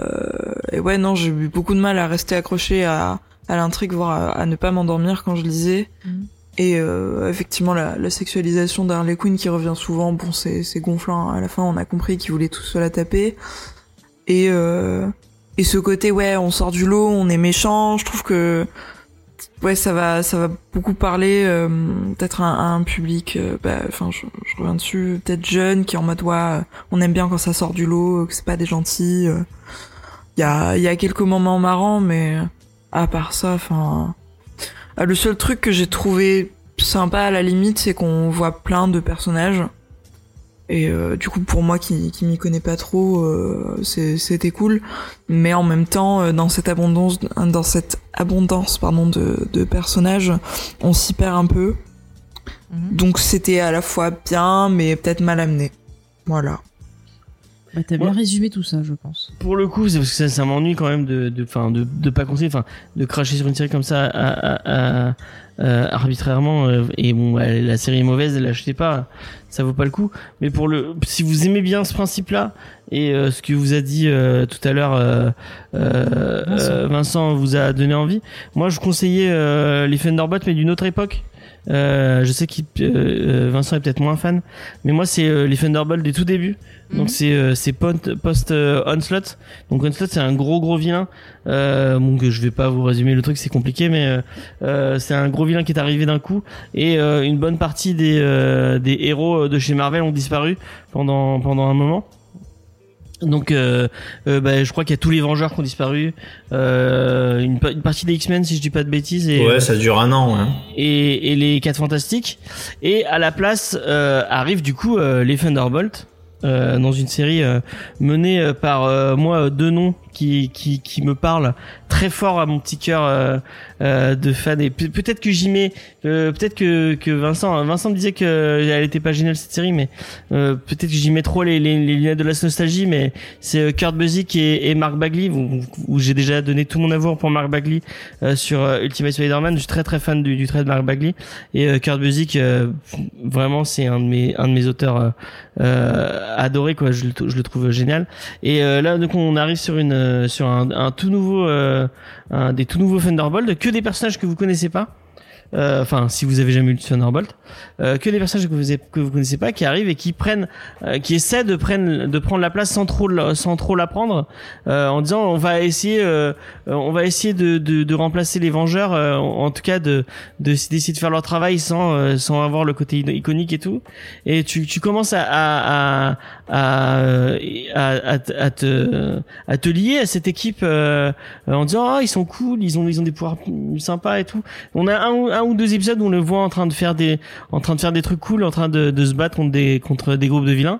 et ouais, non, j'ai eu beaucoup de mal à rester accroché à, à l'intrigue, voire à, à ne pas m'endormir quand je lisais. Mhm. Et euh, effectivement, la, la sexualisation d'Harley Quinn qui revient souvent, bon, c'est c'est gonflant. À la fin, on a compris qu'ils voulaient tous se la taper. Et, euh, et ce côté, ouais, on sort du lot, on est méchant, je trouve que ouais, ça va, ça va beaucoup parler euh, peut-être à, un- public, euh, bah, enfin, je, reviens dessus, peut-être jeune, qui en mode, ouais, on aime bien quand ça sort du lot, que c'est pas des gentils. euh. il y a, y a quelques moments marrants, mais à part ça, enfin, le seul truc que j'ai trouvé sympa à la limite, c'est qu'on voit plein de personnages. Et euh, du coup, pour moi qui, qui m'y connais pas trop, euh, c'était cool. Mais en même temps, euh, dans cette abondance, dans cette abondance, pardon, de, de personnages, on s'y perd un peu. Mhm. Donc c'était à la fois bien, mais peut-être mal amené. Voilà. Bah, t'as bien Ouais. résumé tout ça, je pense. Pour le coup, c'est parce que ça, ça m'ennuie quand même de, de, enfin, de, de pas conseiller, enfin, de cracher sur une série comme ça, à, à- à- euh, arbitrairement. euh, et bon, bah, la série est mauvaise, l'achetez pas, ça vaut pas le coup. Mais pour le, si vous aimez bien ce principe-là et euh, ce que vous a dit euh, tout à l'heure, euh, euh, Vincent. Vincent vous a donné envie. Moi, je conseillais euh, les Thunderbolt, mais d'une autre époque. Euh, je sais que Vincent est peut-être moins fan, mais moi c'est euh, les Thunderbolts des tout débuts. Mhm. Donc c'est euh, c'est post, post euh, onslaught. Donc onslaught c'est un gros gros vilain. Euh, donc je vais pas vous résumer le truc, c'est compliqué, mais euh, euh, c'est un gros vilain qui est arrivé d'un coup et euh, une bonne partie des euh, des héros de chez Marvel ont disparu pendant pendant un moment. Donc, euh, euh, bah, je crois qu'il y a tous les Vengeurs qui ont disparu, euh, une, pa- une partie des X-Men si je dis pas de bêtises, et, Ouais, ça dure un an. Hein. et, et les quatre fantastiques. Et à la place euh, arrivent du coup euh, les Thunderbolts euh, dans une série euh, menée par euh, moi deux noms qui, qui qui me parlent très fort à mon petit cœur euh, euh, de fan. Et pe- peut-être que j'y mets euh, peut-être que que Vincent Vincent me disait que elle était pas géniale cette série mais euh, peut-être que j'y mets trop les, les, les lunettes de la nostalgie mais c'est euh, Kurt Busiek et, et Mark Bagley où, où j'ai déjà donné tout mon amour pour Mark Bagley euh, sur euh, Ultimate Spider-Man. Je suis très très fan du, du trait de Mark Bagley. Et euh, Kurt Busiek euh, vraiment c'est un de mes un de mes auteurs euh, euh, adorés quoi. Je, je le trouve génial. Et euh, là donc on arrive sur une euh, sur un, tout nouveau euh, un des tout nouveaux Thunderbolts que des personnages que vous connaissez pas. Euh, enfin si vous avez jamais de Thunderbolt euh, que des personnages que vous que vous connaissez pas qui arrivent et qui prennent euh, qui essaient de prendre de prendre la place sans trop sans trop la prendre euh, en disant on va essayer euh, euh, on va essayer de, de, de remplacer les Vengeurs euh, en, tout cas de de d'essayer de faire leur travail sans euh, sans avoir le côté iconique et tout. Et tu tu commences à à à à, à, te- à te lier à cette équipe euh, en disant ah ils sont cool ils ont ils ont des pouvoirs sympas et tout. On a un, ou- un ou deux épisodes où on le voit en train de faire des en train de faire des trucs cool en train de, de se battre contre des contre des groupes de vilains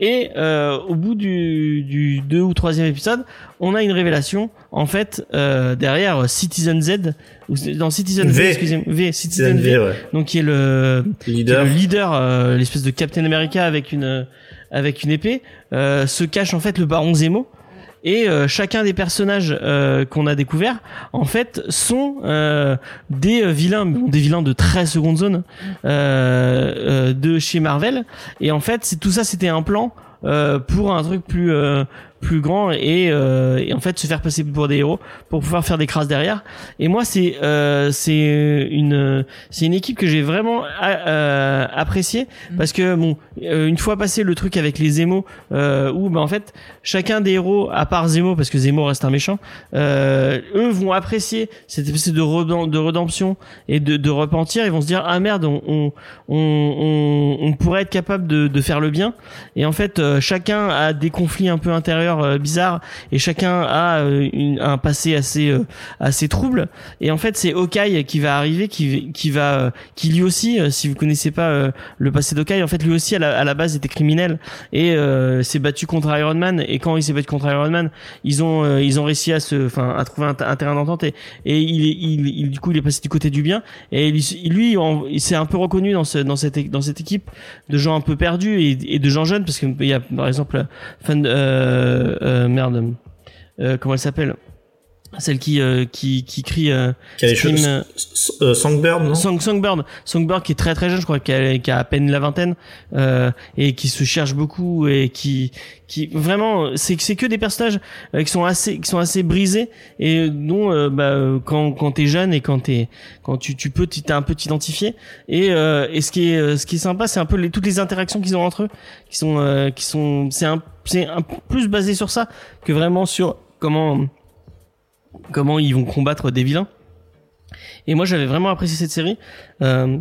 et euh, au bout du, du deux ou troisième épisode on a une révélation en fait euh, derrière Citizen Z ou dans Citizen V, V. excusez-moi V Citizen V, ouais. donc qui est le qui est Leader. le leader, euh, l'espèce de Captain America avec une euh, avec une épée, euh, se cache en fait le Baron Zemo. Et euh, chacun des personnages euh, qu'on a découverts, en fait, sont euh, des vilains, des vilains de très seconde zone de chez Marvel. Et en fait, c'est tout ça, c'était un plan pour un truc plus plus grand et, euh, et en fait se faire passer pour des héros pour pouvoir faire des crasses derrière. Et moi, c'est euh, c'est une c'est une équipe que j'ai vraiment euh, appréciée parce que bon, euh, une fois passé le truc avec les Zemo, où bah, en fait chacun des héros, à part Zemo parce que Zemo reste un méchant, eux vont apprécier cette espèce de, redem- de rédemption et de, de repentir. Ils vont se dire ah merde, on on on, on, pourrait être capable de, de faire le bien. Et en fait, chacun a des conflits un peu intérieurs euh, bizarres et chacun a euh, une- un passé assez euh, assez trouble. Et en fait, c'est Hawkeye qui va arriver, qui qui va qui lui aussi, si vous connaissez pas le passé d'Hawkeye, en fait lui aussi à la, à la base était criminel et s'est battu contre Iron Man. Et quand il s'est battu contre Iron Man, ils ont ils ont réussi à se, enfin à trouver un, terrain d'entente et, et il, il, il du coup il est passé du côté du bien et lui, en- il s'est un peu reconnu dans ce dans cette dans cette équipe de gens un peu perdus et, et de gens jeunes parce qu'il y a par exemple euh, euh, merde euh, comment elle s'appelle? Celle qui euh, qui qui crie euh, Qui a les Scream, cheveux- euh, euh, Songbird, non? Song, Songbird, Songbird qui est très très jeune, je crois qui a, qui a à peine la vingtaine euh, et qui se cherche beaucoup et qui qui vraiment c'est c'est que des personnages euh, qui sont assez qui sont assez brisés et dont euh, bah, euh, quand quand t'es jeune et quand t'es quand tu tu peux t'es un peu t'identifier. Et euh, et ce qui est euh, ce qui est sympa c'est un peu les, toutes les interactions qu'ils ont entre eux qui sont euh, qui sont c'est un c'est plus basé sur ça que vraiment sur comment comment ils vont combattre des vilains et moi, j'avais vraiment apprécié cette série. Euh,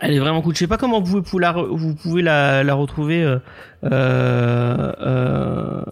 elle est vraiment cool. Je sais pas comment vous pouvez la, vous pouvez la, retrouver euh, euh,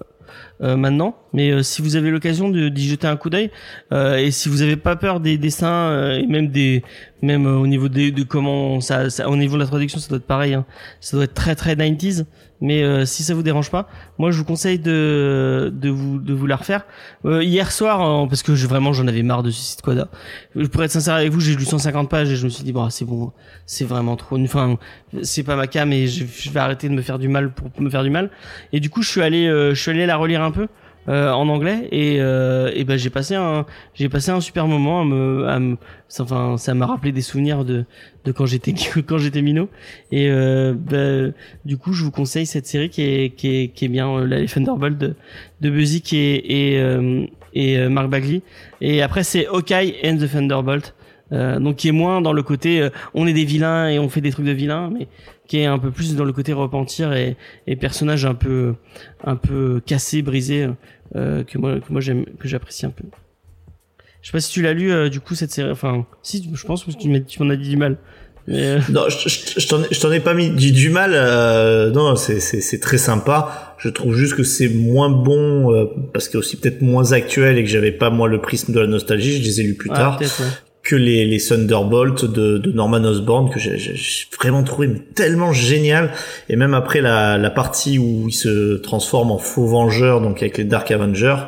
maintenant. Mais si vous avez l'occasion d'y jeter un coup d'œil et si vous avez pas peur des dessins et même des même au niveau des de comment au niveau de la traduction ça doit être pareil. Hein. Ça doit être très très 90s. Mais euh, si ça vous dérange pas, moi je vous conseille de de vous de vous la refaire. Euh, hier soir euh, parce que je, vraiment j'en avais marre de Suicide Squad. Je pourrais être sincère avec vous, j'ai lu 150 pages et je me suis dit bon c'est bon, c'est vraiment trop. Enfin c'est pas ma cam et je, je vais arrêter de me faire du mal pour me faire du mal. Et du coup je suis allé euh, je suis allé la relire un peu. Euh, en anglais et, euh, et ben j'ai passé un j'ai passé un super moment à me, à me ça- enfin ça m'a rappelé des souvenirs de de quand j'étais quand j'étais minot. Et euh, ben, du coup je vous conseille cette série qui est qui est qui est bien euh, la Thunderbolt de de Buzik et et euh, et euh, Mark Bagley. Et après c'est Hawkeye and the Thunderbolt donc qui est moins dans le côté on est des vilains et on fait des trucs de vilains mais qui est un peu plus dans le côté repentir et, et personnage un peu un peu cassé brisé euh, que moi que moi j'aime que j'apprécie un peu je sais pas si tu l'as lu euh, du coup cette série enfin si je pense que tu m'en as dit du mal mais euh, Non, je, je, je t'en ai, pas mis du, du mal. Euh, non, c'est, c'est, c'est très sympa. Je trouve juste que c'est moins bon euh, parce que aussi peut-être moins actuel et que j'avais pas moi le prisme de la nostalgie. Je les ai lus plus ah, tard ouais. Que les, les Thunderbolt de, de Norman Osborn que j'ai, vraiment trouvé tellement génial. Et même après la, la partie où il se transforme en faux vengeur, donc avec les Dark Avengers.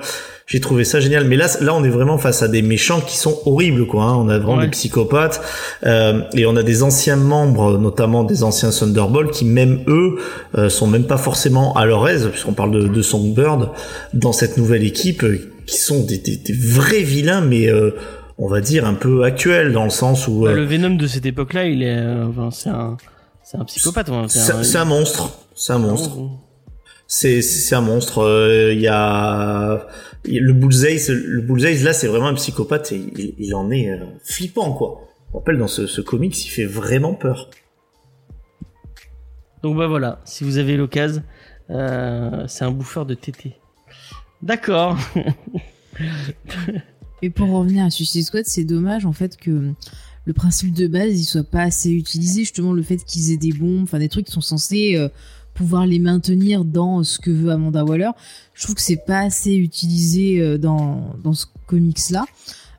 J'ai trouvé ça génial, mais là, là, on est vraiment face à des méchants qui sont horribles, quoi. hein. On a vraiment Ouais. des psychopathes euh, et on a des anciens membres, notamment des anciens Thunderbolts, qui même eux euh, sont même pas forcément à leur aise, puisqu'on parle de, de Songbird dans cette nouvelle équipe, euh, qui sont des, des, des vrais vilains, mais euh, on va dire un peu actuels dans le sens où Bah, euh, le Venom de cette époque-là il est euh, enfin, c'est un c'est un psychopathe c'est un- monstre, c'est un monstre. Oh, C'est c'est un monstre. euh, Il y a il y a le bullseye. Le bullseye là, c'est vraiment un psychopathe. Et il, il en est euh, flippant quoi. Me rappelle dans ce, ce comics, il fait vraiment peur. Donc bah voilà, si vous avez l'occasion, euh, c'est un bouffeur de tété. D'accord. Et pour revenir à Suicide Squad, c'est dommage en fait que le principe de base il soit pas assez utilisé. Justement, le fait qu'ils aient des bombes, enfin des trucs qui sont censés euh, pouvoir les maintenir dans ce que veut Amanda Waller. Je trouve que c'est pas assez utilisé euh, dans dans ce comics là.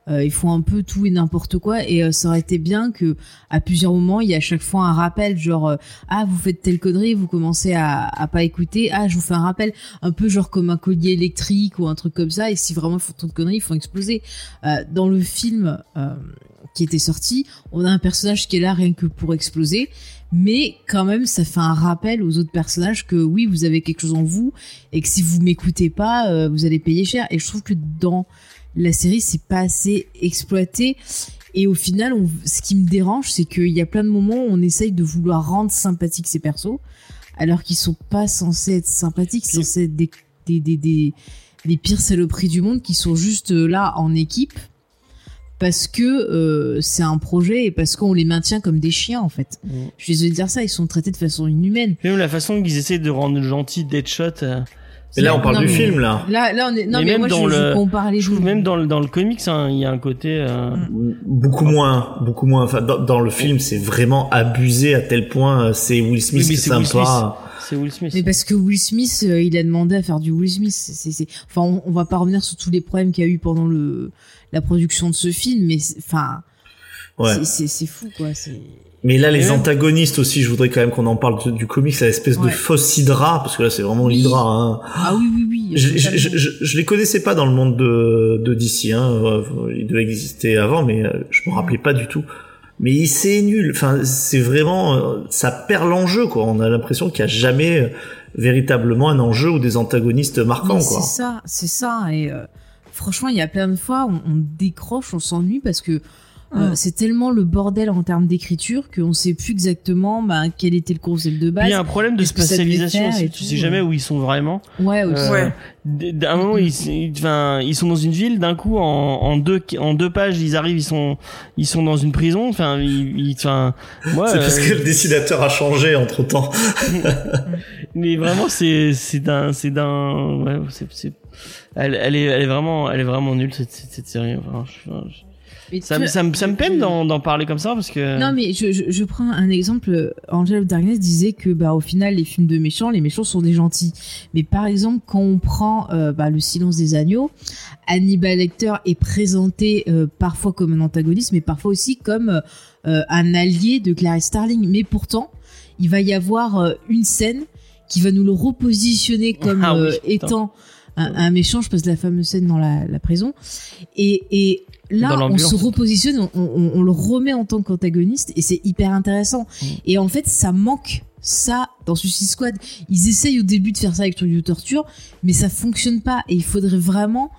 Euh, ils font un peu tout et n'importe quoi. Et euh, ça aurait été bien que à plusieurs moments il y a à chaque fois un rappel genre euh, ah vous faites telle connerie vous commencez à, à pas écouter. Ah je vous fais un rappel. Un peu genre comme un collier électrique ou un truc comme ça. Et si vraiment ils font trop de conneries ils font exploser. Dans le film qui était sorti, on a un personnage qui est là rien que pour exploser, mais quand même ça fait un rappel aux autres personnages que oui vous avez quelque chose en vous et que si vous m'écoutez pas vous allez payer cher. Et je trouve que dans la série c'est pas assez exploité. Et au final, on- ce qui me dérange, c'est qu'il y a plein de moments où on essaye de vouloir rendre sympathiques ces persos, alors qu'ils sont pas censés être sympathiques, Puis- censés être des, des, des, des, les pires saloperies du monde qui sont juste euh, là en équipe parce que euh, c'est un projet et parce qu'on les maintient comme des chiens en fait. Mm. Je suis désolée de dire ça, ils sont traités de façon inhumaine. Même la façon qu'ils essaient de rendre gentil Deadshot. euh, Et là, on parle Non, du mais- film là. Là, là on est. Non Mais mais, même moi dans je, le- les je trouve même dans le, dans le comics, hein, il y a un côté. euh, Beaucoup moins, beaucoup moins. Enfin, dans, dans le film, c'est vraiment abusé à tel point. euh, C'est Will Smith Oui, mais qui est c'est Will sympa. C'est Will Smith. Mais parce que Will Smith, euh, il a demandé à faire du Will Smith. C'est, Enfin, on, on va pas revenir sur tous les problèmes qu'il y a eu pendant le la production de ce film, mais c'est- enfin, Ouais. c'est, c'est, c'est fou quoi. C'est... Mais là, les antagonistes aussi, je voudrais quand même qu'on en parle du, du comics, l'espèce de Ouais. fausse Hydra, parce que là, c'est vraiment Oui. l'Hydra. Hein. Ah oui oui oui. Je, je, je, je, les connaissais pas dans le monde de, de DC, hein. euh, il devait exister avant, mais euh, je me rappelais pas du tout. Mais c'est nul, enfin c'est vraiment, euh, ça perd l'enjeu quoi. On a l'impression qu'il y a jamais véritablement un enjeu ou des antagonistes marquants Mais quoi. C'est ça, c'est ça. Et euh, franchement, il y a plein de fois, on, on décroche, on s'ennuie parce que euh, c'est tellement le bordel en termes d'écriture qu'on sait plus exactement bah, quel était le concept de base. il y a un problème de spatialisation aussi. Tu tout, sais jamais ouais. où ils sont vraiment. Ouais, aussi. Euh, Ouais. d- D'un moment, ils, ils, enfin, ils sont dans une ville. D'un coup, en, en deux en deux pages, ils arrivent. Ils sont ils sont dans une prison. Enfin, ils, enfin, moi. C'est parce euh, que le dessinateur a changé entre temps. Mais vraiment, c'est c'est d'un c'est d'un ouais, c'est c'est elle, elle est elle est vraiment elle est vraiment nulle cette cette, cette série. Enfin, je- enfin, je- Mais Ça, me- ça, me- ça me peine d'en parler comme ça parce que. Non mais je, je, je prends un exemple. Angel of Darkness disait que bah au final les films de méchants, les méchants sont des gentils. Mais par exemple quand on prend euh, bah, le Silence des agneaux, Hannibal Lecter est présenté euh, parfois comme un antagoniste, mais parfois aussi comme euh, un allié de Clarice Starling. Mais pourtant, il va y avoir euh, une scène qui va nous le repositionner comme Ah oui, euh, étant un, un méchant. Je passe la fameuse scène dans la, la prison. Et, et là, on se repositionne, on, on- on le remet en tant qu'antagoniste, et c'est hyper intéressant. Mm. Et en fait, ça manque ça dans Suicide Squad. Ils essayent au début de faire ça avec Truc de torture, mais ça fonctionne pas. Et il faudrait vraiment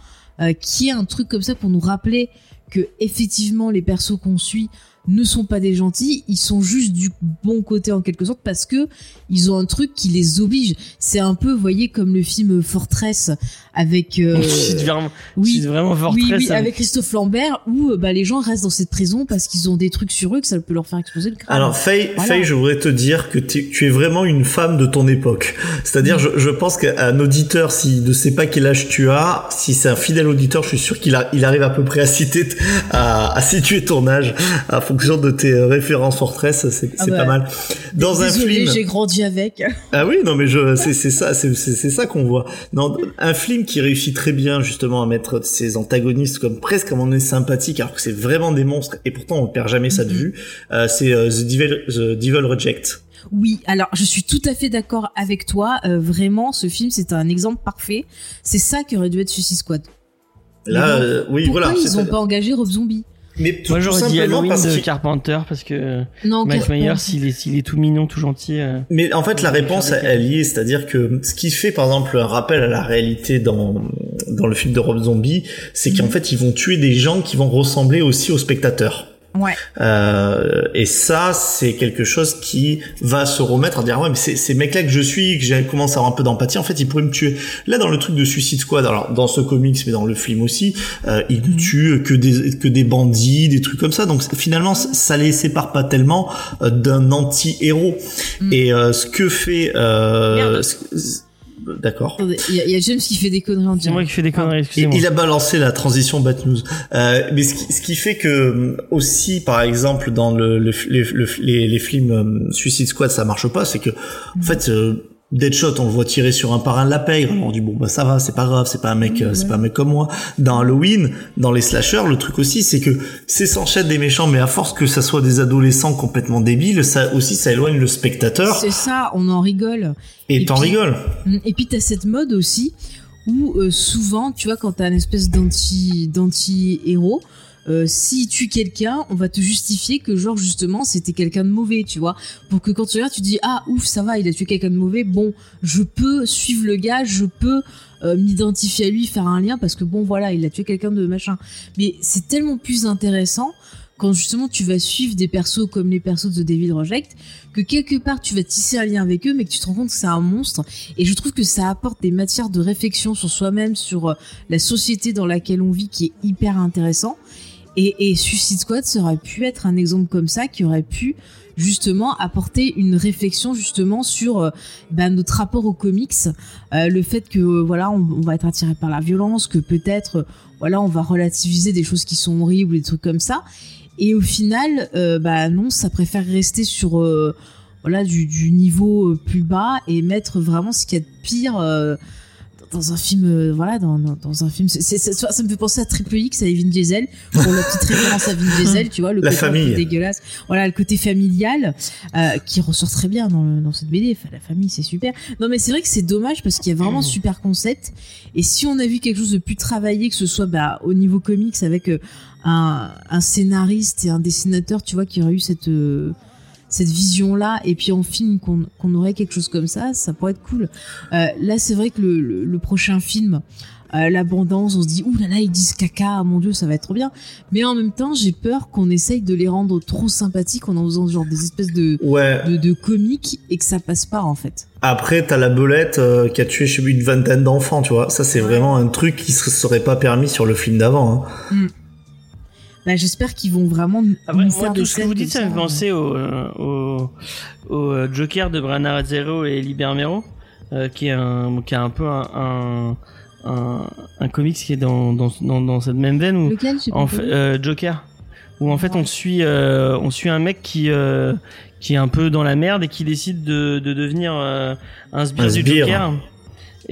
euh, qu'il y ait un truc comme ça pour nous rappeler que effectivement les persos qu'on suit ne sont pas des gentils, ils sont juste du bon côté en quelque sorte parce que ils ont un truc qui les oblige. C'est un peu, vous voyez, comme le film Fortress avec euh, vraiment, oui, vraiment fort oui, oui, avec Christophe Lambert, où euh, bah, les gens restent dans cette prison parce qu'ils ont des trucs sur eux que ça peut leur faire exploser le crâne. Alors Faye, Voilà. Faye, je voudrais te dire que tu tu es vraiment une femme de ton époque. C'est-à-dire, je, je pense qu'un auditeur, s'il ne sait pas quel âge tu as, si c'est un fidèle auditeur, je suis sûr qu'il il arrive à peu près à citer, à, à situer ton âge, à fonction de tes euh, références c'est Ah c'est bah, pas mal. Dans un film, j'ai grandi avec. Ah oui, non mais je c'est ça, c'est ça qu'on voit. Non, un film qui réussit très bien justement à mettre ses antagonistes comme presque comme on est sympathique alors que c'est vraiment des monstres et pourtant on perd jamais ça de Mhm. vue. euh, c'est euh, The Devil The Devil Reject. Oui, alors je suis tout à fait d'accord avec toi. Euh, vraiment, ce film, c'est un exemple parfait. C'est ça qui aurait dû être Suicide Squad. Là, euh, oui, Pourquoi voilà. ils c'est ont ça. pas engagé Rob Zombie? Mais tout, Moi j'aurais dit simplement Halloween parce de qu'il- Carpenter parce que Non, Mike. Myers il est, il est tout mignon, tout gentil. euh. Mais en fait, la réponse, elle y est, c'est-à-dire que ce qui fait, par exemple, un rappel à la réalité dans dans le film de Rob Zombie, c'est qu'en Mhm. fait, ils vont tuer des gens qui vont ressembler aussi aux spectateurs. Ouais. Euh, et ça, c'est quelque chose qui va se remettre à dire ouais, mais ces mecs-là que je suis, que j'ai commencé à avoir un peu d'empathie, en fait, ils pourraient me tuer. Là, dans le truc de Suicide Squad, alors dans ce comics, mais dans le film aussi, euh, ils ne Mhm. tuent que des que des bandits, des trucs comme ça. Donc finalement, ça les sépare pas tellement euh, d'un anti-héros. Mhm. Et euh, ce que fait, euh, ce- D'accord. Il y, a- il y a James qui fait des conneries en C'est moi direct. qui fais des conneries, excusez-moi. il a balancé la transition Bat News. Euh, mais ce qui, ce qui fait que euh, aussi, par exemple, dans le, le- les, le- les, les films euh, Suicide Squad, ça marche pas, c'est que en fait, euh, Deadshot, on le voit tirer sur un parrain de la pègre. Alors on dit bon bah ça va, c'est pas grave, c'est pas un mec, euh, c'est pas un mec comme moi. Dans Halloween, dans les slashers, le truc aussi, c'est que c'est s'enchaînent des méchants, mais à force que ça soit des adolescents complètement débiles, ça aussi ça éloigne le spectateur C'est ça, on en rigole. et et t'en rigoles. Mm, Et puis t'as cette mode aussi où euh, souvent, tu vois, quand t'as une espèce d'anti d'anti héros, euh, s'il tue quelqu'un, on va te justifier que genre justement c'était quelqu'un de mauvais, tu vois, pour que quand tu regardes, tu dis ah ouf ça va, il a tué quelqu'un de mauvais, bon je peux suivre le gars, je peux euh, m'identifier à lui, faire un lien parce que bon voilà il a tué quelqu'un de machin. Mais c'est tellement plus intéressant quand justement tu vas suivre des persos comme les persos de The Devil Reject que quelque part tu vas tisser un lien avec eux mais que tu te rends compte que c'est un monstre. Et je trouve que ça apporte des matières de réflexion sur soi-même sur euh, la société dans laquelle on vit qui est hyper intéressant et, Suicide Squad ça aurait pu être un exemple comme ça qui aurait pu justement apporter une réflexion justement sur euh, bah, notre rapport aux comics. Euh, le fait que euh, voilà on, va être attiré par la violence que peut-être euh, voilà on va relativiser des choses qui sont horribles des trucs comme ça. Et au final bah non ça préfère rester sur voilà du, du niveau plus bas et mettre vraiment ce qu'il y a de pire dans un film euh, voilà dans, dans, dans un film. C'est, c'est- c'est- ça me fait penser à Triple X avec Vin Diesel pour la petite référence à Vin Diesel tu vois le La côté un peu famille. dégueulasse. Voilà le côté familial euh, qui ressort très bien dans, le- dans cette BD Enfin, la famille c'est super. Non mais c'est vrai que c'est dommage parce qu'il y a vraiment super concept. Et si on a vu quelque chose de plus travaillé que ce soit bah, au niveau comics avec euh, un, un scénariste et un dessinateur tu vois qui aurait eu cette euh, cette vision là et puis en film qu'on aurait quelque chose comme ça ça pourrait être cool Euh, là c'est vrai que le, le, le prochain film euh, l'abondance on se dit ouh là là ils disent caca mon dieu ça va être trop bien mais en même temps j'ai peur qu'on essaye de les rendre trop sympathiques en en faisant genre des espèces de Ouais. de, de comiques et que ça passe pas en fait Après, t'as la belette euh, qui a tué chez lui une vingtaine d'enfants, tu vois. Ça, c'est vraiment un truc qui se serait pas permis sur le film d'avant. Hein. Bah, j'espère qu'ils vont vraiment nous Après, nous moi, faire tout des ce que vous dites, ça me fait penser au, euh, au, au euh, Joker de Brian Azzaro et Libermero, euh, qui est un, qui a un peu un, un, un, un comics qui est dans, dans, dans, dans cette même veine où, lequel en fait, euh, Joker. où en fait on suit euh, on suit un mec qui euh, qui est un peu dans la merde et qui décide de, de devenir euh, un sbire du. Joker.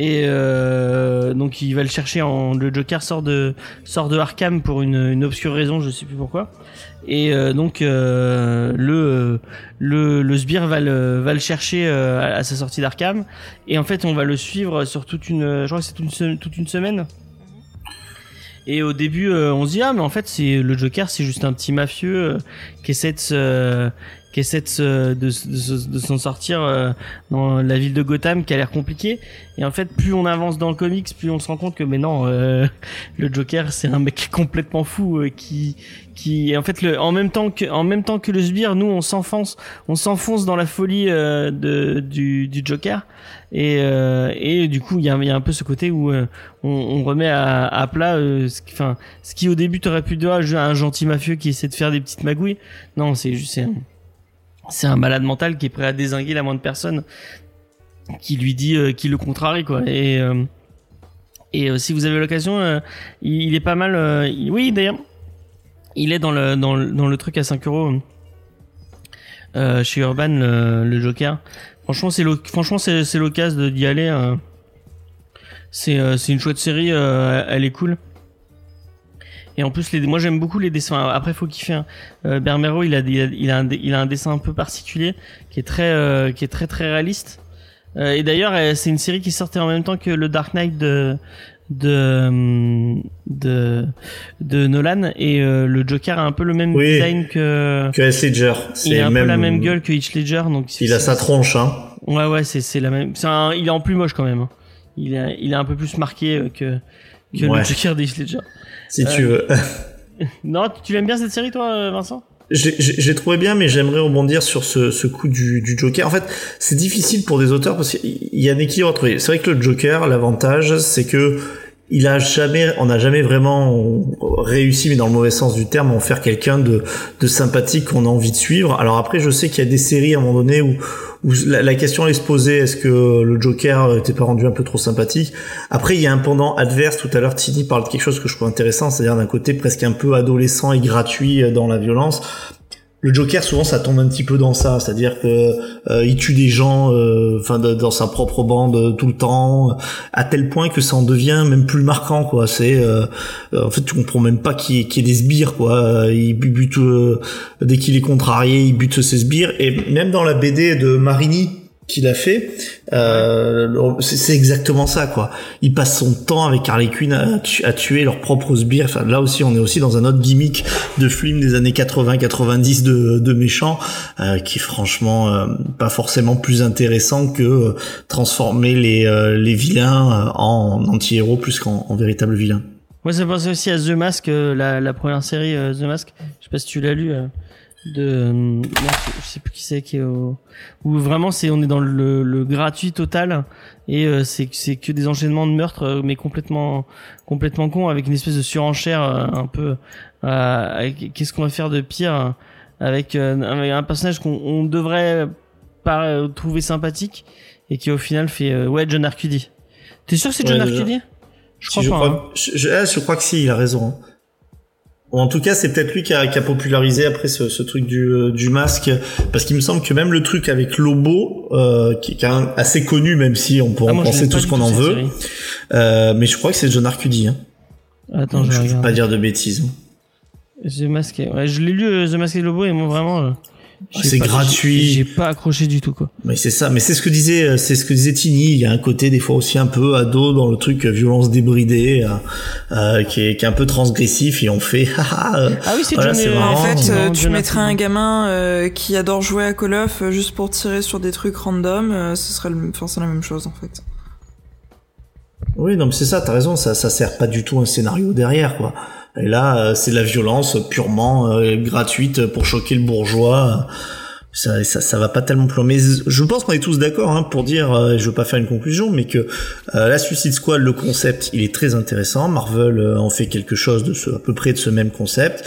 Et euh, donc il va le chercher en le Joker sort de sort de Arkham pour une, une obscure raison, je sais plus pourquoi. Et euh, donc euh, le le le sbire va le va le chercher à, à sa sortie d'Arkham et en fait on va le suivre sur toute une je crois que c'est toute toute une semaine. Et au début, euh, on se dit ah mais en fait c'est le Joker, c'est juste un petit mafieux euh, qui essaie de se, qui essaie de se- de, de se- de s'en sortir euh, dans la ville de Gotham, qui a l'air compliqué. Et en fait, plus on avance dans le comics, plus on se rend compte que mais non, euh, le Joker c'est un mec complètement fou euh, qui, qui en fait le, en même temps que, en même temps que le sbire, nous on s'enfonce, on s'enfonce dans la folie euh, de du, du Joker. Et, euh, et du coup, il y a, y a un peu ce côté où on, on remet à, à plat, euh, ce, enfin, ce qui au début t'aurais pu dire ah, un gentil mafieux qui essaie de faire des petites magouilles. Non, c'est juste c'est c'est un malade mental qui est prêt à désinguer la moindre personne qui lui dit euh, qui le contrarie quoi. Et euh, euh, si vous avez l'occasion, euh, il, il est pas mal. euh, oui, d'ailleurs, il est dans le dans le, dans le truc à 5 euros chez Urban le, Joker. Franchement, c'est franchement c'est l'occasion d'y aller. C'est une chouette série, elle est cool. Et en plus, les, moi j'aime beaucoup les dessins. Après, faut kiffer. Hein. Euh, Bermero, il a, il a, il a un, dé- il a un dessin un peu particulier, qui est très, euh, qui est très très réaliste. Euh, et d'ailleurs, euh, c'est une série qui sortait en même temps que le Dark Knight de de hum, de, de Nolan et euh, le Joker a un peu le même Oui. design que Que S. Ledger. il a un même, peu la même gueule que Heath Ledger donc Il a sa tronche, hein. Ouais, ouais, c'est c'est la même. Un, il est en plus moche quand même. hein. Il est, il est un peu plus marqué que que Ouais. le Joker d'Heath Ledger. Si Euh, tu veux. Non, tu l'aimes bien cette série, toi, euh, Vincent? J'ai trouvé bien, mais j'aimerais rebondir sur ce, ce coup du, du Joker. En fait, c'est difficile pour des auteurs parce qu'il y a un équilibre entre. C'est vrai que le Joker, l'avantage, c'est que il a jamais, on n'a jamais vraiment réussi, mais dans le mauvais sens du terme, à en faire quelqu'un de, sympathique qu'on a envie de suivre. Alors après, je sais qu'il y a des séries à un moment donné où, la, question allait se poser est-ce que le Joker était pas rendu un peu trop sympathique? Après, il y a un pendant adverse. Tout à l'heure, Tini parle de quelque chose que je trouve intéressant, c'est-à-dire d'un côté presque un peu adolescent et gratuit dans la violence. Le Joker, souvent, ça tombe un petit peu dans ça, c'est-à-dire que euh, il tue des gens, euh, enfin, dans sa propre bande euh, tout le temps, à tel point que ça en devient même plus marquant, quoi. C'est, en fait, tu comprends même pas qui est, qui est des sbires, quoi. Il bu- bute dès qu'il est contrarié, il bute ses sbires, et même dans la BD de Marini qu'il a fait, euh, c'est exactement ça, quoi. Il passe son temps avec Harley Quinn à, tu- à tuer leurs propres sbires. Enfin, là aussi, on est aussi dans un autre gimmick de film des années 80-90 de, de méchants, euh, qui est franchement euh, pas forcément plus intéressant que euh, transformer les, euh, les vilains euh, en anti-héros plus qu'en en véritables vilains. Moi, ça pensait aussi à The Mask, la, la première série The Mask. Je sais pas si tu l'as lu. De, euh, je, sais plus qui c'est qui est au, où vraiment c'est on est dans le, le gratuit total et euh, c'est c'est que des enchaînements de meurtres euh, mais complètement complètement con avec une espèce de surenchère euh, un peu euh, qu'est-ce qu'on va faire de pire avec, avec un personnage qu'on on devrait pas trouver sympathique et qui au final fait euh, ouais John Arcudi. T'es sûr que c'est John Ouais. Arcudi Je crois Si, je, pas. hein. crois, je, je- ah, je crois que si, il a raison. Hein. En tout cas, c'est peut-être lui qui a, qui a popularisé après ce, ce truc du, euh, du masque, parce qu'il me semble que même le truc avec Lobo, euh, qui est quand même assez connu, même si on peut Ah, en moi, penser tout ce qu'on en veut, euh, mais je crois que c'est John Arcudi. Hein. Attends, je je vais ne veux pas dire de bêtises. The Mask. Ouais, je l'ai lu euh, The Mask et Lobo et moi vraiment. C'est gratuit. J'ai pas accroché du tout quoi. Mais c'est ça, mais c'est ce que disait, euh, c'est ce que disait Tini. Il y a un côté des fois aussi un peu ado dans le truc euh, violence débridée, euh, euh, qui, est, qui est un peu transgressif et on fait, haha, euh, Ah oui, c'est Voilà, marrant. En fait, euh, tu mettrais un gamin euh, qui adore jouer à Call of juste pour tirer sur des trucs random, euh, ce serait le... enfin, c'est la même chose en fait. Oui, non, mais c'est ça, t'as raison, ça, ça sert pas du tout un scénario derrière, quoi. Et là, euh, c'est de la violence purement euh, gratuite pour choquer le bourgeois. Ça, ça, ça va pas tellement plus loin. Mais je pense qu'on est tous d'accord hein, pour dire, euh, je veux pas faire une conclusion, mais que euh, la Suicide Squad, le concept, il est très intéressant. Marvel euh, en fait quelque chose de ce, à peu près de ce même concept.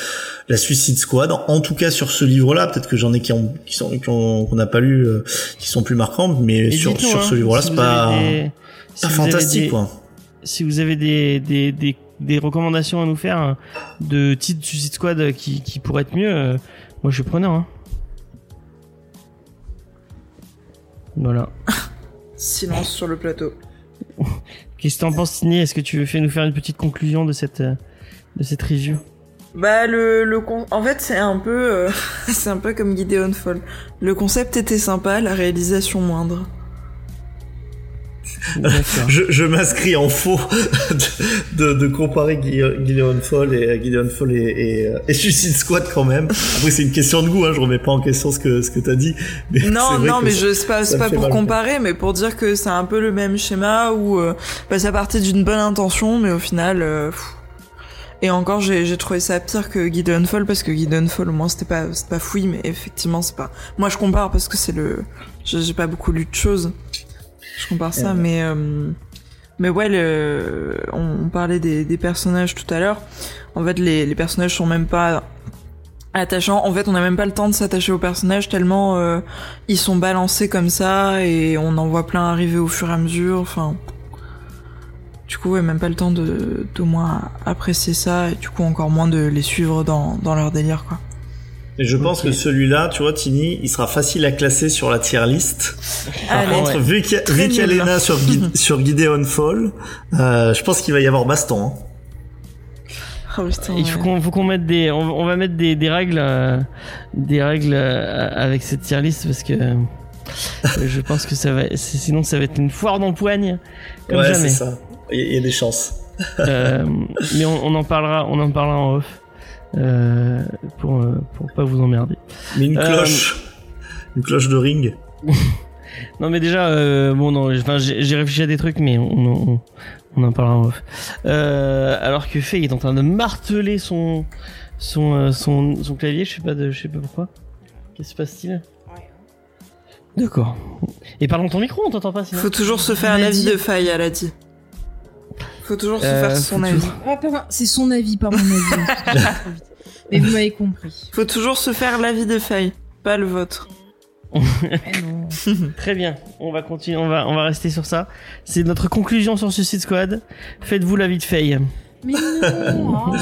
La Suicide Squad, en tout cas sur ce livre-là, peut-être que j'en ai qui, ont, qui sont qu'on n'a pas lu, euh, qui sont plus marquants, mais Et sur, sur hein, ce livre-là, si c'est pas, des- pas fantastique, des- quoi. Si vous avez des, des, des, des recommandations à nous faire euh, de titres Suicide Squad qui, qui pourraient être mieux, euh, moi je suis preneur. Hein. Voilà. Silence sur le plateau. Qu'est-ce que t'en penses, Tini Est-ce que tu veux nous faire une petite conclusion de cette euh, de cette review? Bah le le con... en fait c'est un peu euh, c'est un peu comme Gideon Fall. Le concept était sympa, la réalisation moindre. Je, je m'inscris en faux de, de, de comparer Guille- Gideon Fall et Gideon Fall et, et, euh, et Suicide Squad quand même. Après c'est une question de goût, hein, je remets pas en question ce que ce que t'as dit. Mais Non, non, mais ça- je c'est pas, c'est pas pour comparer, mais pour dire que c'est un peu le même schéma où euh, bah, ça partait d'une bonne intention, mais au final. euh, et encore, j'ai j'ai trouvé ça pire que Gideon Fall parce que Gideon Fall, au moins, c'était pas, c'était pas fouille, mais effectivement, c'est pas. Moi, je compare parce que c'est le. J'ai j'ai pas beaucoup lu de choses. Je compare ça, Euh. mais. euh, Mais ouais, le... on, on parlait des, des personnages tout à l'heure. En fait, les, les personnages sont même pas attachants. En fait, on n'a même pas le temps de s'attacher aux personnages tellement euh, ils sont balancés comme ça et on en voit plein arriver au fur et à mesure. Enfin, du coup, ouais, même pas le temps de d'au moins apprécier ça et du coup encore moins de les suivre dans, dans leur délire, quoi. Et je pense que celui-là, tu vois, Tini, il sera facile à classer sur la tier list. Par contre, vu qu'il y a. Lena sur, Gideon Fall, euh, je pense qu'il va y avoir baston. hein. Oh, putain, Il faut ouais. qu'on mette des on, on va mettre des, des règles euh, des règles euh, avec cette tier list parce que euh, je pense que ça va c'est- sinon ça va être une foire d'empoigne comme ouais, jamais. ça. Il y, a- des chances. Euh, mais on, on en parlera on en parlera en off euh, pour euh, pour pas vous emmerder. Mais une Euh, cloche, une cloche de ring. Non mais déjà euh, bon non j'ai réfléchi à des trucs mais on, on, on en parlera en off. Euh, alors que Faye est en train de marteler son son son, son clavier, je sais pas de je sais pas pourquoi. Qu'est-ce qui se passe-t-il? D'accord. Et parle dans ton micro, on t'entend pas sinon. Faut toujours se faire un a avis de faille, elle a dit. Faut toujours se Euh, faire son faut avis. toujours- Ah, C'est son avis, pas mon avis. Mais vous m'avez compris. Faut toujours se faire l'avis de faille, pas le vôtre. Eh. Très bien. On va continuer, on va on va rester sur ça. C'est notre conclusion sur Suicide Squad. Faites-vous la vie de Faye. Mais non.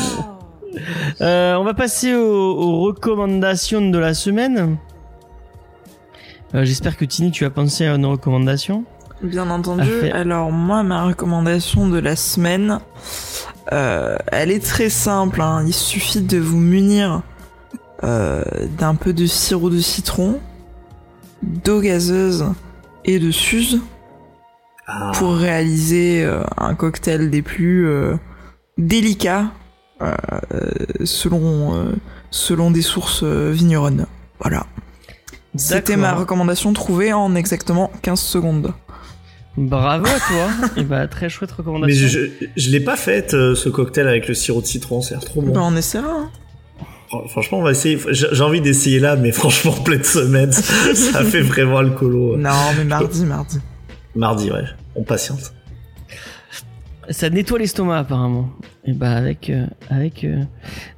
Euh, on va passer aux, aux recommandations de la semaine. Euh, J'espère que Tini, tu as pensé à nos recommandations. Bien entendu. Alors moi, ma recommandation de la semaine, euh, elle est très simple. hein. Il suffit de vous munir euh, d'un peu de sirop de citron, d'eau gazeuse et de suze Ah, pour réaliser euh, un cocktail des plus euh, délicats selon euh, selon des sources euh, vigneronnes. Voilà. C'était ma recommandation trouvée en exactement 15 secondes. Bravo à toi. Et bah très chouette mais recommandation. je, je, je l'ai pas fait euh, ce cocktail avec le sirop de citron, c'est trop bon. Ben, on essaiera. hein. Fran- Franchement, on va essayer. J'ai envie d'essayer là, mais franchement, pleine semaine, ça, ça fait vraiment le colo. Non, mais mardi, mardi. Mardi, ouais. On patiente. Ça nettoie l'estomac apparemment. Et bah avec euh, avec euh,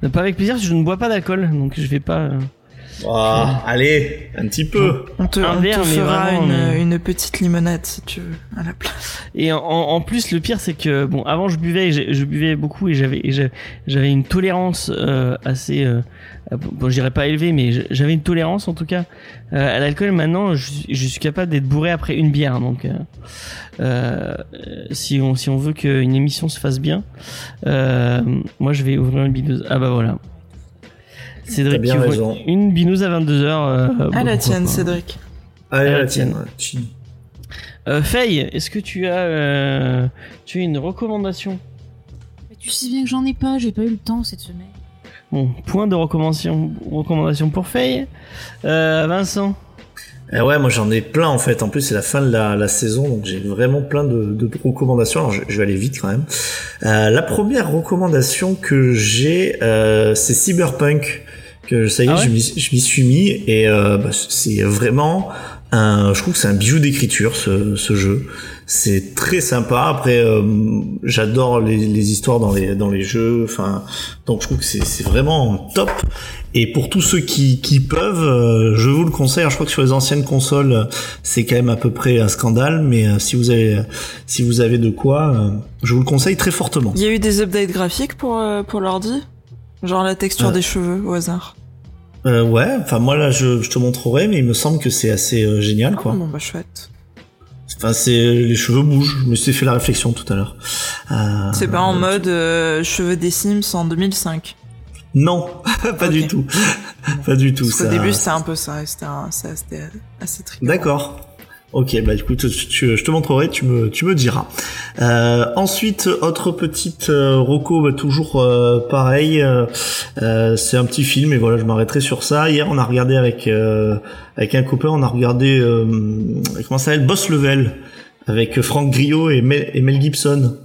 non, pas avec plaisir, je ne bois pas d'alcool, donc je vais pas. Euh, Ah, allez, un petit peu. On te, Un on verre, te fera vraiment, une, mais- une petite limonade si tu veux à la place. Et en, en plus, le pire, c'est que bon, avant je buvais, je buvais beaucoup et j'avais j'avais une tolérance euh, assez, euh, bon, je dirais pas élevée, mais j'avais une tolérance en tout cas euh, à l'alcool. Maintenant, je, suis- je suis capable d'être bourré après une bière. Donc, euh, euh, si on si on veut qu'une émission se fasse bien, euh, moi je vais ouvrir une binouse. Ah bah voilà. Cédric bien ouvre raison. une binouse à 22h. Euh, À bon, la tienne, pas. Cédric. Allez, Ah, la tienne. tienne. ouais. Chine. Euh, Faye, est-ce que tu as euh, tu as une recommandation? Mais tu sais bien que j'en ai pas, j'ai pas eu le temps cette semaine. Bon, point de recommandation, recommandation pour Faye. Euh, Vincent? Eh ouais, moi j'en ai plein en fait. En plus, c'est la fin de la, la saison, donc j'ai vraiment plein de, de recommandations. Alors, je, je vais aller vite quand même. Euh, la première recommandation que j'ai, euh, c'est Cyberpunk. Que ça y est, Ah ouais je m'y suis mis et euh, bah, c'est vraiment Un, je trouve que c'est un bijou d'écriture ce, ce jeu. C'est très sympa. Après, euh, j'adore les, les histoires dans les dans les jeux. Enfin, donc je trouve que c'est vraiment top. Et pour tous ceux qui, qui peuvent, euh, je vous le conseille. Alors, je crois que sur les anciennes consoles, c'est quand même à peu près un scandale, mais euh, si vous avez si vous avez de quoi, euh, je vous le conseille très fortement. Il y a eu des updates graphiques pour, euh, pour l'ordi? Genre la texture des cheveux au hasard. Euh, ouais, enfin moi là je, je te montrerai, mais il me semble que c'est assez euh, génial quoi. Ah, bon, bah chouette. Enfin c'est les cheveux bougent. Je me suis fait la réflexion tout à l'heure. Euh, C'est pas en mode euh, cheveux des Sims en 2005. Non, pas du tout, pas du tout. Parce ça- début c'était un peu ça, c'était assez trippant. D'accord. Ok, bah écoute, tu- tu- je te montrerai, tu me, tu me diras. Euh, ensuite, autre petite euh, Rocco, bah, toujours euh, pareil. euh, euh, c'est un petit film et voilà, je m'arrêterai sur ça. Hier, on a regardé avec euh, avec un copain, on a regardé euh, comment ça s'appelle, Boss Level, avec Franck Griot et Mel, et Mel Gibson.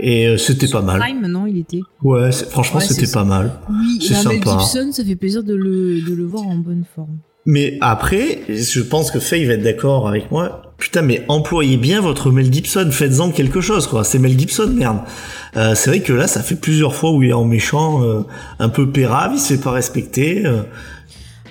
Et euh, c'était pas mal. Prime, non, il était. Ouais, c'est- franchement, Ouais, c'était c'est pas ça. mal. Oui, C'est bah, Mel sympa. Gibson, ça fait plaisir de le, de le voir en bonne forme. Mais après, je pense que Faye va être d'accord avec moi. Putain, mais employez bien votre Mel Gibson, faites-en quelque chose, quoi. C'est Mel Gibson, merde. Euh, c'est vrai que là, ça fait plusieurs fois où il est en méchant, euh, un peu pérave, il se fait pas respecter. euh.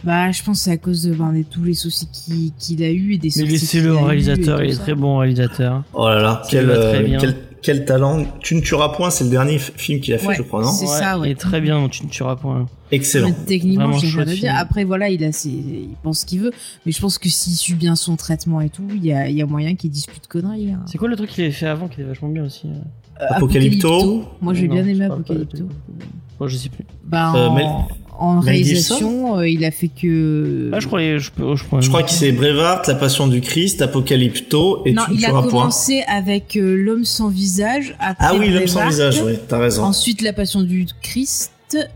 Bah, je pense que c'est à cause de, ben, de tous les soucis qu'il qu'il a eu et des Mais sorties laissez-le qu'il a au eu réalisateur, et il est très bon réalisateur. Oh là là, quel, euh, talent. Tu ne tueras point, c'est le dernier film qu'il a fait, Ouais, je crois, non C'est ça, ouais. Il est très bien, tu ne tueras point. Excellent. Mais techniquement, j'ai rien à dire. Après, voilà, il a ses, il pense ce qu'il veut. Mais je pense que s'il suit bien son traitement et tout, il y a, il y a moyen qu'il de conneries. hein. C'est quoi le truc qu'il avait fait avant qui était vachement bien aussi euh Euh, Apocalypto. Moi, j'ai bien aimé Apocalypto. Bon, je sais plus. Bah, Euh, en, Mel- en Mel réalisation, euh, il a fait que. Ah, je croyais, je, peux- je, crois Je crois que c'est Brevard, La Passion du Christ, Apocalypto, et non, tu ne il a point. commencé avec euh, L'homme sans visage. Après Ah oui, l'homme sans visage, oui, t'as raison. Ensuite, La Passion du Christ,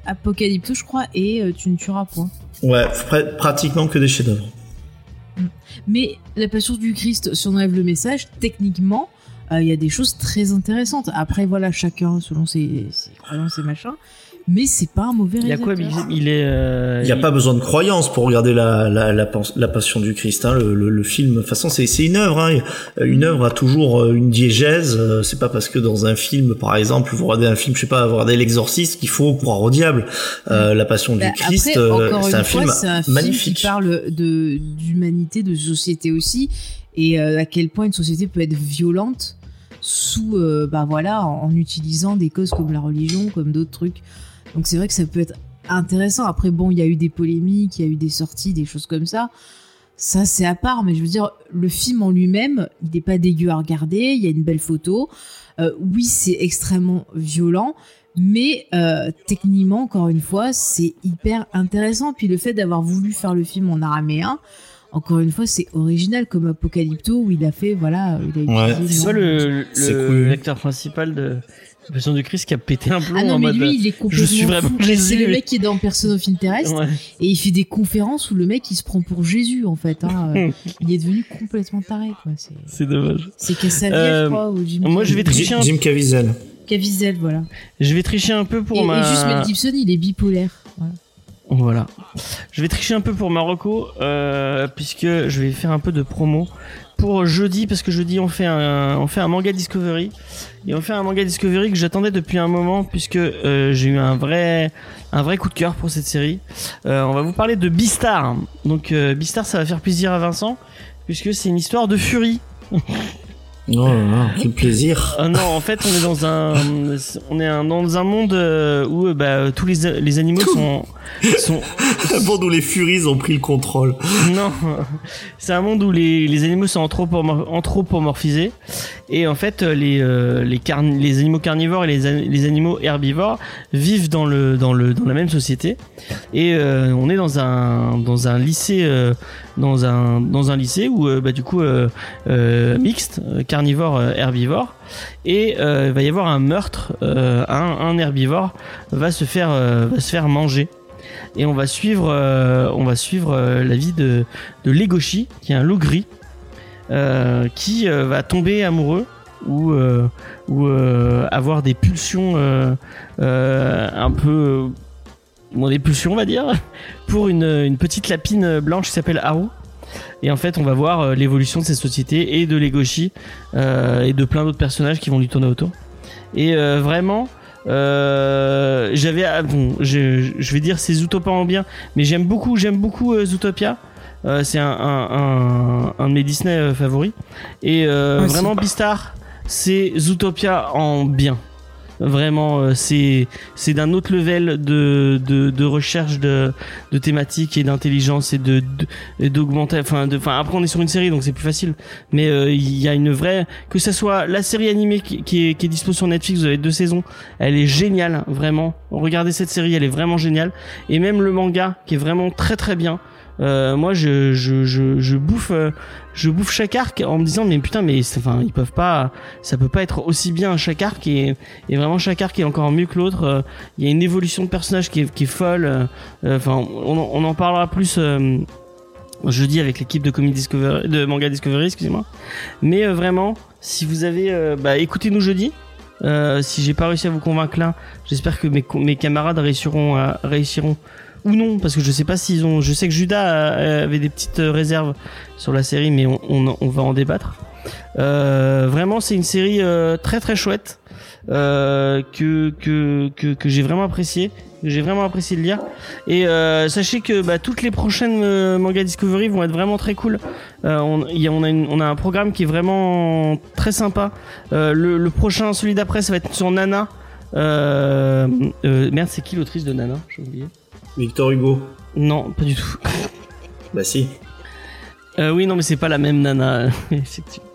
Apocalypto, je crois, et euh, Tu ne tueras point. Ouais, pr- pratiquement que des chefs-d'œuvre. Mais La Passion du Christ, si on enlève le message, techniquement, euh, il y a des choses très intéressantes. Après, voilà, chacun selon ses, ses croyances et machin. Mais c'est pas un mauvais Il y a quoi réalisateur. Il est. euh, Il n'y a pas besoin de croyance pour regarder la, la, la, la Passion du Christ. Hein, le, le, le film, de toute façon, c'est c'est une œuvre. Hein. Une œuvre a toujours euh, une diégèse. Euh, C'est pas parce que dans un film, par exemple, vous regardez un film, je sais pas, vous regardez l'Exorciste, qu'il faut croire au diable. Euh, la Passion Bah, du Christ, après, euh, encore c'est un fois, film c'est un film magnifique. qui parle de d'humanité, de société aussi, et euh, à quel point une société peut être violente sous, euh, bah voilà, en, en utilisant des causes comme la religion, comme d'autres trucs. Donc c'est vrai que ça peut être intéressant. Après, bon, il y a eu des polémiques, il y a eu des sorties, des choses comme ça. Ça, c'est à part, mais je veux dire, le film en lui-même, il n'est pas dégueu à regarder, il y a une belle photo. Euh, oui, c'est extrêmement violent, mais euh, techniquement, encore une fois, c'est hyper intéressant. Puis le fait d'avoir voulu faire le film en araméen, encore une fois, c'est original comme Apocalypto où il a fait, voilà, il a Ouais. C'est le le, le cool. l'acteur principal de La Passion du Christ qui a pété un plomb Ah non, en mais mode. lui, il est complètement suis vraiment fou. Jésus. C'est le mec qui est dans Person of Interest Ouais. et il fait des conférences où le mec il se prend pour Jésus en fait. hein. Euh, il est devenu complètement taré quoi. C'est- C'est dommage. C'est Cassavetes, Euh, je crois, ou Jim moi, je vais tricher un- Jim Caviezel. Caviezel, voilà. Je vais tricher un peu pour et, ma. et juste Mel Gibson, il est bipolaire. Voilà. Voilà. Je vais tricher un peu pour Marocco, euh, puisque je vais faire un peu de promo pour jeudi, parce que jeudi on fait un, manga Discovery, et on fait un manga Discovery que j'attendais depuis un moment, puisque euh, j'ai eu un vrai, coup de cœur pour cette série. Euh, on va vous parler de Beastar. Donc euh, Beastar, ça va faire plaisir à Vincent, puisque c'est une histoire de furie. Là là, quel plaisir. Ah non, en fait, on est dans un, on est un- dans un monde euh, où euh, bah, tous les, les animaux sont, sont, Un monde où les Furies ont pris le contrôle. Non, c'est un monde où les, les animaux sont anthropomor- anthropomorphisés et en fait euh, les euh, les, les animaux carnivores et les, les animaux herbivores vivent dans le dans le dans la même société et euh, on est dans un dans un lycée euh, dans un dans un lycée où euh, bah, du coup euh, euh, mixte carnivore herbivore. Et il va y avoir un meurtre un, un herbivore va se faire va se faire manger. Et on va suivre on va suivre la vie de de Legoshi qui est un loup gris qui va tomber amoureux ou ou avoir des pulsions un peu bon, des pulsions on va dire pour une, une petite lapine blanche qui s'appelle Haru Et en fait, on va voir euh, l'évolution de cette société et de Legoshi euh, et de plein d'autres personnages qui vont lui tourner autour. Et euh, vraiment, euh, j'avais ah, bon, je, je vais dire c'est Zootopia en bien, mais j'aime beaucoup, j'aime beaucoup Zootopia. C'est un, un, un, un de mes Disney favoris. Et vraiment, Beastar, c'est Zootopia en bien. Vraiment, euh, c'est c'est d'un autre level de, de, de recherche de, de thématiques et d'intelligence et de d'augmenter. Enfin, de, enfin après on est sur une série donc c'est plus facile. Mais euh, il y a une vraie que ça soit la série animée qui, qui est qui est dispo sur Netflix. Vous avez deux saisons. Elle est géniale, vraiment. Regardez cette série, elle est vraiment géniale. Et même le manga qui est vraiment très très bien. Euh, moi, je, je, je, je bouffe, euh, je bouffe chaque arc en me disant mais putain mais enfin ils peuvent pas, ça peut pas être aussi bien chaque arc et, et vraiment chaque arc est encore mieux que l'autre. Euh, Il y a une évolution de personnage qui est, qui est folle. Euh, Enfin, on, on en parlera plus jeudi avec l'équipe de Comic Discovery, de Manga Discovery, excusez-moi. Mais vraiment, si vous avez, bah écoutez-nous jeudi. Si j'ai pas réussi à vous convaincre là, j'espère que mes, mes camarades réussiront à, réussiront ou non parce que je sais pas s'ils ont je sais que Judas a- avait des petites euh, réserves sur la série mais on, va en débattre. Euh, vraiment c'est une série euh, très très chouette euh, que que que, j'ai vraiment apprécié j'ai vraiment apprécié de lire. Et euh, sachez que bah, toutes les prochaines euh, manga Discovery vont être vraiment très cool. Euh, on, y a, on, a un programme qui est vraiment très sympa. Euh, le, prochain celui d'après ça va être sur Nana. Euh, euh, merde c'est qui l'autrice de Nana? Victor Hugo. non, pas du tout. Bah si. Euh, oui, non, mais c'est pas la même Nana. effectivement.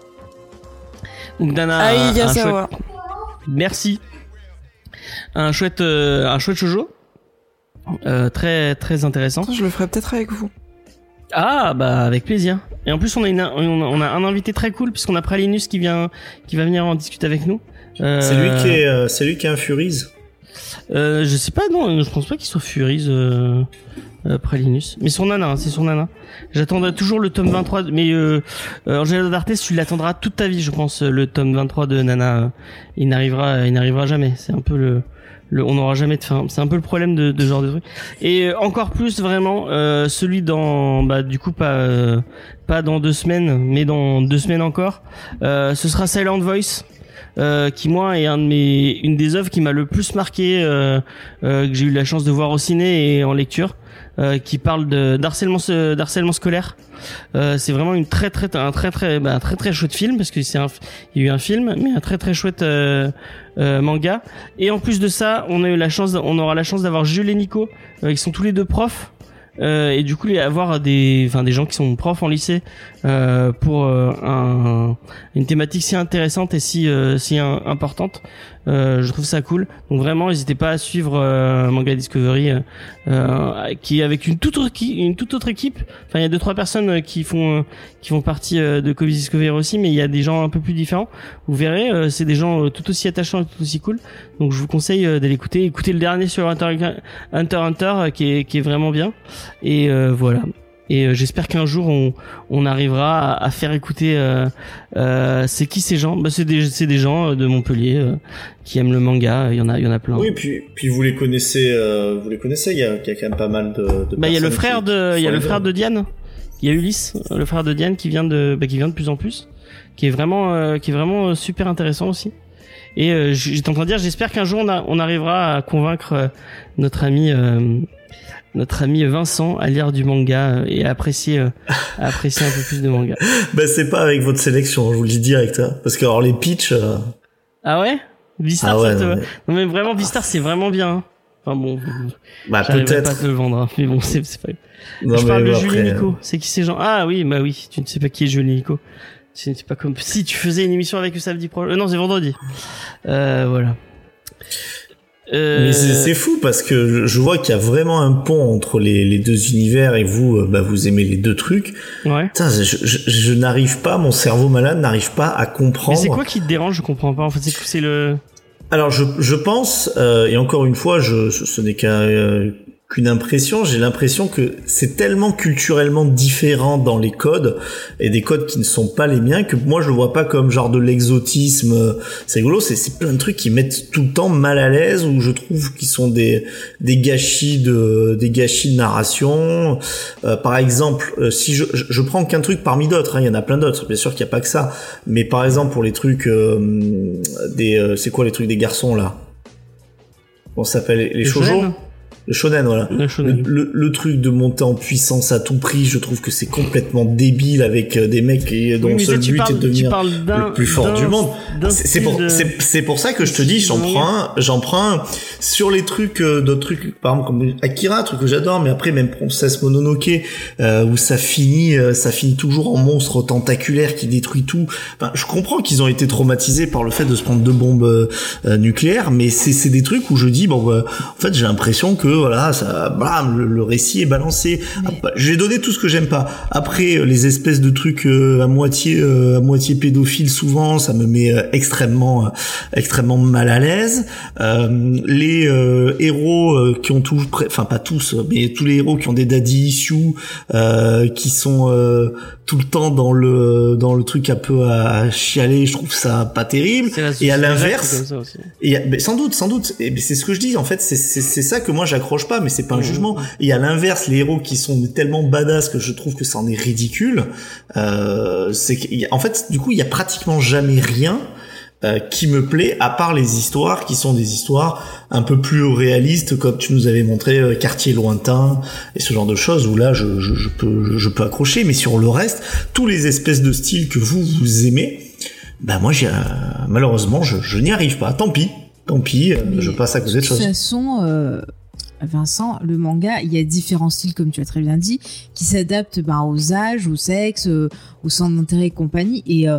Donc Nana, a un- chouette- Merci. Un chouette, euh, un chouette shoujo. Euh, très très intéressant. Je le ferai peut-être avec vous. Ah bah avec plaisir. Et en plus on a une, on a, on a un invité très cool puisqu'on a Pralinus qui vient qui va venir en discuter avec nous. Euh, C'est lui qui est, euh, c'est lui qui est un Furies. Euh, je sais pas, non, je pense pas qu'il soit Furies euh, euh, Pralinus. Mais son nana, hein, c'est son nana. J'attendrai toujours le tome 23, de- mais euh, euh, Angela d'Artes, tu l'attendras toute ta vie, je pense, le tome 23 de Nana. il n'arrivera, il n'arrivera jamais. C'est un peu le, le on n'aura jamais de fin. C'est un peu le problème de, de ce genre de truc. Et encore plus vraiment euh, celui dans, bah du coup pas pas dans deux semaines, mais dans deux semaines encore. Ce sera Silent Voice euh, qui moi est un de mes une des œuvres qui m'a le plus marqué euh, euh, que j'ai eu la chance de voir au ciné et en lecture euh, qui parle de d'harcèlement d'harcèlement scolaire. Euh, c'est vraiment une très très un très très bah, très très chouette film parce que c'est un il y a eu un film mais un très très chouette euh, manga. Et en plus de ça on a eu la chance on aura la chance d'avoir Jules et Nico qui sont tous les deux profs euh, et du coup avoir des enfin des gens qui sont profs en lycée euh, pour euh, un, une thématique si intéressante et si euh, si importante je trouve ça cool. Donc vraiment n'hésitez pas à suivre euh, Manga Discovery euh, euh, qui est avec une toute autre équipe. Enfin il y a deux trois personnes euh, qui font euh, qui font partie euh, de Comics Discovery aussi mais il y a des gens un peu plus différents. Vous verrez euh, c'est des gens euh, tout aussi attachants et tout aussi cool. Donc je vous conseille euh, d'aller écouter écouter le dernier sur Hunter Hunter, Hunter euh, qui est qui est vraiment bien. Et euh, voilà et euh, j'espère qu'un jour on, on arrivera à, à faire écouter euh, euh, c'est qui ces gens? Bah c'est des c'est des gens de Montpellier euh, qui aiment le manga. Il y en a il y en a plein. Oui, puis, puis vous les connaissez, euh, vous les connaissez, il y a, il y a quand même pas mal de, de bah il y a le frère de il y a le frère de Diane. Il y a Ulysse le frère de Diane qui vient de bah, qui vient de plus en plus qui est vraiment euh, qui est vraiment super intéressant aussi. Et euh, j'étais en train de dire j'espère qu'un jour on, a- on arrivera à convaincre notre ami euh, notre ami Vincent à lire du manga euh, et à apprécier euh, à apprécier un peu plus de manga Bah c'est pas avec votre sélection, je vous le dis direct, hein. parce que alors les pitchs. euh, Ah ouais? Vistar, Ah ouais, non, mais- Non mais vraiment, Vistar, c'est vraiment bien. hein. Enfin bon, bah j'arriverai pas peut-être. te le vendre, hein. mais bon, c'est c'est pas... Non, je parle de bon, Julie après, Nico. C'est qui ces gens? Ah oui, bah oui, tu ne sais pas qui est Julie Nico. Sais pas comme... Si, tu faisais une émission avec eux samedi prochain. Euh, non, c'est vendredi. Euh, voilà. Euh, Mais c'est fou parce que je- vois qu'il y a vraiment un pont entre les, les deux univers et vous, euh, bah, vous aimez les deux trucs. Ouais. Putain, je, je, je n'arrive pas, mon cerveau malade n'arrive pas à Mais comprendre. c'est quoi qui te dérange Je comprends pas. En fait, c'est c'est le... Alors je, je pense, euh, et encore une fois, je, ce, ce n'est qu'un euh, qu'une impression. J'ai l'impression que c'est tellement culturellement différent dans les codes et des codes qui ne sont pas les miens que moi je le vois pas comme genre de l'exotisme. euh, C'est rigolo, c'est plein de trucs qui mettent tout le temps mal à l'aise ou je trouve qu'ils sont des des gâchis de des gâchis de narration. Euh, par exemple, euh, si je, je, prends qu'un truc parmi d'autres, hein, il y en a plein d'autres. Bien sûr qu'il n'y a pas que ça, mais par exemple pour les trucs euh, des euh, c'est quoi les trucs des garçons là? On s'appelle? Les, les Le shoujo Le shonen, voilà. Le Le, shonen. le- le truc de monter en puissance à tout prix, je trouve que c'est complètement débile avec euh, des mecs et dont Oui, seul but parles- est de devenir le plus fort du monde. C'est pour, de- ça que je te dis, j'en prends j'en prends sur les trucs, euh, d'autres trucs, par exemple comme Akira, truc que j'adore, mais après même Princesse Mononoke, euh, où ça finit, euh, ça finit toujours en monstre tentaculaire qui détruit tout. Enfin, je comprends qu'ils ont été traumatisés par le fait de se prendre deux bombes euh, euh, nucléaires, mais c'est c'est des trucs où je dis bon, bah, en fait, j'ai l'impression que voilà, ça, blam, le, le récit est balancé. Je vais donner tout ce que j'aime pas. Après, euh, les espèces de trucs euh, à moitié, euh, à moitié pédophiles, souvent, ça me met euh, extrêmement, euh, extrêmement mal à l'aise. Euh, les euh, héros euh, qui ont tous, enfin pas tous, mais tous les héros qui ont des daddy issues, euh, qui sont euh, tout le temps dans le dans le truc un peu à chialer, je trouve ça pas terrible. Et à l'inverse, ben, sans doute, sans doute. Et ben, c'est ce que je dis. En fait, c'est c'est c'est ça que moi j'accroche pas, mais c'est pas un jugement. Et à l'inverse, les héros qui sont tellement badass que je trouve que ça en est ridicule. Euh, c'est en fait, du coup, il y a pratiquement jamais rien. euh, qui me plaît à part les histoires qui sont des histoires un peu plus réalistes comme tu nous avais montré euh, quartier lointain et ce genre de choses où là je, je, je peux je peux accrocher mais sur le reste tous les espèces de styles que vous vous aimez bah moi j'ai euh, malheureusement je, je n'y arrive pas tant pis tant pis je passe à côté de De toute choses façon, Vincent, le manga, il y a différents styles, comme tu as très bien dit, qui s'adaptent ben, aux âges, au sexe, euh, au centre d'intérêt et compagnie. Et euh,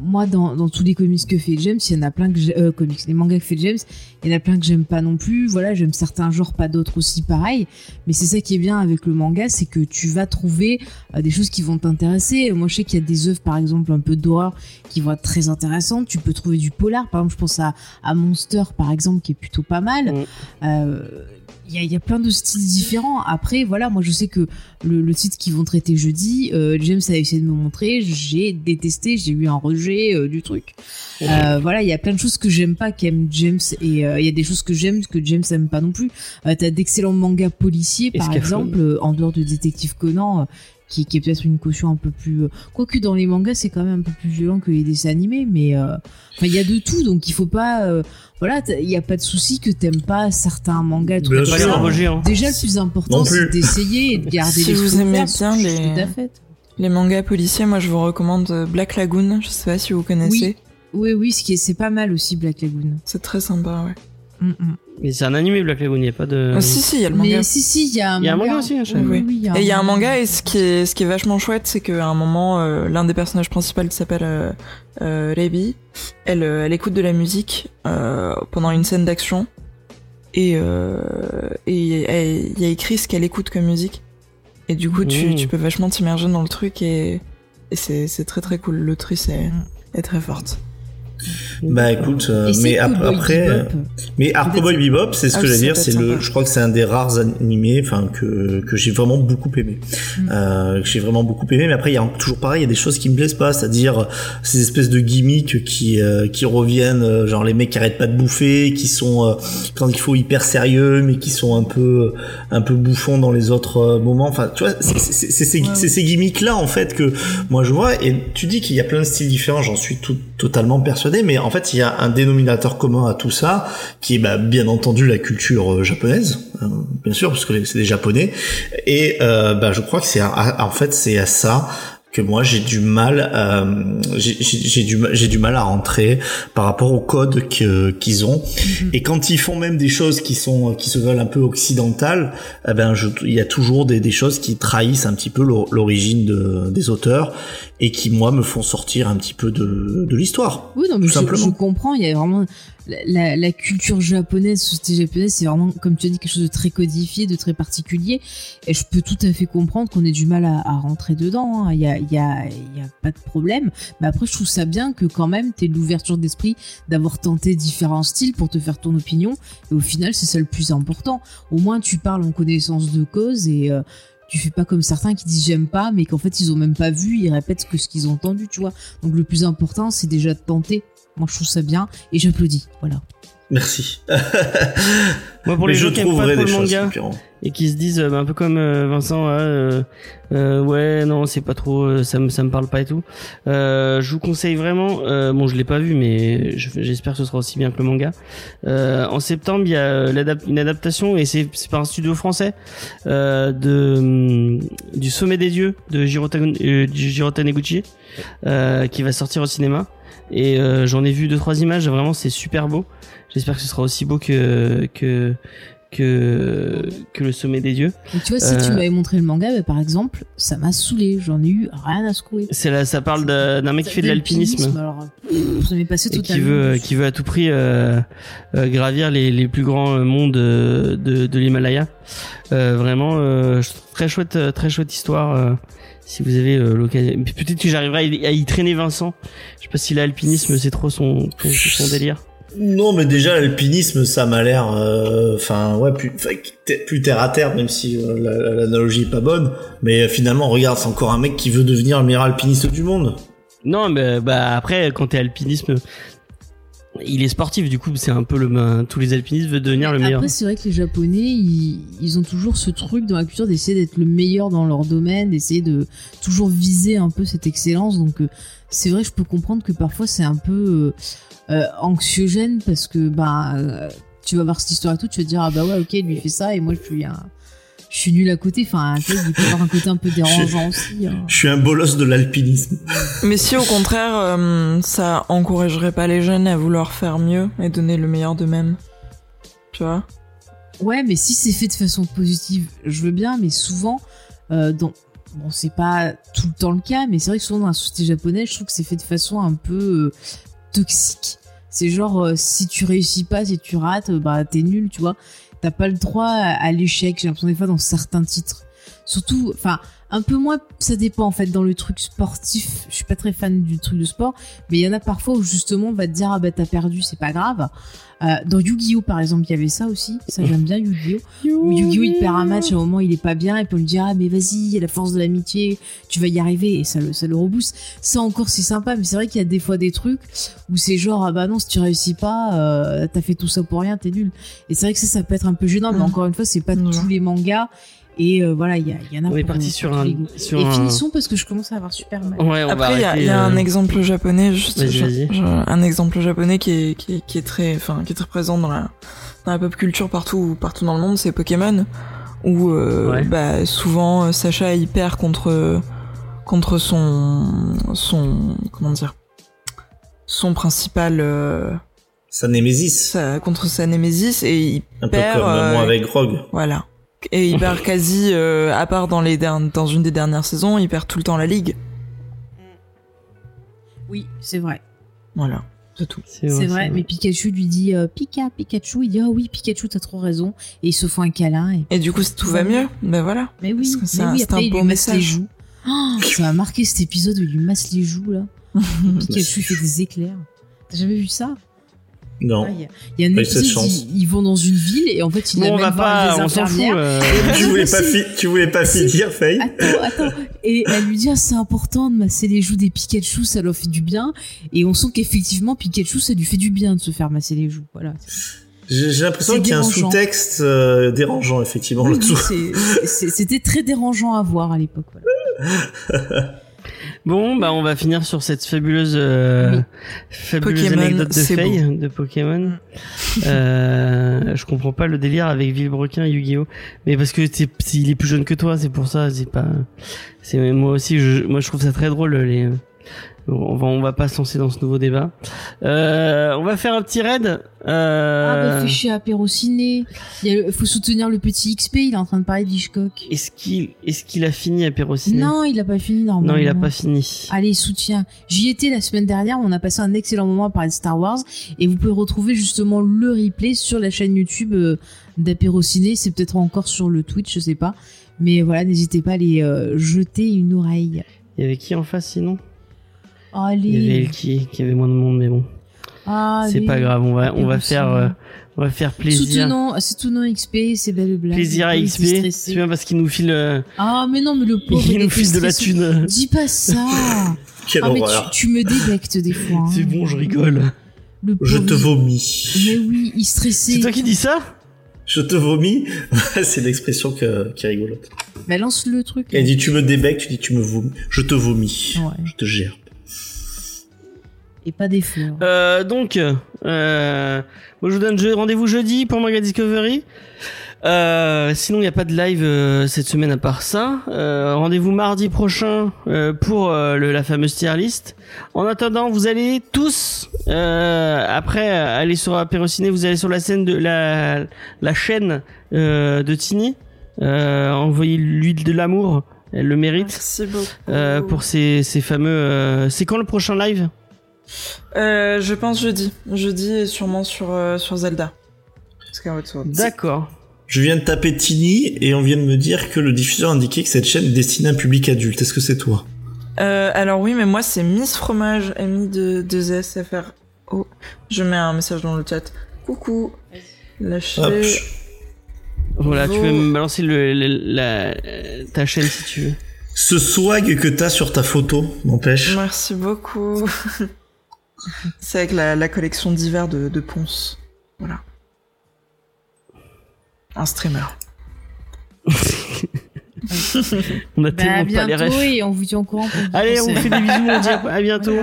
moi, dans, dans tous les comics que fait James, il y en a plein que j'ai- euh, comics, les mangas que fait James, il y en a plein que j'aime pas non plus. Voilà, j'aime certains genres, pas d'autres aussi pareil. Mais c'est ça qui est bien avec le manga, c'est que tu vas trouver euh, des choses qui vont t'intéresser. Moi, je sais qu'il y a des œuvres, par exemple, un peu d'horreur qui vont être très intéressantes. Tu peux trouver du polar. Par exemple, je pense à, à Monster, par exemple, qui est plutôt pas mal. Mm. Euh, il y a, y a plein de styles différents. Après, voilà, moi je sais que le, le titre qu'ils vont traiter jeudi, euh, James a essayé de me montrer, j'ai détesté, j'ai eu un rejet euh, du truc. Euh, voilà, il y a plein de choses que j'aime pas qu'aime James et euh, il y a des choses que j'aime que James aime pas non plus. Euh, T'as d'excellents mangas policiers, par exemple, euh, en dehors de Détective Conan. Qui, qui est peut-être une caution un peu plus euh, quoique dans les mangas c'est quand même un peu plus violent que les dessins animés mais euh, enfin il y a de tout donc il faut pas euh, voilà il y a pas de souci que t'aimes pas certains mangas tout Pas les hein. Déjà, le plus important, c'est d'essayer et de garder Si les vous choses aimez bien les- mangas policiers, moi je vous recommande euh, Black Lagoon, je sais pas si vous connaissez. Oui, oui, ce qui est, c'est pas mal aussi, Black Lagoon. C'est très sympa, ouais. Mm, mm. Mais c'est un animé Black Lagoon, il n'y a pas de. Ah, si, si, il y a le manga. Mais si, si, il y a un Il y a un manga. aussi, je sais. Oui, oui, Et il y a un manga et ce qui est, ce qui est vachement chouette, c'est qu'à un moment, euh, l'un des personnages principaux qui s'appelle euh, euh, Rebi, elle, euh, elle écoute de la musique euh, pendant une scène d'action et euh, il y a écrit ce qu'elle écoute comme musique. Et du coup, tu, Mmh. tu peux vachement t'immerger dans le truc et, et c'est c'est très très cool. L'autrice est, Mm. est très forte. Bah écoute euh, mais ap- Cowboy après euh. Mais Arcoboy Bebop, c'est ce Ah, que ça j'allais dire, c'est le, sympa. je crois que c'est un des rares animés, enfin que que j'ai vraiment beaucoup aimé, Mm. euh, que j'ai vraiment beaucoup aimé. Mais après, il y a toujours pareil, il y a des choses qui me plaisent pas, c'est-à-dire ces espèces de gimmicks qui qui reviennent, genre les mecs qui arrêtent pas de bouffer, qui sont quand il faut hyper sérieux, mais qui sont un peu un peu bouffons dans les autres moments. Enfin, tu vois, c'est ces, gimmicks là en fait que moi je vois. Et tu dis qu'il y a plein de styles différents, j'en suis tout, totalement persuadé. Mais en fait, il y a un dénominateur commun à tout ça, qui est bah, bien entendu la culture euh, japonaise, euh, bien sûr, parce que c'est des japonais. Et euh, bah, je crois que c'est en fait c'est à ça que moi j'ai du mal euh, j'ai du j'ai du mal à rentrer par rapport au code que qu'ils ont Mhm. et quand ils font même des choses qui sont qui se veulent un peu occidentales eh ben je- il y a toujours des, des choses qui trahissent un petit peu l'or- l'origine de, des auteurs et qui moi me font sortir un petit peu de, de l'histoire Oui, non, mais Tout je, simplement. je comprends. Il y a vraiment la, culture japonaise, société japonaise, c'est vraiment, comme tu as dit, quelque chose de très codifié, de très particulier. Et je peux tout à fait comprendre qu'on ait du mal à, rentrer dedans. hein. Il y, a, il y, a, y a pas de problème. Mais après, je trouve ça bien que quand même, tu l'ouverture d'esprit d'avoir tenté différents styles pour te faire ton opinion. Et au final, c'est ça le plus important. Au moins, tu parles en connaissance de cause et euh, tu fais pas comme certains qui disent j'aime pas, mais qu'en fait, ils ont même pas vu, ils répètent que ce qu'ils ont entendu, tu vois. Donc, le plus important, c'est déjà de tenter. Moi, je trouve ça bien et j'applaudis. Voilà. Merci. Moi, pour Mais les gens qui aiment pas trop des le manga et qui se disent euh, bah, un peu comme euh, Vincent, ah, euh, euh, ouais, non, c'est pas trop, euh, ça me ça me parle pas et tout. Euh, je vous conseille vraiment. euh, bon, je l'ai pas vu, mais je- j'espère que ce sera aussi bien que le manga. Euh, en septembre, il y a une adaptation et c'est c'est par un studio français euh, de hum, du Sommet des dieux de Jiro, Tan- euh, Jiro Taniguchi euh, qui va sortir au cinéma. Et euh, j'en ai vu deux trois images. Vraiment, c'est super beau. J'espère que ce sera aussi beau que que que que le sommet des dieux. Et tu vois, si tu Euh. m'avais montré le manga, bah, par exemple, ça m'a saoulé. J'en ai eu rien à secouer. C'est là, ça parle d'un mec qui fait de l'alpinisme Alors, ça m'est passé et qui veut qui veut à tout prix euh, euh, gravir les les plus grands mondes de de l'Himalaya. Vraiment très chouette très chouette histoire. Si vous avez euh, l'occasion, peut-être que j'arriverai à y- traîner Vincent. Je sais pas si l'alpinisme c'est trop son son, son délire. Non, mais déjà l'alpinisme, ça m'a l'air, euh, enfin ouais, plus, terre à terre, même si euh, la- la- l'analogie est pas bonne. Mais finalement, regarde, c'est encore un mec qui veut devenir le meilleur alpiniste du monde. Non, mais bah après quand t'es alpinisme, il est sportif. Du coup, c'est un peu le tous les alpinistes veulent devenir le meilleur. Après, c'est vrai que les Japonais, ils, ont toujours ce truc dans la culture d'essayer d'être le meilleur dans leur domaine, d'essayer de toujours viser un peu cette excellence. Donc, euh, c'est vrai, je peux comprendre que parfois c'est un peu euh, euh, anxiogène parce que bah tu vas voir cette histoire et tout, tu vas te dire ah bah ouais ok lui fait ça et moi je suis un, je suis nul à côté. Enfin, tu vois, il peut y avoir un côté un peu dérangeant aussi. hein. Je suis un bolos de l'alpinisme. Mais si au contraire, euh, ça encouragerait pas les jeunes à vouloir faire mieux et donner le meilleur d'eux-mêmes. Tu vois? Ouais, mais si c'est fait de façon positive, je veux bien, mais souvent, euh, dans... bon, c'est pas tout le temps le cas, mais c'est vrai que souvent dans la société japonaise, je trouve que c'est fait de façon un peu euh, toxique. C'est genre, euh, si tu réussis pas, si tu rates, bah t'es nul, tu vois. T'as pas le droit à, l'échec, j'ai l'impression des fois dans certains titres. Surtout, enfin, un peu moins, ça dépend en fait dans le truc sportif. Je suis pas très fan du truc de sport, mais il y en a parfois où justement on va te dire ah bah t'as perdu, c'est pas grave. Euh, dans Yu-Gi-Oh par exemple, il y avait ça aussi. Ça j'aime bien Yu-Gi-Oh. Où Yu-Gi-Oh il perd un match à un moment il est pas bien et puis on lui dit ah mais vas-y, il y a la force de l'amitié, tu vas y arriver et ça le ça le rebooste. Ça encore c'est sympa, mais c'est vrai qu'il y a des fois des trucs où c'est genre ah bah non si tu réussis pas, euh, t'as fait tout ça pour rien, t'es nul. Et c'est vrai que ça ça peut être un peu gênant, mais Mm. encore une fois c'est pas Ouais. tous les mangas et euh, voilà il y, en a. On est parti sur un sur Et un. finissons parce que je commence à avoir super mal. Ouais, on va Après, il y a, y un exemple japonais, juste, je- je- un exemple japonais qui est, qui est, qui est très, enfin, qui est très présent dans la, dans la pop culture partout, partout dans le monde, c'est Pokémon, où euh, Ouais. bah, souvent euh, Sacha il perd contre, contre son, son, comment dire, son principal, euh, Sa némésis. sa- contre sa némésis et il Un peu perd, comme euh, moi avec Rogue. voilà. Et il perd quasi, euh, à part dans les derni- dans une des dernières saisons, il perd tout le temps la ligue. Oui c'est vrai. Voilà, c'est tout. C'est vrai, mais Pikachu lui dit euh, Pika, Pikachu, il dit ah oui Pikachu t'as trop raison et ils se font un câlin et Et du coup, tout va mieux. Ben voilà. mais oui, c'est mais un- oui un il beau lui masse les message. joues. Oh, ça m'a marqué cet épisode où il lui masse les joues là. Pikachu fait des éclairs. T'as jamais vu ça? Non. Ah, Il y a- il y, a un épisode, chance. ils, ils vont dans une ville et en fait ils Bon, on va pas, les on s'en fout. euh, tu voulais pas, fi- tu voulais pas finir, Faye Attends, attends. Et elle lui dit, ah, c'est important de masser les joues des Pikachu, ça leur fait du bien. Et on sent qu'effectivement, Pikachu, ça lui fait du bien de se faire masser les joues. Voilà. J'ai l'impression qu'il y a un sous-texte euh, dérangeant, effectivement, Oui, là-dessous. oui, C'était très dérangeant à voir à l'époque. voilà. Bon, bah on va finir sur cette fabuleuse, euh, fabuleuse Pokémon, anecdote de Faye de Pokémon. Euh, je comprends pas le délire avec Villebrequin et Yu-Gi-Oh, mais parce que c'est- il est plus jeune que toi, c'est pour ça. C'est pas, c'est moi aussi. Je, moi, je trouve ça très drôle les On va, on va pas se lancer dans ce nouveau débat. Euh, on va faire un petit raid. Euh, Ah bah fais chier apéro ciné. Il y a le- faut soutenir le petit XP, il est en train de parler d'Hitchcock. Est-ce qu'il, est-ce qu'il a fini à Pérociné? Non, il a pas fini normalement. Non, il a pas fini. Allez, soutien. J'y étais la semaine dernière, on a passé un excellent moment à parler de Star Wars et vous pouvez retrouver justement le replay sur la chaîne YouTube euh, d'Apéro Ciné, c'est peut-être encore sur le Twitch, je sais pas. Mais voilà, n'hésitez pas à aller euh, jeter une oreille. Il y avait qui en face sinon? Allez. Il y avait Elki qui avait moins de monde, mais bon, c'est pas grave. On va, on va faire, euh, on va faire plaisir. Soutenons, soutenons XP, c'est belle blague. Plaisir à XP. C'est bien parce qu'il nous file, euh, Ah, mais non, mais le pauvre. il nous file de la stressé. thune. Dis pas ça. Quelle ah, mais tu, tu me débectes des fois. hein. C'est bon, je rigole. Le Je te vomis. Mais oui, il stressait. C'est toi qui dis ça? Je te vomis. c'est l'expression que- qui est rigolote. Bah, lance le truc. Elle dit tu me débectes, tu dis tu me vomis. Je te vomis. Ouais. Je te gère. Et pas des fleurs. Euh, donc, euh, moi je vous donne je- rendez-vous jeudi pour Manga Discovery. Euh, sinon, il n'y a pas de live euh, cette semaine à part ça. Euh, rendez-vous mardi prochain euh, pour euh, le- la fameuse tier list. En attendant, vous allez tous, euh, après aller sur Apérociné, vous allez sur la scène de la, la chaîne euh, de Tini. Euh, envoyez-lui de l'amour, elle le mérite. Merci beaucoup. Euh, pour ces, ces fameux... euh, c'est quand le prochain live? Euh, je pense jeudi. Jeudi et sûrement sur, euh, sur Zelda. D'accord. Je viens de taper Tini et on vient de me dire que le diffuseur indiquait que cette chaîne est destinée à un public adulte. Est-ce que c'est toi? Euh, alors oui, mais moi c'est Miss Fromage, ami de, de ZSFR. Oh, je mets un message dans le chat. Coucou. Lâchez. Hop. Voilà, tu peux me balancer le, le- la, ta chaîne si tu veux. Ce swag que t'as sur ta photo, n'empêche. Merci beaucoup. c'est avec la, la collection d'hiver de, de Ponce. Voilà. Un streamer. On a Bah, tellement à pas les bientôt refs. et on vous tient au courant. Allez, on vous fait des bisous, on dit à à bientôt.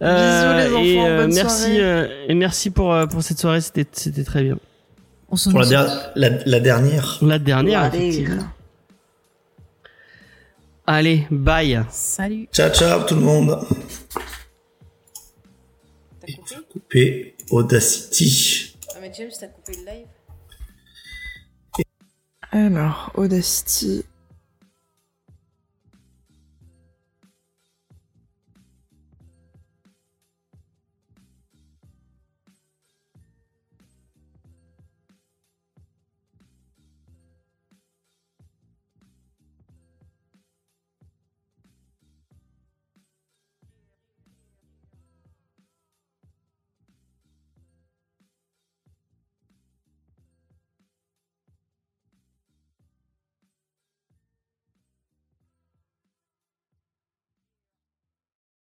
Voilà. Bisous, les et enfants, euh, bonne merci, soirée. euh, et merci pour euh, pour cette soirée, c'était c'était très bien. On s'en Pour la, der- la, la dernière. La dernière, Allez. effectivement. Allez, bye. Salut. Ciao, ciao tout le monde. Coupé Audacity. Ah mais James, t'as coupé le live Alors, Audacity.